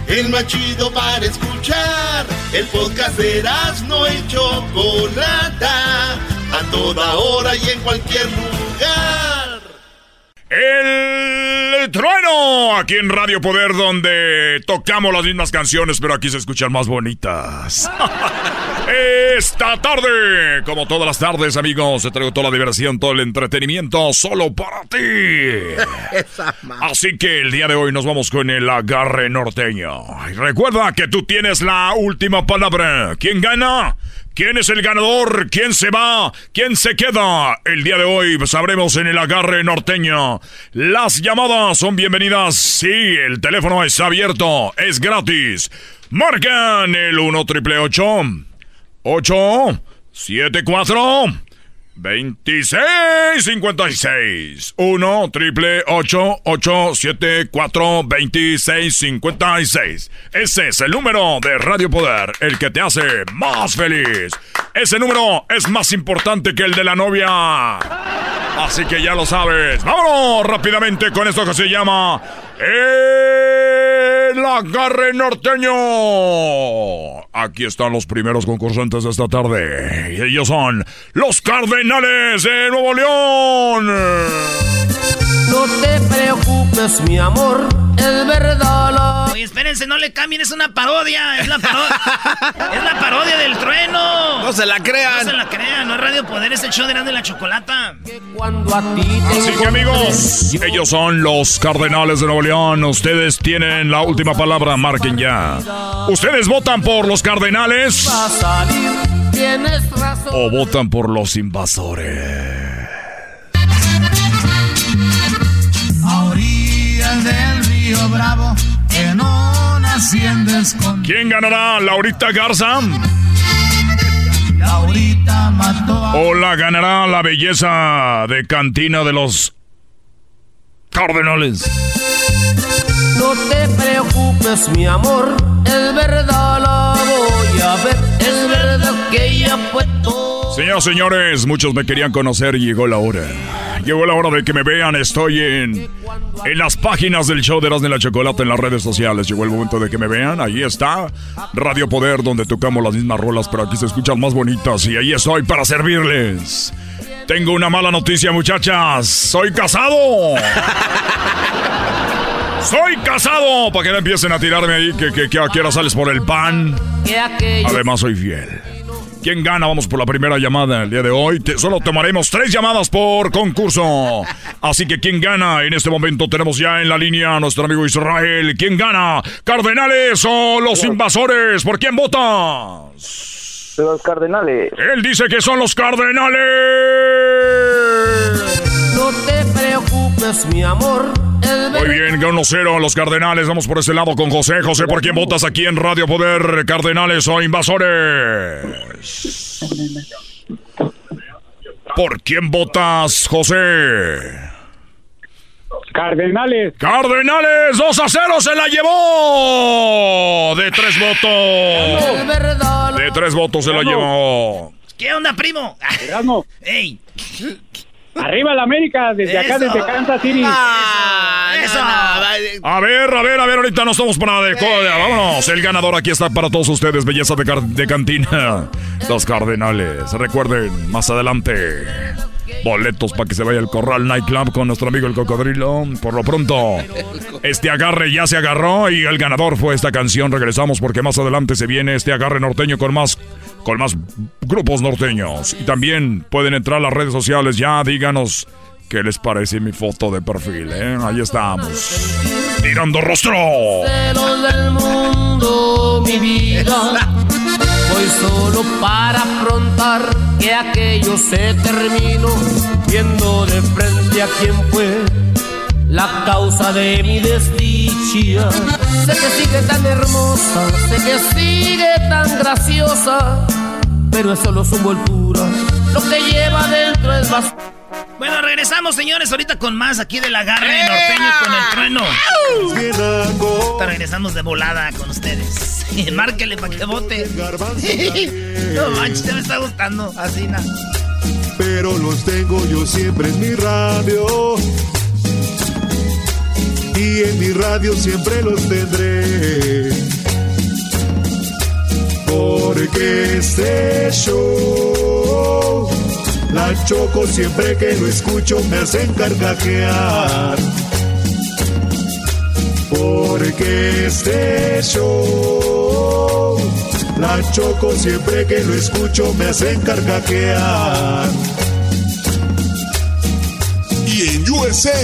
[SPEAKER 7] El más chido para escuchar. El podcast de no y Chocolata. A toda hora y en cualquier lugar.
[SPEAKER 1] El trueno aquí en Radio Poder donde tocamos las mismas canciones pero aquí se escuchan más bonitas. [LAUGHS] Esta tarde, como todas las tardes amigos, te traigo toda la diversión, todo el entretenimiento solo para ti. [LAUGHS] Así que el día de hoy nos vamos con el agarre norteño. Y recuerda que tú tienes la última palabra. ¿Quién gana? ¿Quién es el ganador? ¿Quién se va? ¿Quién se queda? El día de hoy sabremos en el agarre norteño. Las llamadas son bienvenidas. Sí, el teléfono está abierto. Es gratis. Marcan el 1 triple 8 8 7 4 2656 1 triple 8 8 7 4 2656 Ese es el número de Radio Poder, el que te hace más feliz. Ese número es más importante que el de la novia. Así que ya lo sabes. Vámonos rápidamente con esto que se llama Agarre Norteño. Aquí están los primeros concursantes de esta tarde. Y ellos son los Cardenales de Nuevo León.
[SPEAKER 18] No te preocupes, mi amor, es verdad la...
[SPEAKER 2] Oye, espérense, no le cambien, es una parodia. Es la, paro- es la parodia del trueno.
[SPEAKER 3] No se la crean.
[SPEAKER 2] No se la crean, no es Radio Poder, es el show de y la Chocolata.
[SPEAKER 1] Así que amigos, ellos son los Cardenales de Nuevo León. Ustedes tienen la última palabra, marquen ya. ¿Ustedes votan por los Cardenales
[SPEAKER 18] va a salir, tienes razón.
[SPEAKER 1] o votan por los invasores?
[SPEAKER 18] A orillas del río Bravo, en una hacienda escondida.
[SPEAKER 1] ¿Quién ganará? ¿Laurita Garza?
[SPEAKER 18] Laurita mató a...
[SPEAKER 1] ¿O la ganará la belleza de cantina de los Cardenales?
[SPEAKER 18] No te preocupes, mi amor, es verdad la voy a ver. Es verdad que ella fue todo.
[SPEAKER 1] Señoras y señores, muchos me querían conocer y llegó la hora. Llegó la hora de que me vean. Estoy en, en las páginas del show de Erasmo y la Chocolata en las redes sociales. Llegó el momento de que me vean. Ahí está Radio Poder, donde tocamos las mismas rolas, pero aquí se escuchan más bonitas. Y ahí estoy para servirles. Tengo una mala noticia, muchachas. Soy casado. Soy casado. Para que no empiecen a tirarme ahí que, que, que a qué hora sales por el pan. Además, soy fiel. ¿Quién gana? Vamos por la primera llamada el día de hoy. Te- solo tomaremos tres llamadas por concurso. Así que, ¿quién gana? En este momento tenemos ya en la línea a nuestro amigo Israel. ¿Quién gana? ¿Cardenales o los invasores? ¿Por quién votas?
[SPEAKER 26] Los Cardenales.
[SPEAKER 1] Él dice que son los Cardenales.
[SPEAKER 18] No te preocupes, mi amor,
[SPEAKER 1] Muy bien, 1-0 los Cardenales. Vamos por ese lado con José. José, ¿por quién votas aquí en Radio Poder? ¿Cardenales o invasores? ¿Por quién votas, José?
[SPEAKER 26] Cardenales.
[SPEAKER 1] Cardenales, 2 a 0 se la llevó. De tres votos. De tres votos se la llevó.
[SPEAKER 2] ¿Qué onda, primo? ¡Ey!
[SPEAKER 26] Arriba la América, desde acá,
[SPEAKER 2] Eso.
[SPEAKER 26] desde Kansas City.
[SPEAKER 3] Ah,
[SPEAKER 6] Eso.
[SPEAKER 1] A ver, a ver, a ver, ahorita no estamos para de coda. Vámonos, el ganador aquí está para todos ustedes, belleza de, car- de cantina. Los Cardenales. Recuerden, más adelante, boletos para que se vaya al Corral Nightclub con nuestro amigo el Cocodrilo. Por lo pronto, este agarre ya se agarró y el ganador fue esta canción. Regresamos porque más adelante se viene este agarre norteño con más con más grupos norteños. Y también pueden entrar a las redes sociales ya, díganos qué les parece mi foto de perfil, ¿eh? Ahí estamos. Tirando rostro.
[SPEAKER 18] del mundo, mi vida. Voy solo para afrontar que aquello se terminó, viendo de frente a quien fue la causa de mi desdicha. Sé que sigue tan hermosa, sé que sigue tan graciosa, pero es solo su envoltura. Lo que lleva dentro es basura.
[SPEAKER 2] Bueno, regresamos, señores, ahorita con más aquí del agarre norteño con el trueno. Ahorita regresamos de volada con ustedes. [LAUGHS] Márquele para que vote. [LAUGHS] no manches, ya me está gustando. Así, nada.
[SPEAKER 26] pero los tengo yo siempre en mi radio. Y en mi radio siempre los tendré. Porque este show, la choco siempre que lo escucho me hacen carcajear. Porque este show, la choco siempre que lo escucho me hacen carcajear.
[SPEAKER 7] Y en USA,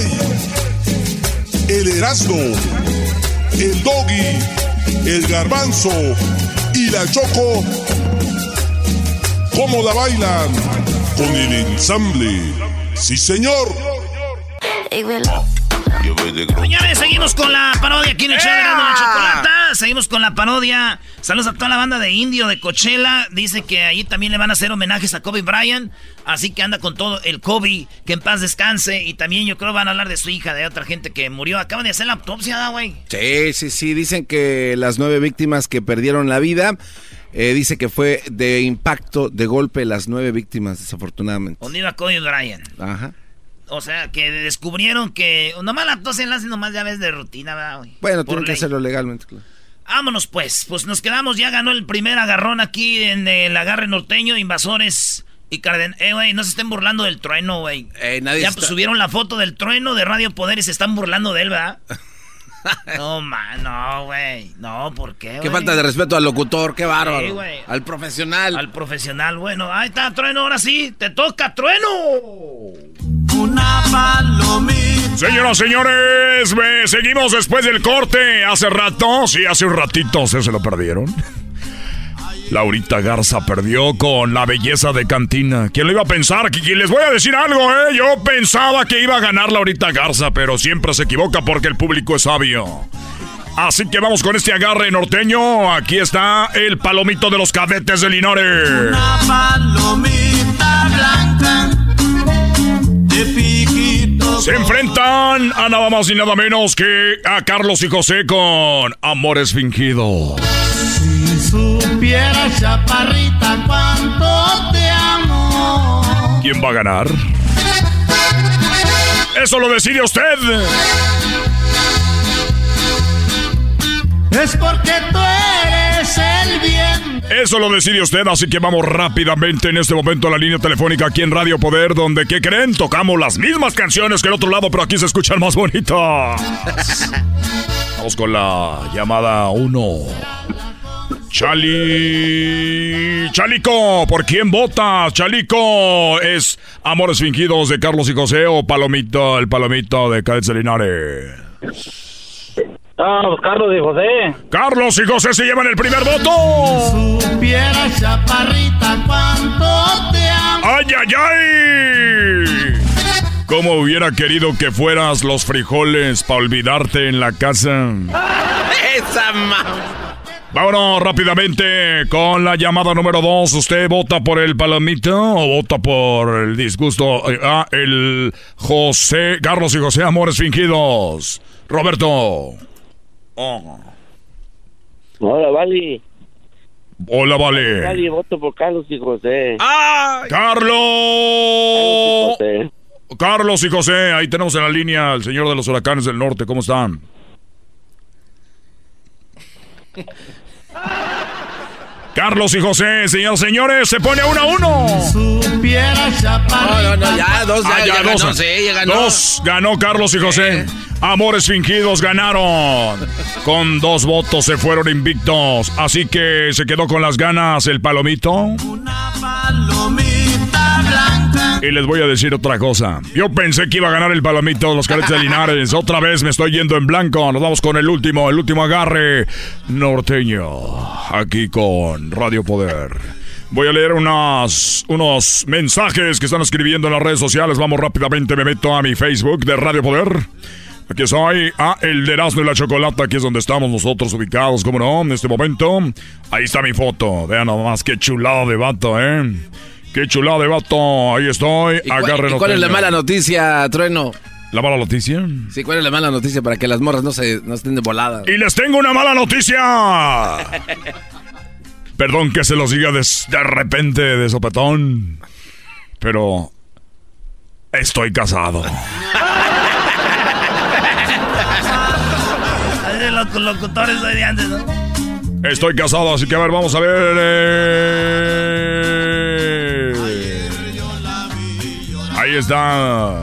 [SPEAKER 7] el Erasmo, el Doggy, el Garbanzo la Choco, ¿cómo la bailan? Con el ensamble. Sí, señor.
[SPEAKER 2] Señores, seguimos con la parodia aquí en el show de la Chocolata. Seguimos con la parodia. Saludos a toda la banda de Indio de Coachella. Dice que ahí también le van a hacer homenajes a Kobe Bryant. Así que anda con todo el Kobe. Que en paz descanse. Y también yo creo van a hablar de su hija, de otra gente que murió. Acaban de hacer la autopsia, ¿da, güey.
[SPEAKER 3] Sí, sí, sí. Dicen que las nueve víctimas que perdieron la vida, eh, dice que fue de impacto, de golpe, las nueve víctimas, desafortunadamente.
[SPEAKER 2] ¿Dónde iba Kobe Bryant?
[SPEAKER 3] Ajá.
[SPEAKER 2] O sea, que descubrieron que... Nomás la la hacen nomás ya ves de rutina, ¿verdad, güey?
[SPEAKER 3] Bueno, tienen que hacerlo legalmente, claro.
[SPEAKER 2] Vámonos pues, pues nos quedamos, ya ganó el primer agarrón aquí en el agarre norteño, invasores y Carden. Eh, güey, no se estén burlando del trueno, güey.
[SPEAKER 3] Eh, nadie
[SPEAKER 2] ya
[SPEAKER 3] está-
[SPEAKER 2] pues, subieron la foto del trueno de Radio Poder y se están burlando de él, ¿verdad? [LAUGHS] no, man, no, güey. No, ¿por qué,
[SPEAKER 3] Qué falta de respeto al locutor, qué bárbaro.
[SPEAKER 2] Sí,
[SPEAKER 3] al profesional.
[SPEAKER 2] Al profesional, bueno, ahí está, trueno, ahora sí, te toca, trueno.
[SPEAKER 18] Una palomita.
[SPEAKER 1] Señoras, señores, me- seguimos después del corte. Hace rato, sí, hace un ratito, ¿se, se lo perdieron? Laurita Garza perdió con la belleza de Cantina. ¿Quién lo iba a pensar? Que- les voy a decir algo, ¿eh? Yo pensaba que iba a ganar Laurita Garza, pero siempre se equivoca porque el público es sabio. Así que vamos con este agarre norteño. Aquí está el palomito de los cadetes de Linares.
[SPEAKER 18] Una palomita blanca.
[SPEAKER 1] Se enfrentan a nada más y nada menos que a Carlos y José con Amores Fingidos.
[SPEAKER 18] Si supiera, chaparrita, cuánto te amo.
[SPEAKER 1] ¿Quién va a ganar? Eso lo decide usted.
[SPEAKER 18] Es porque tú eres el bien.
[SPEAKER 1] Eso lo decide usted, así que vamos rápidamente en este momento a la línea telefónica aquí en Radio Poder, donde, ¿qué creen? Tocamos las mismas canciones que el otro lado, pero aquí se escuchan más bonitas. [LAUGHS] Vamos con la llamada 1. Chali. Chalico, ¿por quién votas? Chalico, ¿es Amores Fingidos de Carlos y José o Palomito, el Palomito de de Linares?
[SPEAKER 27] Ah, pues Carlos y José.
[SPEAKER 1] Carlos y José se llevan el primer voto.
[SPEAKER 18] Supiera, chaparrita, cuánto te amo.
[SPEAKER 1] ¡Ay, ay, ay! ¿Cómo hubiera querido que fueras los frijoles para olvidarte en la casa?
[SPEAKER 3] Esa.
[SPEAKER 1] Vámonos rápidamente con la llamada número dos. ¿Usted vota por el palomito o vota por el disgusto? Eh, Ah, el José, Carlos y José Amores Fingidos. Roberto. Oh.
[SPEAKER 27] Hola, Vali.
[SPEAKER 1] Hola, vale.
[SPEAKER 27] Vali, voto por Carlos y José.
[SPEAKER 1] ¡Carlos!
[SPEAKER 27] José.
[SPEAKER 1] Carlos y José, ahí tenemos en la línea al señor de los huracanes del norte. ¿Cómo están? [LAUGHS] Carlos y José, señores, señores, se pone uno a uno.
[SPEAKER 3] No, no, no, ya, dos, ya,
[SPEAKER 1] Ah,
[SPEAKER 3] ya
[SPEAKER 1] dos.
[SPEAKER 3] ganó, sí, ya ganó.
[SPEAKER 1] Dos ganó Carlos y José. Amores fingidos ganaron. Con dos votos se fueron invictos. Así que se quedó con las ganas el palomito. Y les voy a decir otra cosa. Yo pensé que iba a ganar el palomito de los caretes de Linares. [LAUGHS] Otra vez me estoy yendo en blanco. Nos vamos con el último, el último agarre norteño. Aquí con Radio Poder. Voy a leer unas, unos mensajes que están escribiendo en las redes sociales. Vamos rápidamente, me meto a mi Facebook de Radio Poder. Aquí soy, a el de Erasmo y la Chocolata, aquí es donde estamos nosotros ubicados, como no, en este momento. Ahí está mi foto, vean nomás qué chulado de vato, ¿eh? Qué chulado de vato, ahí estoy,
[SPEAKER 3] ¿Y cuál,
[SPEAKER 1] agarren
[SPEAKER 3] y cuál es la mala noticia, Trueno?
[SPEAKER 1] ¿La mala noticia?
[SPEAKER 3] Sí, ¿cuál es la mala noticia para que las morras no se no estén de volada?
[SPEAKER 1] Y les tengo una mala noticia. [LAUGHS] Perdón que se los diga de, de repente de sopetón, pero estoy casado. [LAUGHS]
[SPEAKER 2] De los locutores hoy de antes, ¿no?
[SPEAKER 1] Estoy casado, así que a ver, vamos a ver. eh. Ahí está.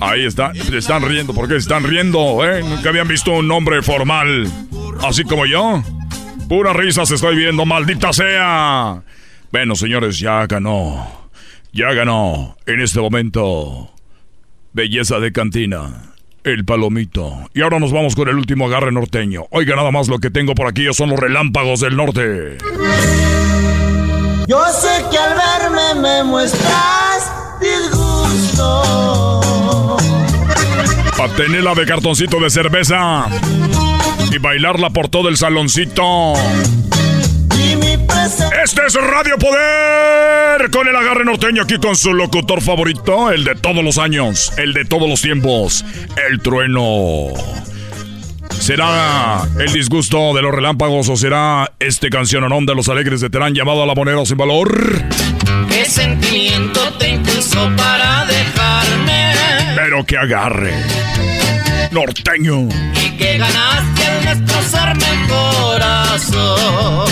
[SPEAKER 1] Ahí está. Se están riendo. ¿Por qué se están riendo? eh? Nunca habían visto un hombre formal. Así como yo. Pura risa se estoy viendo, maldita sea. Bueno, señores, ya ganó. Ya ganó. En este momento. Belleza de cantina. El palomito. Y ahora nos vamos con el último agarre norteño. Oiga, nada más lo que tengo por aquí son los relámpagos del norte.
[SPEAKER 18] Yo sé que al verme me muestras disgusto.
[SPEAKER 1] Patenela de cartoncito de cerveza. Y bailarla por todo el saloncito. Este es Radio Poder con el agarre norteño aquí con su locutor favorito, el de todos los años, el de todos los tiempos, el trueno. ¿Será el disgusto de los relámpagos o será este canciononón de los alegres de Terán llamado a la moneda sin valor?
[SPEAKER 18] ¿Qué sentimiento te impulsó para dejarme?
[SPEAKER 1] Pero que agarre. Norteño.
[SPEAKER 18] Y que ganaste al destrozarme el corazón.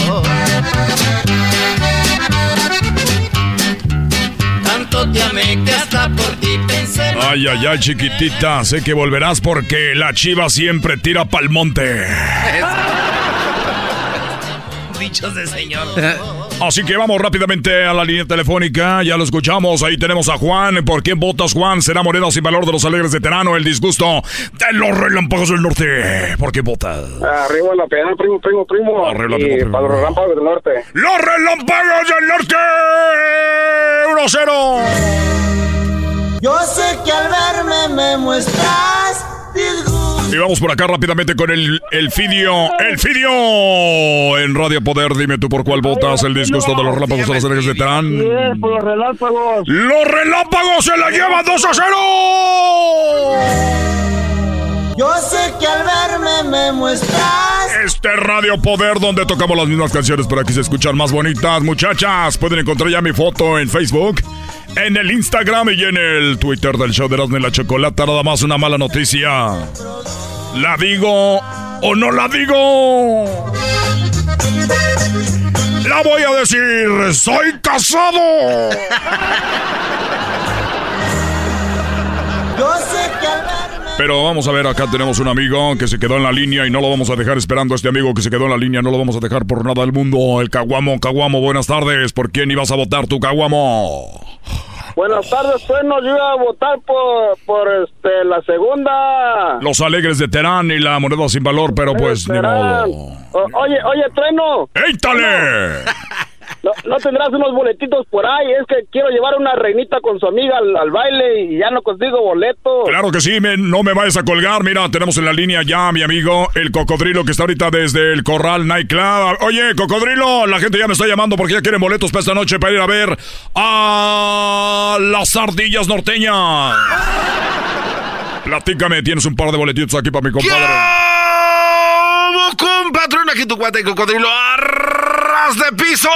[SPEAKER 18] Tanto te amé que hasta por ti pensé.
[SPEAKER 1] Ay, ay, ay, chiquitita. Sé que volverás porque la chiva siempre tira pa'l monte. [LAUGHS]
[SPEAKER 2] Dichos de señor. [LAUGHS]
[SPEAKER 1] Así que vamos rápidamente a la línea telefónica. Ya lo escuchamos. Ahí tenemos a Juan. ¿Por quién votas, Juan? ¿Será moneda sin valor de los alegres de Terano? El disgusto de los relámpagos del norte. ¿Por qué votas?
[SPEAKER 21] Arriba la pena, primo, primo, primo.
[SPEAKER 1] Arriba, primo.
[SPEAKER 21] para los relámpagos del norte.
[SPEAKER 1] ¡Los relámpagos del norte! 1-0.
[SPEAKER 18] Yo sé que al verme me muestras disgusto.
[SPEAKER 1] Y vamos por acá rápidamente con el, el Fidio. ¡El Fidio! En Radio Poder, dime tú por cuál votas. El disgusto de los relámpagos de los alegres de Terán.
[SPEAKER 21] por los relámpagos.
[SPEAKER 1] ¡Los relámpagos se la llevan 2 a 0!
[SPEAKER 18] Yo sé que al verme me muestras.
[SPEAKER 1] Este es Radio Poder donde tocamos las mismas canciones pero aquí se escuchan más bonitas. Muchachas, pueden encontrar ya mi foto en Facebook, en el Instagram y en el Twitter del show de Erasmo y la Chocolata. Nada más una mala noticia. ¿La digo o no la digo? La voy a decir. ¡Soy casado! Pero vamos a ver, acá tenemos un amigo que se quedó en la línea y no lo vamos a dejar esperando a este amigo que se quedó en la línea, no lo vamos a dejar por nada del mundo. El Caguamo, Caguamo, buenas tardes. ¿Por quién ibas a votar tu Caguamo?
[SPEAKER 21] Buenas tardes, bueno, yo iba a votar por, por este, la segunda.
[SPEAKER 1] Los alegres de Terán y la moneda sin valor, pero pues ni modo.
[SPEAKER 21] O- oye, oye, Trueno.
[SPEAKER 1] ¡Éitale! [LAUGHS]
[SPEAKER 21] ¿No, no tendrás unos boletitos por ahí? Es que quiero llevar una reinita con su amiga al, al baile y ya no consigo boletos.
[SPEAKER 1] Claro que sí, me- no me vayas a colgar. Mira, tenemos en la línea ya a mi amigo, el cocodrilo que está ahorita desde el Corral Nightclub. Oye, cocodrilo, la gente ya me está llamando porque ya quieren boletos para esta noche para ir a ver a las ardillas norteñas. Platícame, tienes un par de boletitos aquí para mi compadre.
[SPEAKER 3] ¡Vamos, compatrón! Aquí tu cuate, el cocodrilo. Ras de piso.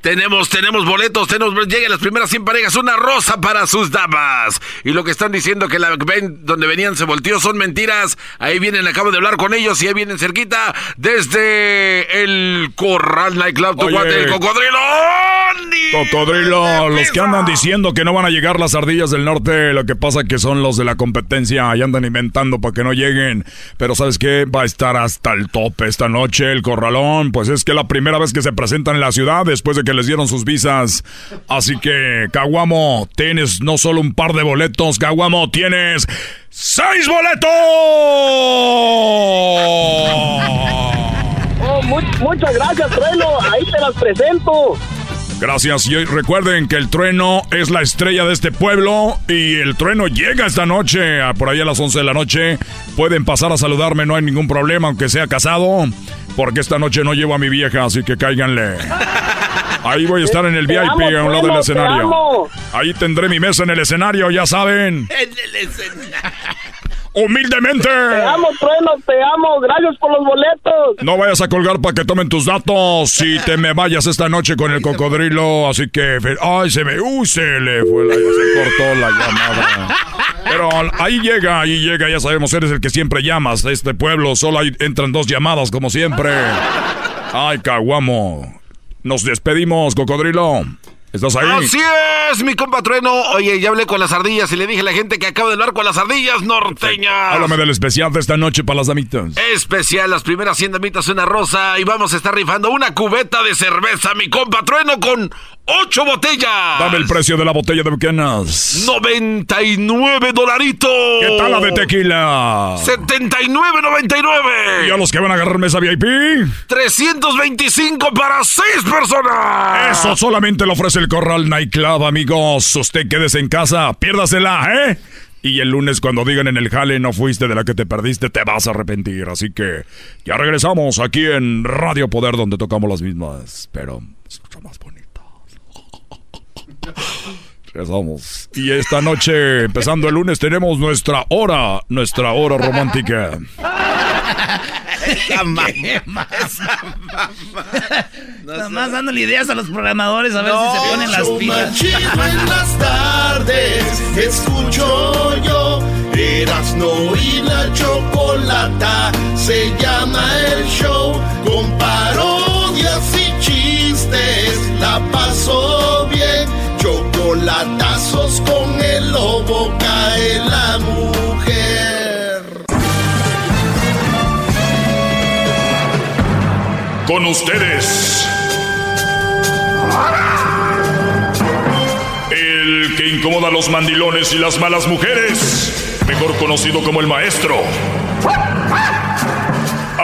[SPEAKER 3] Tenemos, tenemos boletos, tenemos, lleguen las primeras 100 parejas, una rosa para sus damas. Y lo que están diciendo que la ven donde venían se volteó son mentiras. Ahí vienen, acabo de hablar con ellos y ahí vienen cerquita desde el Corral Nightclub, tu
[SPEAKER 1] Oye.
[SPEAKER 3] cuate, el cocodrilo.
[SPEAKER 1] Cocodrilo, los que andan diciendo que no van a llegar las ardillas del norte, lo que pasa que son los de la competencia y andan inventando para que no lleguen. Pero ¿sabes qué? Va a estar hasta el tope esta noche el corralón, pues es que la primera vez que se presentan en la ciudad después de que les dieron sus visas. Así que, Caguamo, tienes no solo un par de boletos, Caguamo, tienes seis boletos.
[SPEAKER 27] Oh, mu- muchas gracias, Trueno. Ahí te las presento.
[SPEAKER 1] Gracias y hoy recuerden que el trueno es la estrella de este pueblo y el trueno llega esta noche, a- por ahí a las 11 de la noche. Pueden pasar a saludarme, no hay ningún problema, aunque sea casado, porque esta noche no llevo a mi vieja, así que cáiganle. Ahí voy a estar en el VIP
[SPEAKER 27] amo,
[SPEAKER 1] a un lado del
[SPEAKER 27] te
[SPEAKER 1] escenario. Ahí tendré mi mesa en el escenario, ya saben. Humildemente.
[SPEAKER 27] Te amo, Trueno, te amo. Gracias por los boletos.
[SPEAKER 1] No vayas a colgar para que tomen tus datos si te me vayas esta noche con el cocodrilo. Así que, ay, se me, uy, se le fue la, se cortó la llamada. Pero ahí llega, ahí llega, ya sabemos, eres el que siempre llamas. A este pueblo solo hay- entran dos llamadas, como siempre. Ay, caguamo. Nos despedimos, cocodrilo. ¿Estás ahí?
[SPEAKER 3] Así es, mi compa Trueno. Oye, ya hablé con las ardillas y le dije a la gente que acabo de hablar con las ardillas norteñas.
[SPEAKER 1] Háblame del especial de esta noche para las damitas.
[SPEAKER 3] Especial, las primeras 100 damitas una rosa y vamos a estar rifando una cubeta de cerveza, mi compa Trueno, con ocho botellas.
[SPEAKER 1] Dame el precio de la botella de Buchanas.
[SPEAKER 3] 99 dolaritos.
[SPEAKER 1] ¿Qué tal la de tequila?
[SPEAKER 3] 79.99.
[SPEAKER 1] ¿Y a los que van a agarrar mesa VIP?
[SPEAKER 3] 325 para seis personas.
[SPEAKER 1] Eso solamente lo ofrece el Corral Nightclub, amigos. Usted quédese en casa, piérdasela, ¿eh? Y el lunes cuando digan en el jale no fuiste de la que te perdiste, te vas a arrepentir. Así que ya regresamos aquí en Radio Poder donde tocamos las mismas, pero. Regresamos. Y esta noche, empezando el lunes, tenemos nuestra hora, nuestra hora romántica.
[SPEAKER 2] Nada más dándole ideas a los programadores a ver
[SPEAKER 7] No,
[SPEAKER 2] si se ponen las pilas.
[SPEAKER 7] más chido en las tardes, escucho yo. Erasno y la chocolata se llama el show. Con parodias y chistes la paso bien. Chocolatazos con el lobo cae la mujer.
[SPEAKER 20] Con ustedes. El que incomoda a los mandilones y las malas mujeres. Mejor conocido como el maestro.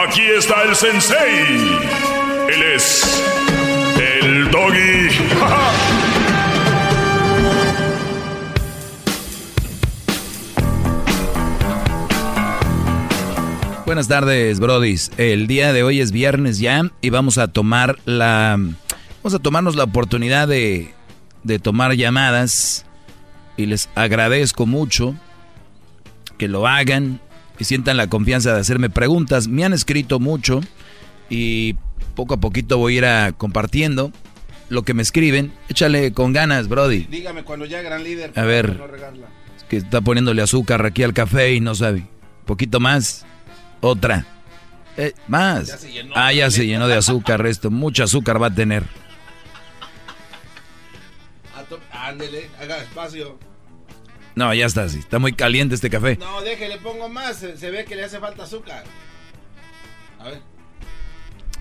[SPEAKER 20] Aquí está el sensei. Él es el doggy.
[SPEAKER 4] Buenas tardes, brodis. El día de hoy es viernes ya y vamos a tomar la vamos a tomarnos la oportunidad de de tomar llamadas y les agradezco mucho que lo hagan y sientan la confianza de hacerme preguntas. Me han escrito mucho y poco a poquito voy a ir a compartiendo lo que me escriben. Échale con ganas, brody.
[SPEAKER 3] Dígame cuando ya gran líder.
[SPEAKER 4] A ver.
[SPEAKER 3] no.
[SPEAKER 4] Es que está poniéndole azúcar aquí al café y no sabe. Poquito más. Otra. Eh, más.
[SPEAKER 3] Ya se llenó,
[SPEAKER 4] ah, ya se llenó de azúcar esto. Mucho azúcar va a tener.
[SPEAKER 3] Ándele, haga espacio.
[SPEAKER 4] No, ya está así. Está muy caliente este café.
[SPEAKER 3] No, déjele, pongo más. Se, se ve que le hace falta azúcar. A ver.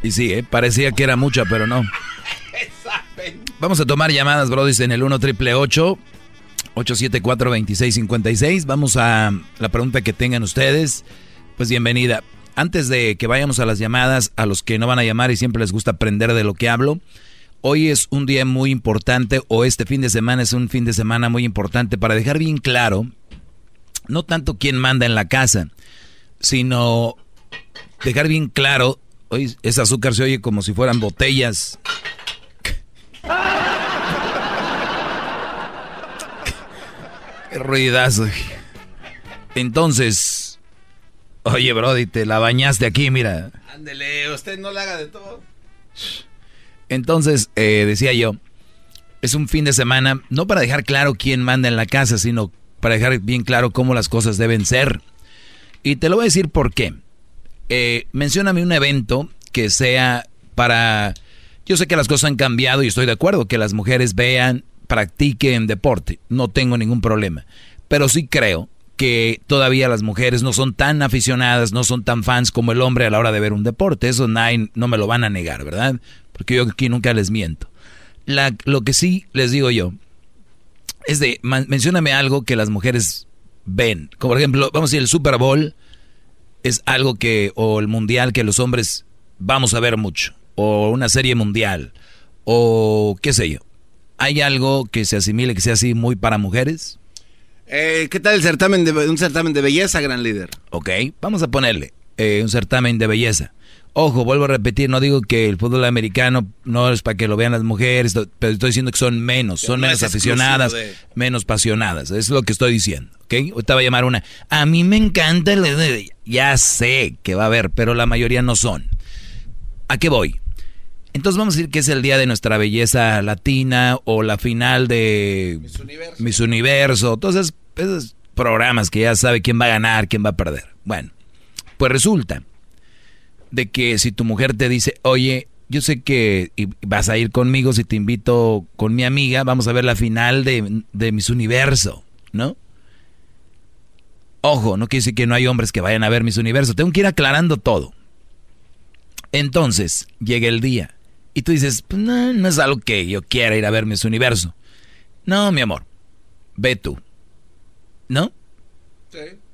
[SPEAKER 4] Y sí, ¿eh? parecía que era mucha, pero no. [LAUGHS] Vamos a tomar llamadas, brodis, en el 1 triple 874 2656 Vamos a la pregunta que tengan ustedes. Pues bienvenida. Antes de que vayamos a las llamadas, a los que no van a llamar y siempre les gusta aprender de lo que hablo, hoy es un día muy importante o este fin de semana es un fin de semana muy importante para dejar bien claro, no tanto quién manda en la casa, sino dejar bien claro, hoy ese azúcar se oye como si fueran botellas [LAUGHS] Qué ruidazo. Entonces, oye, Brody, te la bañaste aquí, mira.
[SPEAKER 3] Ándele, usted no le haga de todo.
[SPEAKER 4] Entonces, eh, decía yo, es un fin de semana, no para dejar claro quién manda en la casa, sino para dejar bien claro cómo las cosas deben ser. Y te lo voy a decir por qué. Eh, mencióname un evento que sea para... Yo sé que las cosas han cambiado y estoy de acuerdo que las mujeres vean, practiquen deporte, no tengo ningún problema. Pero sí creo que todavía las mujeres no son tan aficionadas, no son tan fans como el hombre a la hora de ver un deporte. Eso no me lo van a negar, ¿verdad? Porque yo aquí nunca les miento. La, lo que sí les digo yo es de, man- mencióname algo que las mujeres ven. Como por ejemplo, vamos a decir, el Super Bowl es algo que, o el Mundial que los hombres vamos a ver mucho. O una serie mundial. O qué sé yo. ¿Hay algo que se asimile, que sea así muy para mujeres?
[SPEAKER 3] Eh, ¿Qué tal el certamen de, un certamen de belleza, gran líder?
[SPEAKER 4] Ok, vamos a ponerle eh, un certamen de belleza. Ojo, vuelvo a repetir, no digo que el fútbol americano no es para que lo vean las mujeres, pero estoy diciendo que son menos, son
[SPEAKER 3] no
[SPEAKER 4] menos aficionadas,
[SPEAKER 3] de-
[SPEAKER 4] menos pasionadas. Es lo que estoy diciendo, ¿ok? Ahorita va a llamar una. A mí me encanta el... Ya sé que va a haber, pero la mayoría no son. ¿A qué voy? Entonces vamos a decir que es el día de nuestra belleza latina o la final de Miss Universo. Entonces, esos programas que ya sabe quién va a ganar, quién va a perder. Bueno, pues resulta de que si tu mujer te dice, oye, yo sé que vas a ir conmigo si te invito con mi amiga, vamos a ver la final de, de Miss Universo, ¿no? Ojo, no quiere decir que no hay hombres que vayan a ver Miss Universo. Tengo que ir aclarando todo. Entonces, llega el día. Y tú dices, pues no, no es algo que yo quiera ir a ver Miss Universo. No, mi amor. Ve tú. ¿No?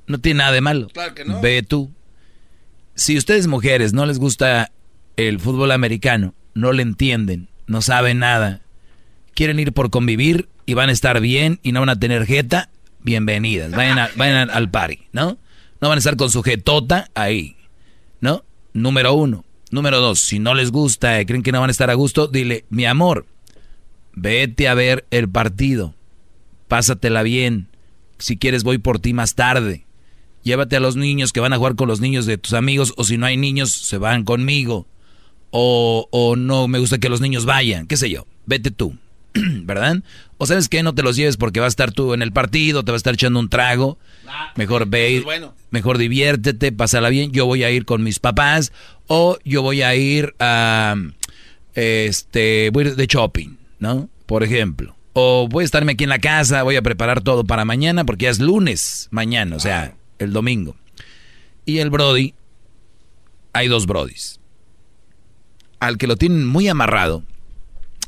[SPEAKER 4] No tiene nada de malo.
[SPEAKER 3] Claro que no.
[SPEAKER 4] Ve tú. Si ustedes mujeres no les gusta el fútbol americano, no le entienden, no saben nada, quieren ir por convivir y van a estar bien y no van a tener jeta, bienvenidas. Vayan, a- [LAUGHS] vayan al party, ¿no? No van a estar con su jetota ahí, ¿no? Número uno. Número dos, si no les gusta, eh, creen que no van a estar a gusto, dile, mi amor, vete a ver el partido, pásatela bien, si quieres voy por ti más tarde, llévate a los niños que van a jugar con los niños de tus amigos, o si no hay niños, se van conmigo, o, o no me gusta que los niños vayan, qué sé yo, vete tú, [CLEARS THROAT] ¿verdad? O sabes que no te los lleves porque vas a estar tú en el partido, te vas a estar echando un trago, mejor ve, mejor diviértete, pásala bien, yo voy a ir con mis papás, o yo voy a ir a, este, voy a ir de shopping, ¿no? Por ejemplo. Voy a estarme aquí en la casa, voy a preparar todo para mañana porque ya es lunes mañana, o sea, el domingo. Y el Brody, hay dos Brodis. Al que lo tienen muy amarrado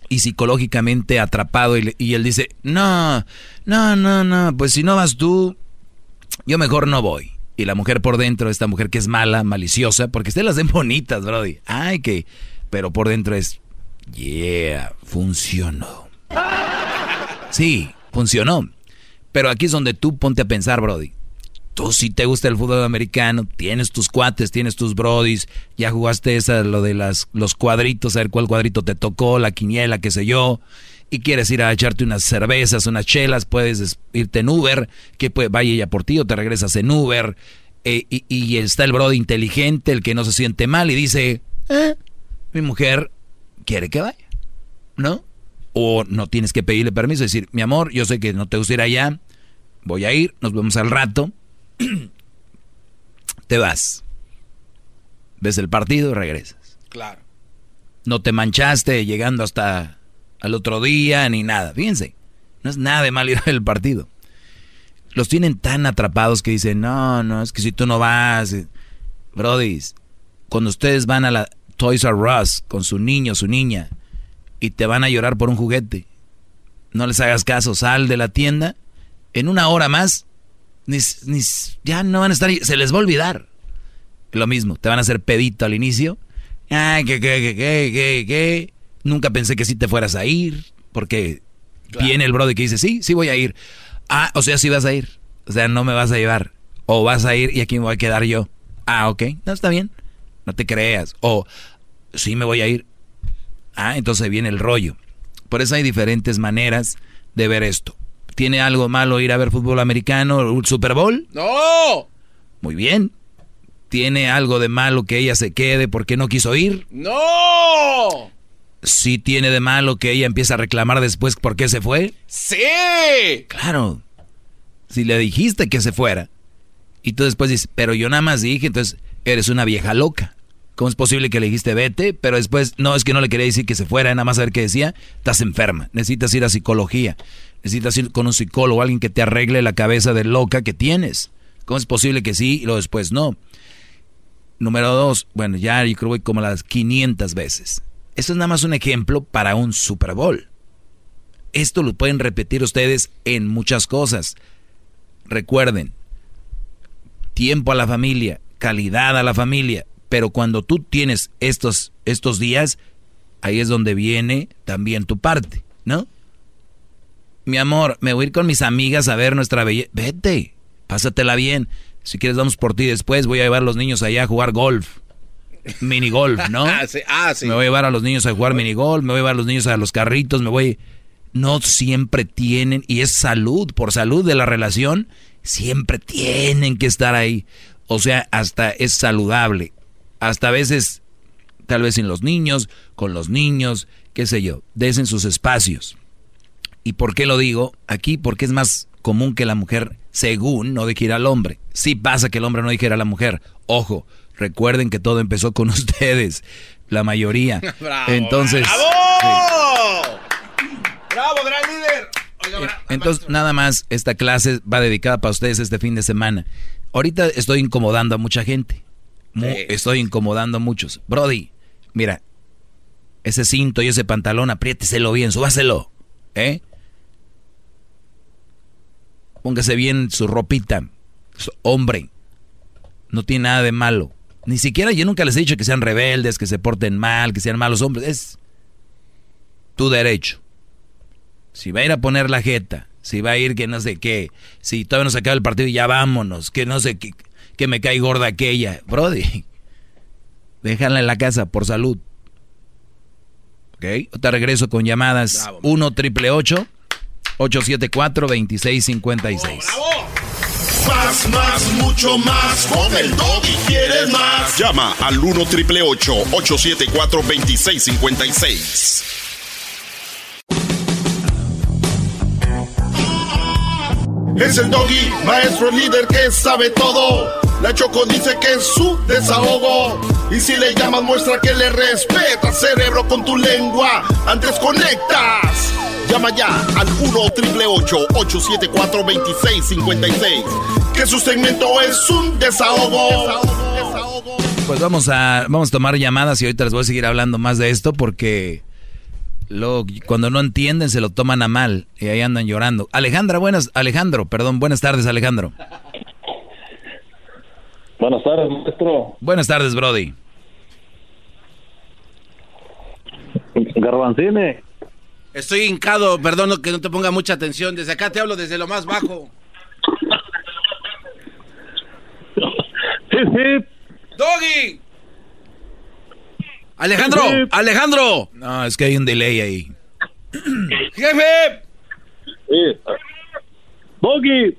[SPEAKER 4] y psicológicamente atrapado y, él dice, no, no, no, no, pues si no vas tú, yo mejor no voy. Y la mujer por dentro, esta mujer que es mala, maliciosa, porque ustedes las ven bonitas, Brody. Ay, que, pero por dentro es, yeah, funcionó. Sí, funcionó. Pero aquí es donde tú ponte a pensar, Brody. Tú si te gusta el fútbol americano, tienes tus cuates, tienes tus brodis, ya jugaste esa, lo de las, los cuadritos, a ver cuál cuadrito te tocó, la quiniela, qué sé yo, y quieres ir a echarte unas cervezas, unas chelas, puedes es- irte en Uber, que vaya ella por ti o te regresas en Uber, eh, y, y está el brody inteligente, el que no se siente mal y dice, "Eh, mi mujer quiere que vaya, ¿no? O no tienes que pedirle permiso, decir, mi amor, yo sé que no te gusta ir allá, voy a ir, nos vemos al rato, [CLEARS THROAT] te vas, ves el partido y regresas.
[SPEAKER 3] Claro.
[SPEAKER 4] No te manchaste llegando hasta al otro día ni nada. Fíjense, no es nada de mal ir al partido. Los tienen tan atrapados que dicen, no, no, es que si tú no vas... eh". Brody, cuando ustedes van a la Toys R Us con su niño, su niña, y te van a llorar por un juguete, no les hagas caso, sal de la tienda, en una hora más, ni, ni- ya no van a estar, se les va a olvidar. Lo mismo, te van a hacer pedito al inicio. Ay, que, que, que, que, que, que. Nunca pensé que sí te fueras a ir, porque viene el brother que dice, sí, sí voy a ir. Ah, o sea, sí vas a ir. O sea, no me vas a llevar. O vas a ir y aquí me voy a quedar yo. Ah, ok, no está bien. No te creas. O sí me voy a ir. Ah, entonces viene el rollo. Por eso hay diferentes maneras de ver esto. ¿Tiene algo malo ir a ver fútbol americano, un Super Bowl?
[SPEAKER 3] ¡No!
[SPEAKER 4] Muy bien. ¿Tiene algo de malo que ella se quede porque no quiso ir?
[SPEAKER 3] ¡No!
[SPEAKER 4] ¿Sí tiene de malo que ella empiece a reclamar después por qué se fue?
[SPEAKER 3] ¡Sí!
[SPEAKER 4] Claro. Si le dijiste que se fuera. Y tú después dices, pero yo nada más dije, entonces eres una vieja loca. ¿Cómo es posible que le dijiste vete? Pero después, no, es que no le quería decir que se fuera, nada más saber qué decía. Estás enferma. Necesitas ir a psicología. Necesitas ir con un psicólogo, alguien que te arregle la cabeza de loca que tienes. ¿Cómo es posible que sí y luego después no? Número dos, bueno, ya yo creo que como las 500 veces. Esto es nada más un ejemplo para un Super Bowl. Esto lo pueden repetir ustedes en muchas cosas. Recuerden, tiempo a la familia, calidad a la familia, pero cuando tú tienes estos, estos días, ahí es donde viene también tu parte, ¿no? Mi amor, me voy a ir con mis amigas a ver nuestra belleza. Vete, pásatela bien. Si quieres, vamos por ti después. Voy a llevar a los niños allá a jugar golf. Mini golf, ¿no? [LAUGHS]
[SPEAKER 3] ah, sí, ah, sí.
[SPEAKER 4] Me voy a llevar a los niños a jugar mini golf. Me voy a llevar a los niños a los carritos. Me voy. No siempre tienen, y es salud, por salud de la relación, siempre tienen que estar ahí. O sea, hasta es saludable. Hasta a veces, tal vez sin los niños, con los niños, qué sé yo, desen sus espacios. ¿Y por qué lo digo? Aquí porque es más común que la mujer, según, no deje ir al hombre. Sí pasa que el hombre no deje ir a la mujer. Ojo, recuerden que todo empezó con [LAUGHS] ustedes, la mayoría. [LAUGHS]
[SPEAKER 3] Bravo,
[SPEAKER 4] Entonces,
[SPEAKER 3] ¡Bravo! ¡Bravo, gran líder! Oiga, bra-
[SPEAKER 4] entonces nada más esta clase va dedicada para ustedes este fin de semana. Ahorita estoy incomodando a mucha gente. Estoy incomodando a muchos. Brody, mira, ese cinto y ese pantalón, apriéteselo bien, súbaselo. ¿Eh? Póngase bien su ropita. Su- Hombre, no tiene nada de malo. Ni siquiera yo nunca les he dicho que sean rebeldes, que se porten mal, que sean malos hombres. Es tu derecho. Si va a ir a poner la jeta, si va a ir que no sé qué, si todavía no se acaba el partido y ya vámonos, que no sé qué, que me cae gorda aquella. Brody, déjala en la casa por salud. ¿Ok? Te regreso con llamadas 1 triple 874 2656
[SPEAKER 7] Más, más, mucho más. Con el y quieres más.
[SPEAKER 26] Llama al 1 triple 874 2656.
[SPEAKER 7] Es el doggy, maestro líder que sabe todo. La Choco dice que es su desahogo. Y si le llamas, muestra que le respeta, cerebro, con tu lengua. Antes conectas. Llama ya al 1 triple 874 2656. Que su segmento es un desahogo.
[SPEAKER 4] Pues vamos a, vamos a tomar llamadas y ahorita les voy a seguir hablando más de esto porque luego cuando no entienden se lo toman a mal y ahí andan llorando. Alejandra, buenas, Alejandro, perdón, buenas tardes Alejandro.
[SPEAKER 28] Buenas tardes, maestro.
[SPEAKER 4] Buenas tardes, Brody.
[SPEAKER 28] Garbanzine.
[SPEAKER 3] Estoy hincado, perdón que no te ponga mucha atención. Desde acá te hablo desde lo más bajo.
[SPEAKER 28] Sí, sí.
[SPEAKER 3] ¡Doggy! Alejandro,
[SPEAKER 28] Sí.
[SPEAKER 3] Alejandro.
[SPEAKER 4] No, es que hay un delay ahí. [CLEARS THROAT]
[SPEAKER 3] ¡Jefe!
[SPEAKER 28] Sí. Doggy.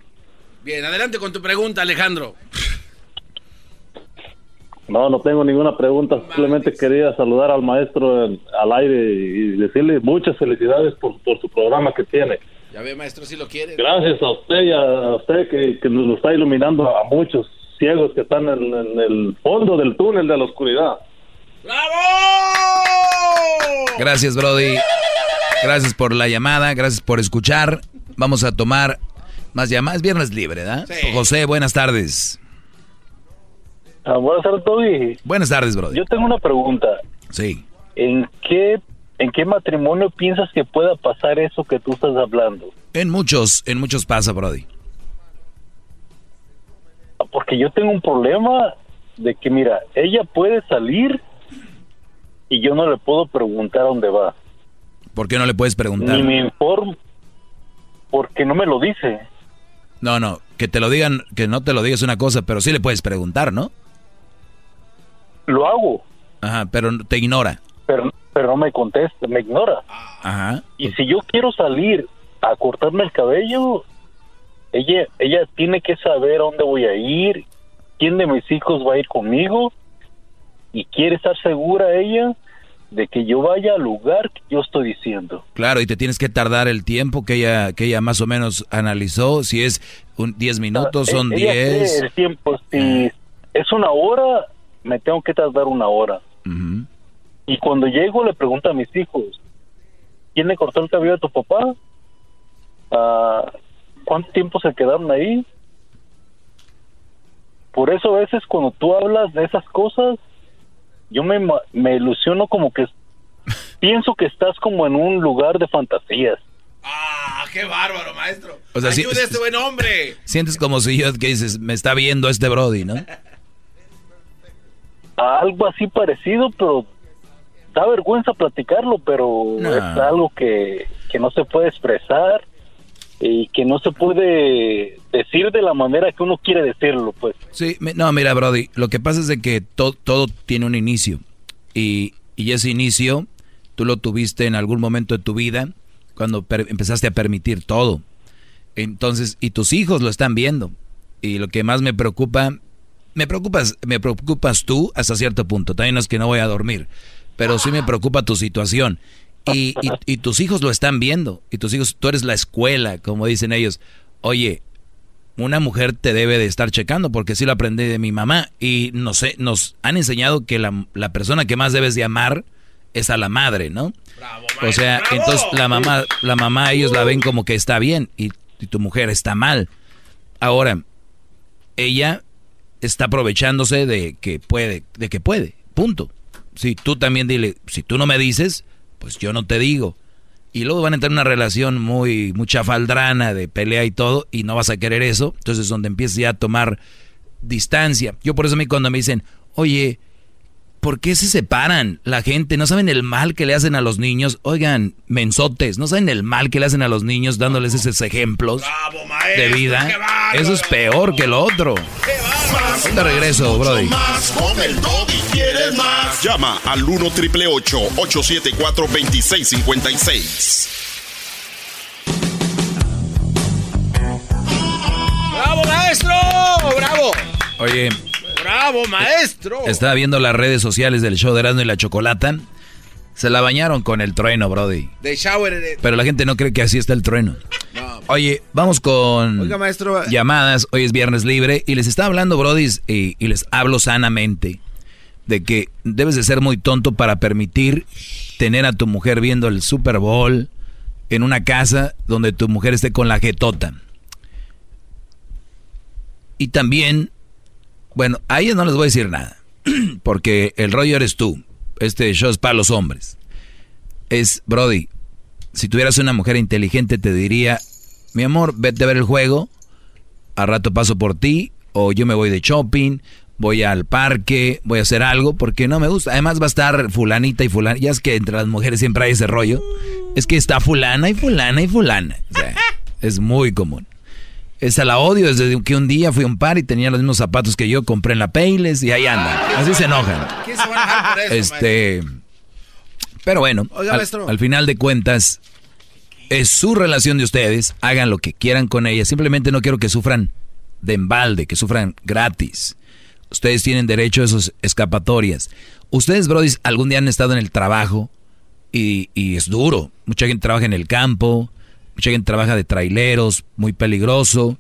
[SPEAKER 3] Bien, adelante con tu pregunta, Alejandro.
[SPEAKER 28] No, no tengo ninguna pregunta. Simplemente quería saludar al maestro en- al aire y decirle muchas felicidades por, por su programa que tiene.
[SPEAKER 3] Ya ve, maestro, si lo quiere.
[SPEAKER 28] Gracias a usted y a usted que, que nos está iluminando a muchos ciegos que están en, en el fondo del túnel de la oscuridad.
[SPEAKER 4] Gracias, Brody. Gracias por la llamada, gracias por escuchar. Vamos a tomar más llamadas. Viernes libre, ¿verdad? José, buenas tardes.
[SPEAKER 28] Ah, buenas tardes, Toby.
[SPEAKER 4] Buenas tardes, Brody.
[SPEAKER 28] Yo tengo una pregunta.
[SPEAKER 4] Sí.
[SPEAKER 28] ¿En qué, ¿En qué matrimonio piensas que pueda pasar eso que tú estás hablando?
[SPEAKER 4] En muchos, en muchos pasa, Brody.
[SPEAKER 28] Porque yo tengo un problema de que, mira, ella puede salir y yo no le puedo preguntar a dónde va.
[SPEAKER 4] ¿Por qué no le puedes preguntar?
[SPEAKER 28] Ni me informo porque no me lo dice.
[SPEAKER 4] No, no, que te lo digan, que no te lo digas una cosa, pero sí le puedes preguntar, ¿no?
[SPEAKER 28] Lo hago,
[SPEAKER 4] Ajá, pero te ignora.
[SPEAKER 28] pero, pero no me contesta, me ignora.
[SPEAKER 4] Ajá.
[SPEAKER 28] Y si yo quiero salir a cortarme el cabello, ella, ella tiene que saber a dónde voy a ir,
[SPEAKER 29] quién de mis hijos va a ir conmigo y quiere estar segura ella de que yo vaya al lugar que yo estoy diciendo.
[SPEAKER 4] Claro, y te tienes que tardar el tiempo que ella que ella más o menos analizó, si es un 10 minutos,
[SPEAKER 29] Ah,
[SPEAKER 4] son
[SPEAKER 29] ella cree
[SPEAKER 4] 10.
[SPEAKER 29] El tiempo, si es una hora, me tengo que tardar una hora. Y cuando llego le pregunto a mis hijos, ¿quién le cortó el cabello a tu papá? Ah, ¿Cuánto tiempo se quedaron ahí? Por eso a veces cuando tú hablas de esas cosas, yo me, me ilusiono como que [LAUGHS] pienso que estás como en un lugar de fantasías.
[SPEAKER 3] Ah, qué bárbaro, maestro.
[SPEAKER 4] O sea,
[SPEAKER 3] Ayude a este buen hombre.
[SPEAKER 4] Sientes como si yo que dices, me está viendo este Brody, ¿no? [LAUGHS]
[SPEAKER 29] Algo así parecido, pero da vergüenza platicarlo, pero
[SPEAKER 4] No.
[SPEAKER 29] es algo que, que no se puede expresar y que no se puede decir de la manera que uno quiere decirlo, pues.
[SPEAKER 4] Sí, me- no, mira, Brody, lo que pasa es de que to- todo tiene un inicio. Y, y ese inicio tú lo tuviste en algún momento de tu vida cuando per- empezaste a permitir todo. Entonces, y tus hijos lo están viendo. Y lo que más me preocupa, me preocupas, me preocupas tú hasta cierto punto. También no es que no voy a dormir, pero sí me preocupa tu situación. Y, y- y tus hijos lo están viendo. Y tus hijos, tú eres la escuela, como dicen ellos. Oye, una mujer te debe de estar checando, porque sí lo aprendí de mi mamá. Y no sé, nos han enseñado que la, la persona que más debes de amar es a la madre, ¿no? o sea, entonces la mamá, la mamá ellos la ven como que está bien y, y tu mujer está mal. Ahora, ella está aprovechándose de que puede, de que puede, punto. Si tú también dile, si tú no me dices, pues yo no te digo. Y luego van a entrar en una relación muy, mucha faldrana de pelea y todo, y no vas a querer eso. Entonces, donde empiezas ya a tomar distancia. Yo por eso a mí cuando me dicen, oye, ¿por qué se separan la gente? ¿No saben el mal que le hacen a los niños? Oigan, mensotes, ¿no saben el mal que le hacen a los niños dándoles esos ejemplos de vida? Eso es peor que lo otro. De regreso, Brody.
[SPEAKER 7] Más con el Doggy, ¿quieres más?
[SPEAKER 30] Llama al 1 triple 874 2656.
[SPEAKER 3] ¡Bravo, maestro! ¡Bravo!
[SPEAKER 4] Oye,
[SPEAKER 3] ¡Bravo, maestro!
[SPEAKER 4] estaba viendo las redes sociales del show de Erasmo y la Chocolata. Se la bañaron con el trueno, Brody.
[SPEAKER 3] De shower. de-
[SPEAKER 4] Pero la gente no cree que así está el trueno. Oye, vamos con
[SPEAKER 3] Oiga, maestro.
[SPEAKER 4] llamadas. Hoy es viernes libre y les está hablando, Brody, y, y les hablo sanamente de que debes de ser muy tonto para permitir tener a tu mujer viendo el Super Bowl en una casa donde tu mujer esté con la jetota. Y también, bueno, a ellas no les voy a decir nada, [CLEARS THROAT] porque el rollo eres tú. Este show es para los hombres. Es, Brody, si tuvieras una mujer inteligente te diría, mi amor, vete a ver el juego, a rato paso por ti, o yo me voy de shopping, voy al parque, voy a hacer algo, porque no me gusta. Además va a estar fulanita y fulana, ya es que entre las mujeres siempre hay ese rollo. Es que está fulana y fulana y fulana. O sea, es muy común. Esa la odio desde que un día fui a un par y tenía los mismos zapatos que yo, compré en la Payless y ahí andan. Así se enojan.
[SPEAKER 3] ¿Quién se va a enojar por eso,
[SPEAKER 4] Este, pero bueno,
[SPEAKER 3] Oiga,
[SPEAKER 4] al,
[SPEAKER 3] maestro.
[SPEAKER 4] al final de cuentas, es su relación de ustedes, hagan lo que quieran con ella, simplemente no quiero que sufran de embalde, que sufran gratis. Ustedes tienen derecho a esas escapatorias. Ustedes, brodis, algún día han estado en el trabajo y, y es duro. Mucha gente trabaja en el campo, mucha gente trabaja de traileros, muy peligroso.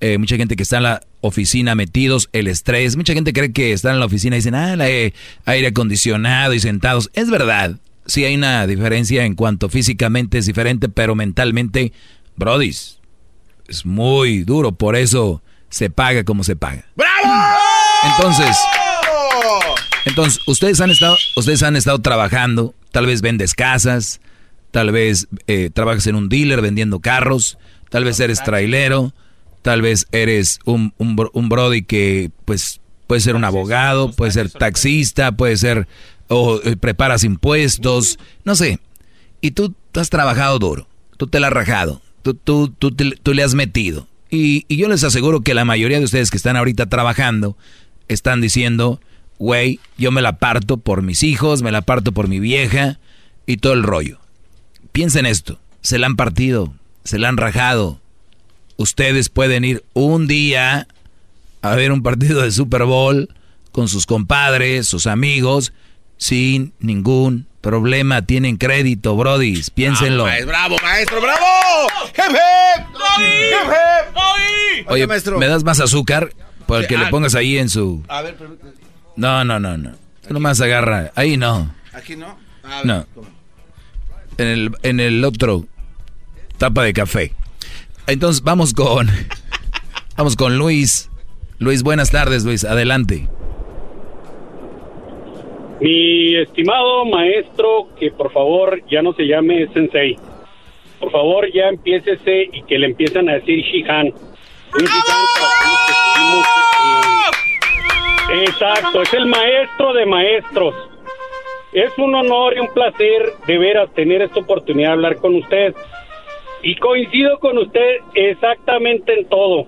[SPEAKER 4] eh, mucha gente que está en la oficina metidos, el estrés. Mucha gente cree que están en la oficina y dicen, ah, la, eh, aire acondicionado y sentados. Es verdad, sí hay una diferencia en cuanto físicamente es diferente, pero mentalmente, brodis, es muy duro. Por eso se paga como se paga.
[SPEAKER 3] ¡Bravo!
[SPEAKER 4] Entonces, entonces ustedes han estado, ustedes han estado trabajando, tal vez vendes casas, tal vez eh, trabajas en un dealer vendiendo carros, tal vez eres trailero, tal vez eres un, un, bro- un brody que pues puede ser un abogado, puede ser taxista, puede ser o eh, preparas impuestos, no sé. Y tú, tú has trabajado duro, tú te la has rajado, tú, tú, tú, te- tú le has metido. Y, y yo les aseguro que la mayoría de ustedes que están ahorita trabajando están diciendo, güey, yo me la parto por mis hijos, me la parto por mi vieja y todo el rollo. Piensen esto, se la han partido, se la han rajado. Ustedes pueden ir un día a ver un partido de Super Bowl con sus compadres, sus amigos, sin ningún problema. Tienen crédito, brodis, piénsenlo.
[SPEAKER 3] ¡Bravo, maestro, bravo! ¡Hep, hep!
[SPEAKER 4] Oye,
[SPEAKER 3] maestro.
[SPEAKER 4] ¿me das más azúcar? Para que le
[SPEAKER 3] ah.
[SPEAKER 4] pongas ahí en su...
[SPEAKER 3] A ver, permítame.
[SPEAKER 4] No, no, no, no. Tú nomás agarra. Ahí no.
[SPEAKER 3] Aquí no. A ver,
[SPEAKER 4] No.
[SPEAKER 3] ¿cómo?
[SPEAKER 4] En el, en el otro tapa de café. Entonces vamos con... [LAUGHS] Vamos con Luis. Luis, buenas tardes, Luis. Adelante.
[SPEAKER 31] Mi estimado maestro, que por favor ya no se llame Sensei. Por favor ya empiécese y que le empiezan a decir Shihan. Un Shihan para los que estuvimos, Exacto, es el maestro de maestros. Es un honor y un placer de veras tener esta oportunidad de hablar con usted. Y coincido con usted exactamente en todo.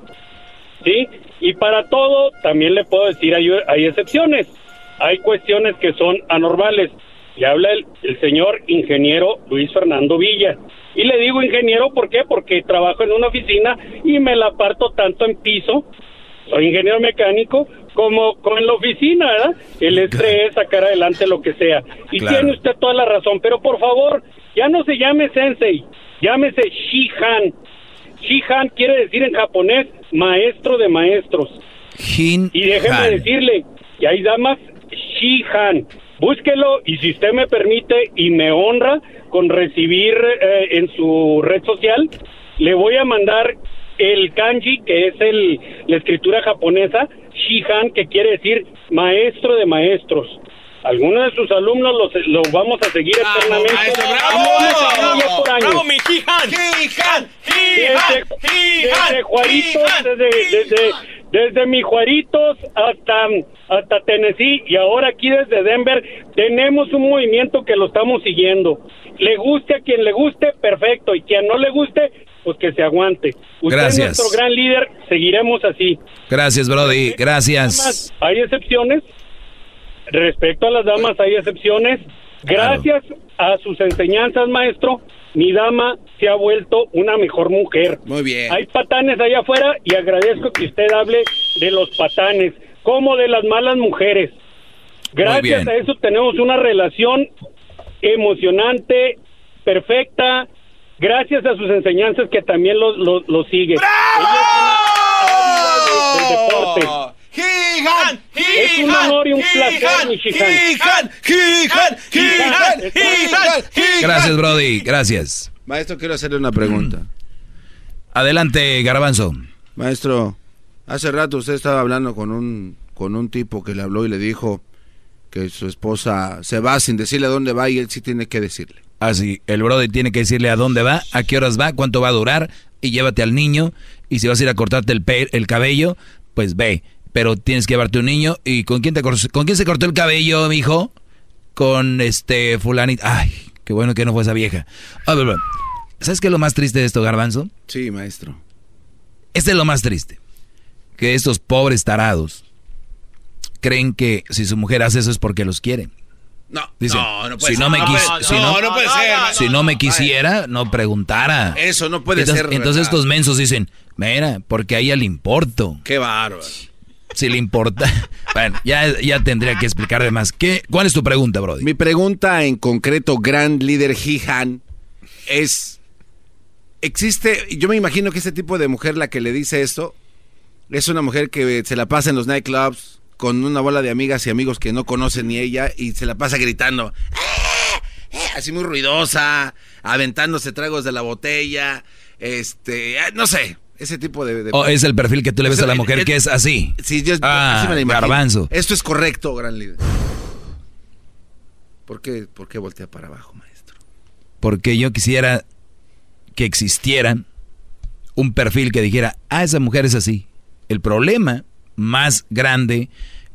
[SPEAKER 31] ¿Sí? Y para todo, también le puedo decir, hay, excepciones. Hay cuestiones que son anormales. Le habla el, el señor ingeniero Luis Fernando Villa. Y le digo ingeniero, ¿por qué? Porque trabajo en una oficina y me la parto tanto en piso, soy ingeniero mecánico, como con la oficina, ¿verdad? El estrés, sacar adelante lo que sea. Y
[SPEAKER 4] Claro.
[SPEAKER 31] tiene usted toda la razón, pero por favor, ya no se llame sensei, llámese Shihan. Shihan quiere decir en japonés maestro de maestros.
[SPEAKER 4] Jin
[SPEAKER 31] Y déjeme
[SPEAKER 4] Han.
[SPEAKER 31] decirle, y hay damas Shihan. Búsquelo y si usted me permite y me honra con recibir eh, en su red social, le voy a mandar el kanji, que es el, la escritura japonesa, Shihan, que quiere decir maestro de maestros. Algunos de sus alumnos los, los vamos a seguir eternamente.
[SPEAKER 7] maestro, bravo.
[SPEAKER 31] ya por años.
[SPEAKER 7] ¡Bravo, mi Jijan! ¡Jijan!
[SPEAKER 31] Desde, desde Juaritos, desde, desde, desde mi Juaritos hasta, hasta Tennessee y ahora aquí desde Denver tenemos un movimiento que lo estamos siguiendo. Le guste a quien le guste, perfecto, y quien no le guste, pues que se aguante. Usted
[SPEAKER 4] Gracias.
[SPEAKER 31] es nuestro gran líder, seguiremos así.
[SPEAKER 4] Gracias, Brody. Gracias.
[SPEAKER 31] Hay excepciones. Respecto a las damas, hay excepciones. Gracias a sus enseñanzas, maestro, mi dama se ha vuelto una mejor mujer.
[SPEAKER 3] Muy bien.
[SPEAKER 31] Hay patanes allá afuera y agradezco que usted hable de los patanes, como de las malas mujeres. Gracias a eso tenemos una relación emocionante, perfecta, gracias a sus enseñanzas que también lo, lo, lo sigue. Del deporte.
[SPEAKER 7] ¡Jijan!
[SPEAKER 31] Es un honor y un placer, mi.
[SPEAKER 7] ¡Jijan! ¡Jijan! ¡Jijan!
[SPEAKER 4] Gracias, Brody. Gracias.
[SPEAKER 3] Maestro, quiero hacerle una pregunta.
[SPEAKER 4] Adelante, Garbanzo.
[SPEAKER 3] Maestro, hace rato usted estaba hablando con un, con un tipo que le habló y le dijo que su esposa se va sin decirle a dónde va y él sí tiene que decirle.
[SPEAKER 4] Así, el Brody tiene que decirle a dónde va, a qué horas va, cuánto va a durar y llévate al niño. Y si vas a ir a cortarte el, pe- el cabello, pues ve. Pero tienes que llevarte un niño. ¿Y con quién, te con quién se cortó el cabello, mijo? Con este fulanito. Ay, qué bueno que no fue esa vieja. A ver. ¿Sabes qué es lo más triste de esto, Garbanzo?
[SPEAKER 3] Sí, maestro.
[SPEAKER 4] Este es lo más triste. Que estos pobres tarados creen que si su mujer hace eso es porque los quiere.
[SPEAKER 3] No,
[SPEAKER 4] Dicen,
[SPEAKER 3] no, no puede
[SPEAKER 4] si no
[SPEAKER 3] ser.
[SPEAKER 4] me
[SPEAKER 3] No,
[SPEAKER 4] quis-
[SPEAKER 3] no,
[SPEAKER 4] si
[SPEAKER 3] no,
[SPEAKER 4] no,
[SPEAKER 3] no puede ser,
[SPEAKER 4] si
[SPEAKER 3] no,
[SPEAKER 4] no me quisiera, no preguntara.
[SPEAKER 3] Eso no puede
[SPEAKER 4] entonces,
[SPEAKER 3] ser,
[SPEAKER 4] Entonces
[SPEAKER 3] ¿verdad?
[SPEAKER 4] estos mensos dicen, mira, porque a ella le importo.
[SPEAKER 3] Qué bárbaro.
[SPEAKER 4] Si le importa. [LAUGHS] bueno, ya, ya tendría que explicar de más. ¿Qué, ¿Cuál es tu pregunta, Brody?
[SPEAKER 3] Mi pregunta en concreto, gran líder Jihan, es, existe, yo me imagino que este tipo de mujer, la que le dice esto, es una mujer que se la pasa en los nightclubs con una bola de amigas y amigos que no conocen ni ella y se la pasa gritando, "Eh, eh", así muy ruidosa, aventándose tragos de la botella, este, eh, no sé, ese tipo de... de-
[SPEAKER 4] ¿O es el perfil que tú le ves a la mujer que es así?
[SPEAKER 3] Sí, yo
[SPEAKER 4] Ah,
[SPEAKER 3] así me la imagino.
[SPEAKER 4] garbanzo.
[SPEAKER 3] Esto es correcto, gran líder. ¿Por qué, por qué voltea para abajo, maestro?
[SPEAKER 4] Porque yo quisiera que existiera un perfil que dijera, ah, esa mujer es así. El problema más grande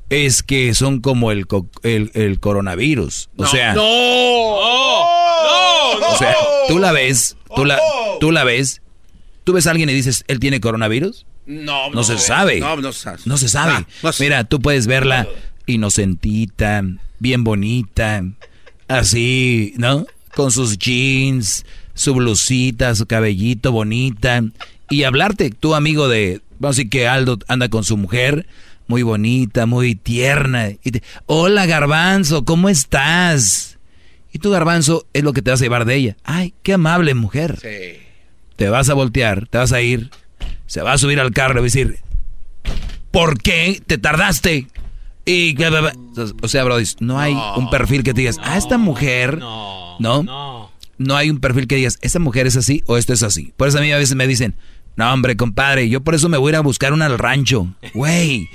[SPEAKER 4] es que son como el, co- el, el coronavirus. O sea,
[SPEAKER 7] ¡No! ¡No!
[SPEAKER 4] o sea, tú la ves, tú la, tú la ves, tú ves a alguien y dices, ¿él tiene coronavirus?
[SPEAKER 3] No,
[SPEAKER 4] No se sabe.
[SPEAKER 3] No, no se sabe.
[SPEAKER 4] No se sabe.
[SPEAKER 3] Ah, no
[SPEAKER 4] Mira, tú puedes verla inocentita, bien bonita, así, ¿no? Con sus jeans, su blusita, su cabellito bonita. Y hablarte, tú amigo de, Vamos a decir que Aldo anda con su mujer, muy bonita, muy tierna. Y te, Hola, garbanzo, ¿cómo estás? Y tu garbanzo es lo que te vas a llevar de ella. Ay, qué amable mujer.
[SPEAKER 3] Sí.
[SPEAKER 4] Te vas a voltear, te vas a ir, se va a subir al carro y va a decir, ¿por qué te tardaste? Y bla, bla, bla. o sea, bro, no hay un perfil que te digas, ah, esta mujer, no, no, no hay un perfil que digas, esta mujer es así o esto es así. Por eso a mí a veces me dicen, no, hombre, compadre, yo por eso me voy a ir a buscar una al rancho. [LAUGHS] Güey,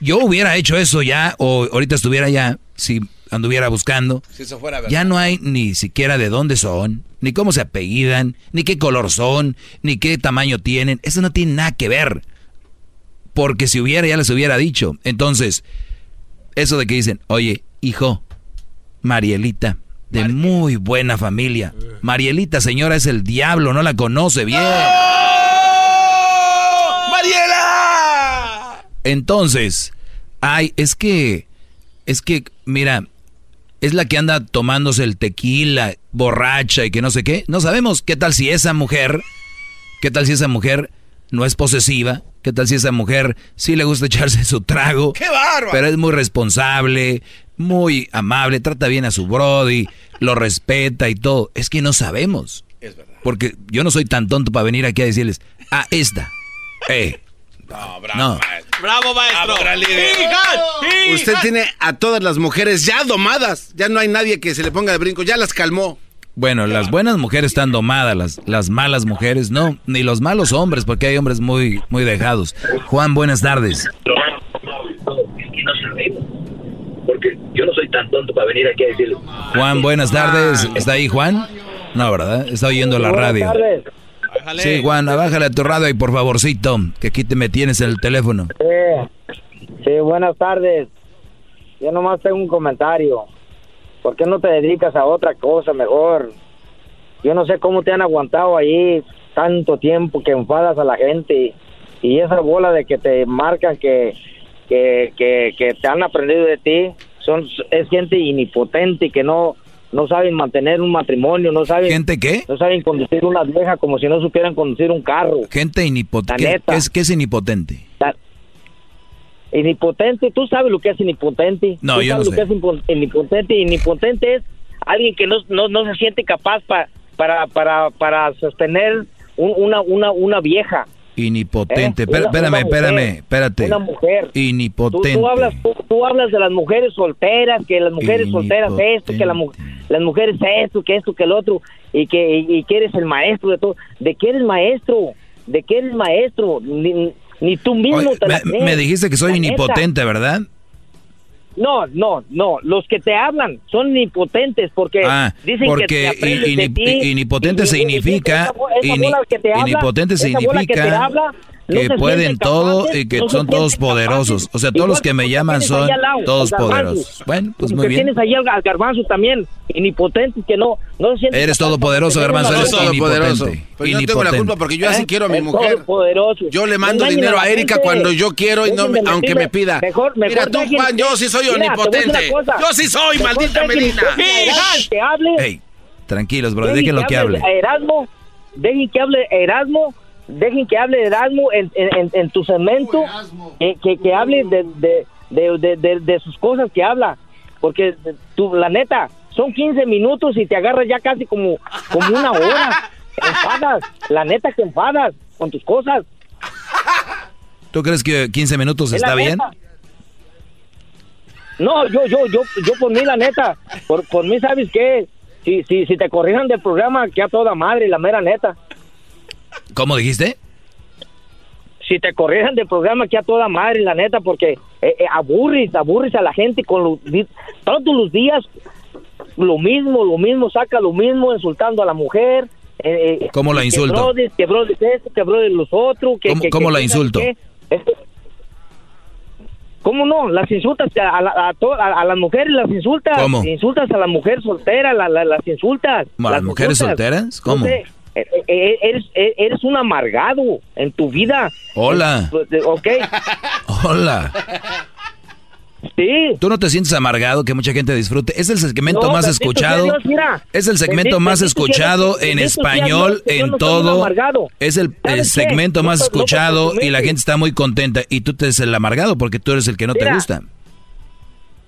[SPEAKER 4] yo hubiera hecho eso ya, o ahorita estuviera ya, si anduviera buscando.
[SPEAKER 3] Si eso fuera verdad.
[SPEAKER 4] Ya no hay ni siquiera de dónde son, ni cómo se apellidan, ni qué color son, ni qué tamaño tienen. Eso no tiene nada que ver. Porque si hubiera, ya les hubiera dicho. Entonces, eso de que dicen, oye, hijo, Marielita, de muy buena familia. Marielita, señora, es el diablo, no la conoce bien. Entonces, ay, es que, es que, mira, es la que anda tomándose el tequila, borracha y que no sé qué. No sabemos qué tal si esa mujer, qué tal si esa mujer no es posesiva, qué tal si esa mujer sí le gusta [LAUGHS] echarse su trago.
[SPEAKER 3] ¡Qué bárbaro!
[SPEAKER 4] Pero es muy responsable, muy amable, trata bien a su brody, lo respeta y todo. Es que no sabemos.
[SPEAKER 3] Es verdad.
[SPEAKER 4] Porque yo no soy tan tonto para venir aquí a decirles, ah, esta. Eh.
[SPEAKER 3] No, bravo,
[SPEAKER 4] No.
[SPEAKER 3] maestro.
[SPEAKER 25] ¡Bravo, maestro!
[SPEAKER 3] Bravo, gran líder.
[SPEAKER 25] ¡Hija!
[SPEAKER 3] Usted tiene a todas las mujeres ya domadas. Ya no hay nadie que se le ponga de brinco. Ya las calmó.
[SPEAKER 4] Bueno, las buenas mujeres están domadas, las, las malas mujeres no, ni los malos hombres, porque hay hombres muy, muy dejados. Juan, buenas tardes.
[SPEAKER 32] Porque yo no soy tan tonto para venir aquí a decirle.
[SPEAKER 4] Juan, buenas tardes. ¿Está ahí Juan? No, ¿verdad? Está oyendo la radio. Sí, Juan, bájale a tu radio y por favorcito, que aquí te me tienes en el teléfono.
[SPEAKER 32] Sí, sí, buenas tardes. Yo nomás tengo un comentario. ¿Por qué no te dedicas a otra cosa mejor? Yo no sé cómo te han aguantado ahí tanto tiempo que enfadas a la gente y esa bola de que te marcan que, que, que, que te han aprendido de ti son es gente inipotente y que no no saben mantener un matrimonio, no saben
[SPEAKER 4] ¿Gente qué?
[SPEAKER 32] no saben conducir una vieja como si no supieran conducir un carro.
[SPEAKER 4] Gente inipotente. ¿Qué, es, qué es inipotente?
[SPEAKER 32] Inipotente, tú sabes lo que es inipotente.
[SPEAKER 4] No,
[SPEAKER 32] Tú
[SPEAKER 4] yo no
[SPEAKER 32] sabes lo
[SPEAKER 4] sé.
[SPEAKER 32] que es inipotente. Inipotente es alguien que no, no, no se siente capaz pa- para, para, para sostener un- una, una, una vieja.
[SPEAKER 4] Inipotente.
[SPEAKER 32] ¿Eh? Una-
[SPEAKER 4] espérame,
[SPEAKER 32] mujer.
[SPEAKER 4] espérame, espérate.
[SPEAKER 32] Una mujer. Tú,
[SPEAKER 4] Inipotente.
[SPEAKER 32] tú hablas, tú, tú hablas de las mujeres solteras, que las mujeres solteras esto, que la las mujeres esto, que esto, que el otro, y que, y, y que eres el maestro de todo. ¿De qué eres maestro? ¿De qué eres maestro? Ni, ni tú mismo
[SPEAKER 4] Oye,
[SPEAKER 32] te
[SPEAKER 4] me, dijiste que soy inipotente, ¿verdad?
[SPEAKER 32] No, no, no. Los que te hablan son impotentes porque
[SPEAKER 4] Ah,
[SPEAKER 32] dicen que
[SPEAKER 4] porque
[SPEAKER 32] te aprendes
[SPEAKER 4] in-
[SPEAKER 32] de
[SPEAKER 4] in-
[SPEAKER 32] ti.
[SPEAKER 4] inipotente
[SPEAKER 32] Y-
[SPEAKER 4] significa
[SPEAKER 32] esa esa
[SPEAKER 4] ini-
[SPEAKER 32] bola que te habla,
[SPEAKER 4] inipotente
[SPEAKER 32] esa bola que te
[SPEAKER 4] significa
[SPEAKER 32] habla,
[SPEAKER 4] que pueden todo
[SPEAKER 32] capaces,
[SPEAKER 4] y que
[SPEAKER 32] no
[SPEAKER 4] son todos
[SPEAKER 32] capaces.
[SPEAKER 4] poderosos. O sea, todos
[SPEAKER 32] Igual
[SPEAKER 4] los que me llaman son
[SPEAKER 32] lado,
[SPEAKER 4] todos poderosos. Bueno, pues muy bien.
[SPEAKER 32] tienes ahí al garbanzo también, inipotentes que no, no se
[SPEAKER 4] Eres todopoderoso,
[SPEAKER 32] de
[SPEAKER 4] garbanzo, eres
[SPEAKER 3] todopoderoso. Pero yo no tengo la culpa porque yo así
[SPEAKER 32] ¿Eh?
[SPEAKER 3] quiero a mi mujer. Yo le mando
[SPEAKER 32] engañen
[SPEAKER 3] dinero a Erika cuando yo quiero y no me- aunque me pida.
[SPEAKER 32] Mejor, mejor
[SPEAKER 3] Mira tú, Juan, yo sí soy
[SPEAKER 32] Mira,
[SPEAKER 3] omnipotente. Yo sí soy,
[SPEAKER 32] Mejor
[SPEAKER 3] maldita
[SPEAKER 32] dejen-
[SPEAKER 3] Melina.
[SPEAKER 32] dejen que hable.
[SPEAKER 4] Ey, tranquilos, bro, déjenlo que hable.
[SPEAKER 32] a Erasmo, dejen que hable Erasmo, dejen que hable Erasmo en, en, en- tu cemento, que, que, que hable de, de, de, de, de- de sus cosas que habla, porque tú, la neta, son 15 minutos y te agarras ya casi como, como una hora. [LAUGHS] Enfadas, la neta que enfadas con tus cosas.
[SPEAKER 4] ¿Tú crees que 15 minutos está bien?
[SPEAKER 32] No, yo, yo, yo, yo por mí, la neta, por, por mí, ¿sabes qué? Si, si, si te corrijan del programa, que a toda madre, la mera neta.
[SPEAKER 4] ¿Cómo dijiste?
[SPEAKER 32] si te corrieran del programa aquí a toda madre, la neta, porque eh, eh, aburres, aburres a la gente con los, todos los días lo mismo, lo mismo, saca lo mismo, insultando a la mujer. eh, eh,
[SPEAKER 4] ¿Cómo la
[SPEAKER 32] que
[SPEAKER 4] insulto?
[SPEAKER 32] brothers, Que brothers esto, que brothers los otros. Que,
[SPEAKER 4] ¿Cómo-
[SPEAKER 32] que-
[SPEAKER 4] cómo
[SPEAKER 32] que
[SPEAKER 4] la insulto?
[SPEAKER 32] sabe qué. Es- ¿Cómo no? Las insultas a, la- a, to- a- a las mujeres, las insultas.
[SPEAKER 4] ¿Cómo?
[SPEAKER 32] Insultas a la mujer soltera, la- la- las insultas.
[SPEAKER 4] ¿A las mujeres
[SPEAKER 32] insultas.
[SPEAKER 4] solteras?
[SPEAKER 32] No
[SPEAKER 4] ¿Cómo?
[SPEAKER 32] sé, eh, eh, eres, eh, eres un amargado en tu vida.
[SPEAKER 4] Hola.
[SPEAKER 32] Eh, Ok. [LAUGHS]
[SPEAKER 4] Hola.
[SPEAKER 33] Sí.
[SPEAKER 4] ¿Tú no te sientes amargado que mucha gente disfrute? Es el segmento
[SPEAKER 33] No,
[SPEAKER 4] más escuchado.
[SPEAKER 33] sea Dios, mira.
[SPEAKER 4] es el segmento
[SPEAKER 33] Bendito-
[SPEAKER 4] más
[SPEAKER 33] bendito
[SPEAKER 4] escuchado en español,
[SPEAKER 33] Dios,
[SPEAKER 4] en
[SPEAKER 33] no
[SPEAKER 4] todo.
[SPEAKER 33] amargado.
[SPEAKER 4] Es el, segmento más
[SPEAKER 33] no
[SPEAKER 4] escuchado y la gente está muy contenta. Y tú te eres el amargado porque tú eres el que no te gusta.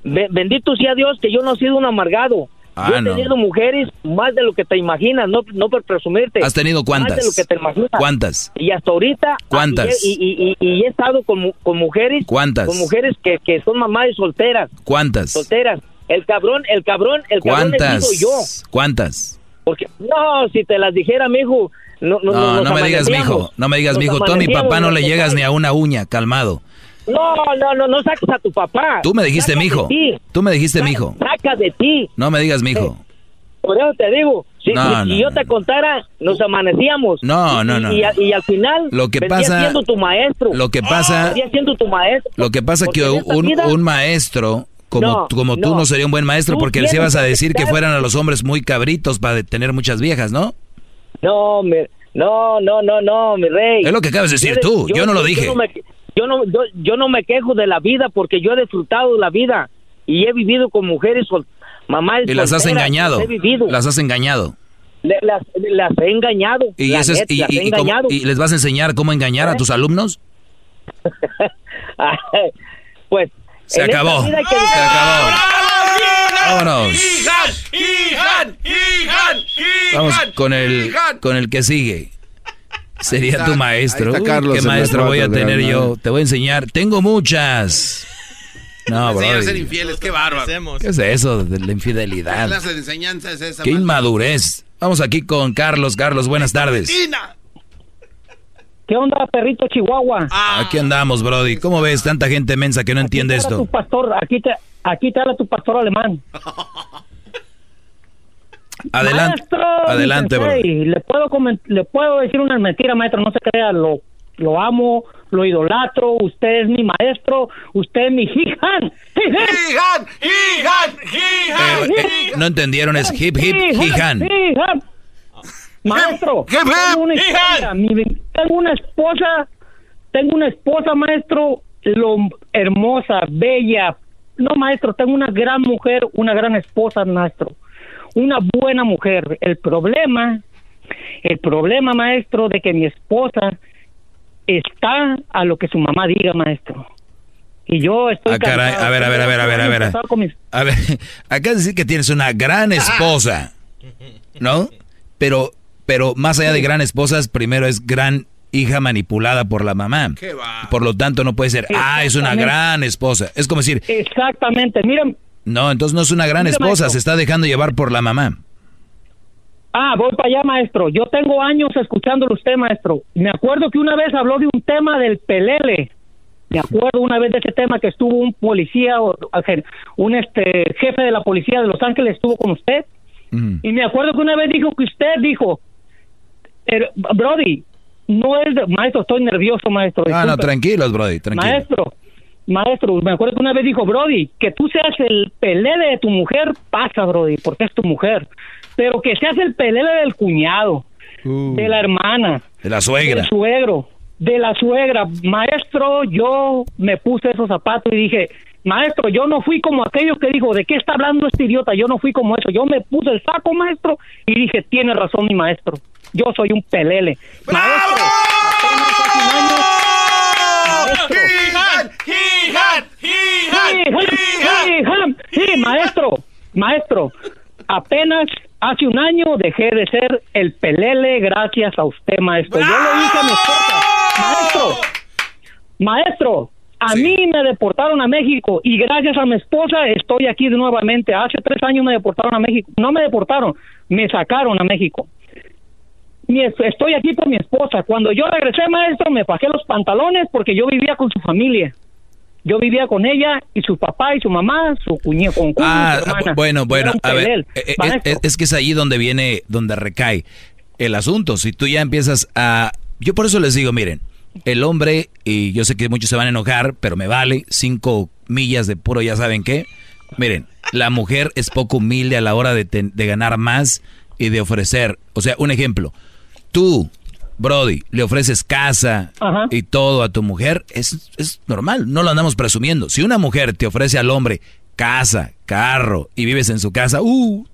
[SPEAKER 33] Be- bendito sea Dios que yo no he sido un amargado.
[SPEAKER 4] Ah,
[SPEAKER 33] yo he
[SPEAKER 4] no.
[SPEAKER 33] tenido mujeres más de lo que te imaginas, no, no por presumirte.
[SPEAKER 4] ¿Has tenido cuántas?
[SPEAKER 33] Más de lo que te imaginas.
[SPEAKER 4] ¿Cuántas?
[SPEAKER 33] Y hasta ahorita.
[SPEAKER 4] ¿Cuántas?
[SPEAKER 33] Y, y- y- y he estado con, con mujeres.
[SPEAKER 4] ¿Cuántas?
[SPEAKER 33] Con mujeres que, que son mamás y solteras.
[SPEAKER 4] ¿Cuántas?
[SPEAKER 33] Solteras. El cabrón, el cabrón, el cabrón
[SPEAKER 4] ¿Cuántas?
[SPEAKER 33] yo.
[SPEAKER 4] ¿Cuántas?
[SPEAKER 33] Porque, no, si te las dijera, mijo. No, no,
[SPEAKER 4] No, no me digas, mijo. No me digas, mijo. Tú a mi papá no le llegas ni a una uña. Calmado.
[SPEAKER 33] No, no, no, no saques a tu papá.
[SPEAKER 4] Tú me dijiste,
[SPEAKER 33] Saca
[SPEAKER 4] mijo. Tú me dijiste, mijo.
[SPEAKER 33] Saca de ti.
[SPEAKER 4] No me digas, mijo.
[SPEAKER 33] Por eso te digo, si,
[SPEAKER 4] No,
[SPEAKER 33] si-
[SPEAKER 4] no,
[SPEAKER 33] si yo te contara, nos amanecíamos.
[SPEAKER 4] No, no, no.
[SPEAKER 33] Y, al final,
[SPEAKER 4] Lo que pasa-
[SPEAKER 33] siendo tu maestro.
[SPEAKER 4] lo que pasa-
[SPEAKER 33] Vendría siendo tu maestro.
[SPEAKER 4] Lo que pasa que un,
[SPEAKER 33] vida-
[SPEAKER 4] un maestro como, como tú
[SPEAKER 33] no.
[SPEAKER 4] sería un buen maestro porque les ibas a decir que fueran a los hombres muy cabritos para tener muchas viejas, ¿no?
[SPEAKER 33] No, mi- no, no, no, no, mi rey.
[SPEAKER 4] Es lo que acabas de decir
[SPEAKER 33] Yo
[SPEAKER 4] tú, yo no lo dije.
[SPEAKER 33] Yo no, me, yo, no, yo, yo no me quejo de la vida porque yo he disfrutado la vida y he vivido con mujeres, sol- mamás
[SPEAKER 4] Y las has engañado.
[SPEAKER 33] He vivido.
[SPEAKER 4] Las has engañado.
[SPEAKER 33] Le- las, las he engañado.
[SPEAKER 4] Y,
[SPEAKER 33] la
[SPEAKER 4] eso es-
[SPEAKER 33] neta,
[SPEAKER 4] y,
[SPEAKER 33] las he
[SPEAKER 4] y cómo-
[SPEAKER 33] engañado.
[SPEAKER 4] y les vas a enseñar cómo engañar a
[SPEAKER 33] ¿Eh?
[SPEAKER 4] tus alumnos. [LAUGHS]
[SPEAKER 33] pues
[SPEAKER 4] Se acabó.
[SPEAKER 33] que-
[SPEAKER 4] Se acabó. Vámonos. Vamos con el con el que sigue. Sería
[SPEAKER 3] está-
[SPEAKER 4] tu maestro. Uy, ¿Qué maestro voy a tener yo? Te voy a enseñar. Tengo muchas. No,
[SPEAKER 3] Enseñan a
[SPEAKER 4] bro.
[SPEAKER 3] ser infieles, qué bárbaro.
[SPEAKER 4] ¿Qué es eso de la
[SPEAKER 3] ¿Qué
[SPEAKER 4] infidelidad?
[SPEAKER 3] clase de enseñanza es esa?
[SPEAKER 4] Qué inmadurez. Vamos aquí con Carlos. Carlos, buenas tardes.
[SPEAKER 33] ¿Qué onda, perrito Chihuahua?
[SPEAKER 4] Aquí andamos, Brody. ¿Cómo ves tanta gente mensa que no entiende
[SPEAKER 33] Aquí
[SPEAKER 4] esto?
[SPEAKER 33] Tu pastor, aquí te, aquí te habla tu pastor alemán. [LAUGHS]
[SPEAKER 4] Adelante,
[SPEAKER 33] Maestro,
[SPEAKER 4] adelante, bro.
[SPEAKER 33] Le puedo, comen- le puedo decir una mentira, maestro, no se crea, lo, lo amo, lo idolatro, usted es mi maestro, usted es mi hijan. [LAUGHS]
[SPEAKER 34] ¡Hijan! ¡Hijan! ¡Hijan!
[SPEAKER 4] Eh, no entendieron, es hip hip hijan.
[SPEAKER 33] hijan. Maestro, tengo una, historia, mi- tengo una esposa, tengo una esposa, maestro, lo hermosa, bella. No, maestro, tengo una gran mujer, una gran esposa, maestro. Una buena mujer. El problema, el problema, maestro, de que mi esposa está a lo que su mamá diga, maestro. Y yo estoy
[SPEAKER 4] Ah, caray, a ver, a ver, a ver, a ver, a ver. A ver, [LAUGHS] acá decir que tienes una gran esposa, ¿no? Pero, pero más allá de gran esposa, primero es gran hija manipulada por la mamá. Por lo tanto, no puede ser, ah, es una gran esposa. Es como decir,
[SPEAKER 33] Exactamente. Miren,
[SPEAKER 4] no, entonces no es una gran esposa,
[SPEAKER 33] maestro.
[SPEAKER 4] se está dejando llevar por la mamá.
[SPEAKER 33] Ah, voy para allá, maestro. Yo tengo años escuchándolo usted, maestro. Me acuerdo que una vez habló de un tema del pelele. Me acuerdo una vez de ese tema que estuvo un policía, o- un este jefe de la policía de Los Ángeles estuvo con usted. Y me acuerdo que una vez dijo que usted dijo, "Er- Brody, no es, de- maestro, estoy nervioso, maestro.
[SPEAKER 4] Ah, no,
[SPEAKER 33] disculpe".
[SPEAKER 4] tranquilos, Brody, tranquilo.
[SPEAKER 33] Maestro, maestro, me acuerdo que una vez dijo, Brody, que tú seas el pelele de tu mujer, pasa, Brody, porque es tu mujer. Pero que seas el pelele del cuñado, de la hermana,
[SPEAKER 4] De la suegra.
[SPEAKER 33] del suegro, de la suegra. Maestro, yo me puse esos zapatos y dije, maestro, yo no fui como aquellos que dijo, ¿de qué está hablando este idiota? Yo no fui como eso. Yo me puse el saco, maestro, y dije, tiene razón mi maestro. Yo soy un pelele. Año, maestro. Maestro, maestro, apenas hace un año dejé de ser el pelele gracias a usted, maestro. Yo le dije a mi esposa, maestro, maestro, a mí me deportaron a México y gracias a mi esposa estoy aquí nuevamente. Hace tres años me deportaron a México. No me deportaron, me sacaron a México. Mi es- estoy aquí por mi esposa. Cuando yo regresé, maestro, me bajé los pantalones porque yo vivía con su familia. Yo vivía con ella y su papá y su mamá, su cuñado, con cuño,
[SPEAKER 4] Ah,
[SPEAKER 33] su hermana.
[SPEAKER 4] bueno, bueno, a ver, eh, eh, es que es ahí donde viene, donde recae el asunto. Si tú ya empiezas a... Yo por eso les digo, miren, el hombre, y yo sé que muchos se van a enojar, pero me vale, cinco millas de puro ya saben qué. Miren, la mujer es poco humilde a la hora de, ten- de ganar más y de ofrecer. O sea, un ejemplo, tú Brody, le ofreces casa
[SPEAKER 33] Ajá.
[SPEAKER 4] y todo a tu mujer, es, es normal, no lo andamos presumiendo. Si una mujer te ofrece al hombre casa, carro y vives en su casa, uh,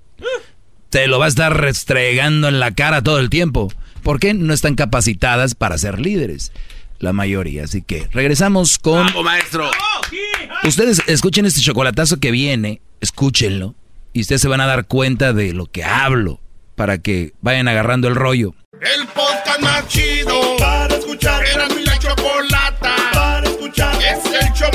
[SPEAKER 4] te lo va a estar restregando en la cara todo el tiempo. ¿Por qué no están capacitadas para ser líderes? La mayoría. Así que regresamos con...
[SPEAKER 3] ¡Bravo, maestro!
[SPEAKER 4] Ustedes escuchen este chocolatazo que viene, escúchenlo, y ustedes se van a dar cuenta de lo que hablo para que vayan agarrando el rollo.
[SPEAKER 7] El podcast más chido para escuchar. Era mi la chocolata para escuchar. Es el show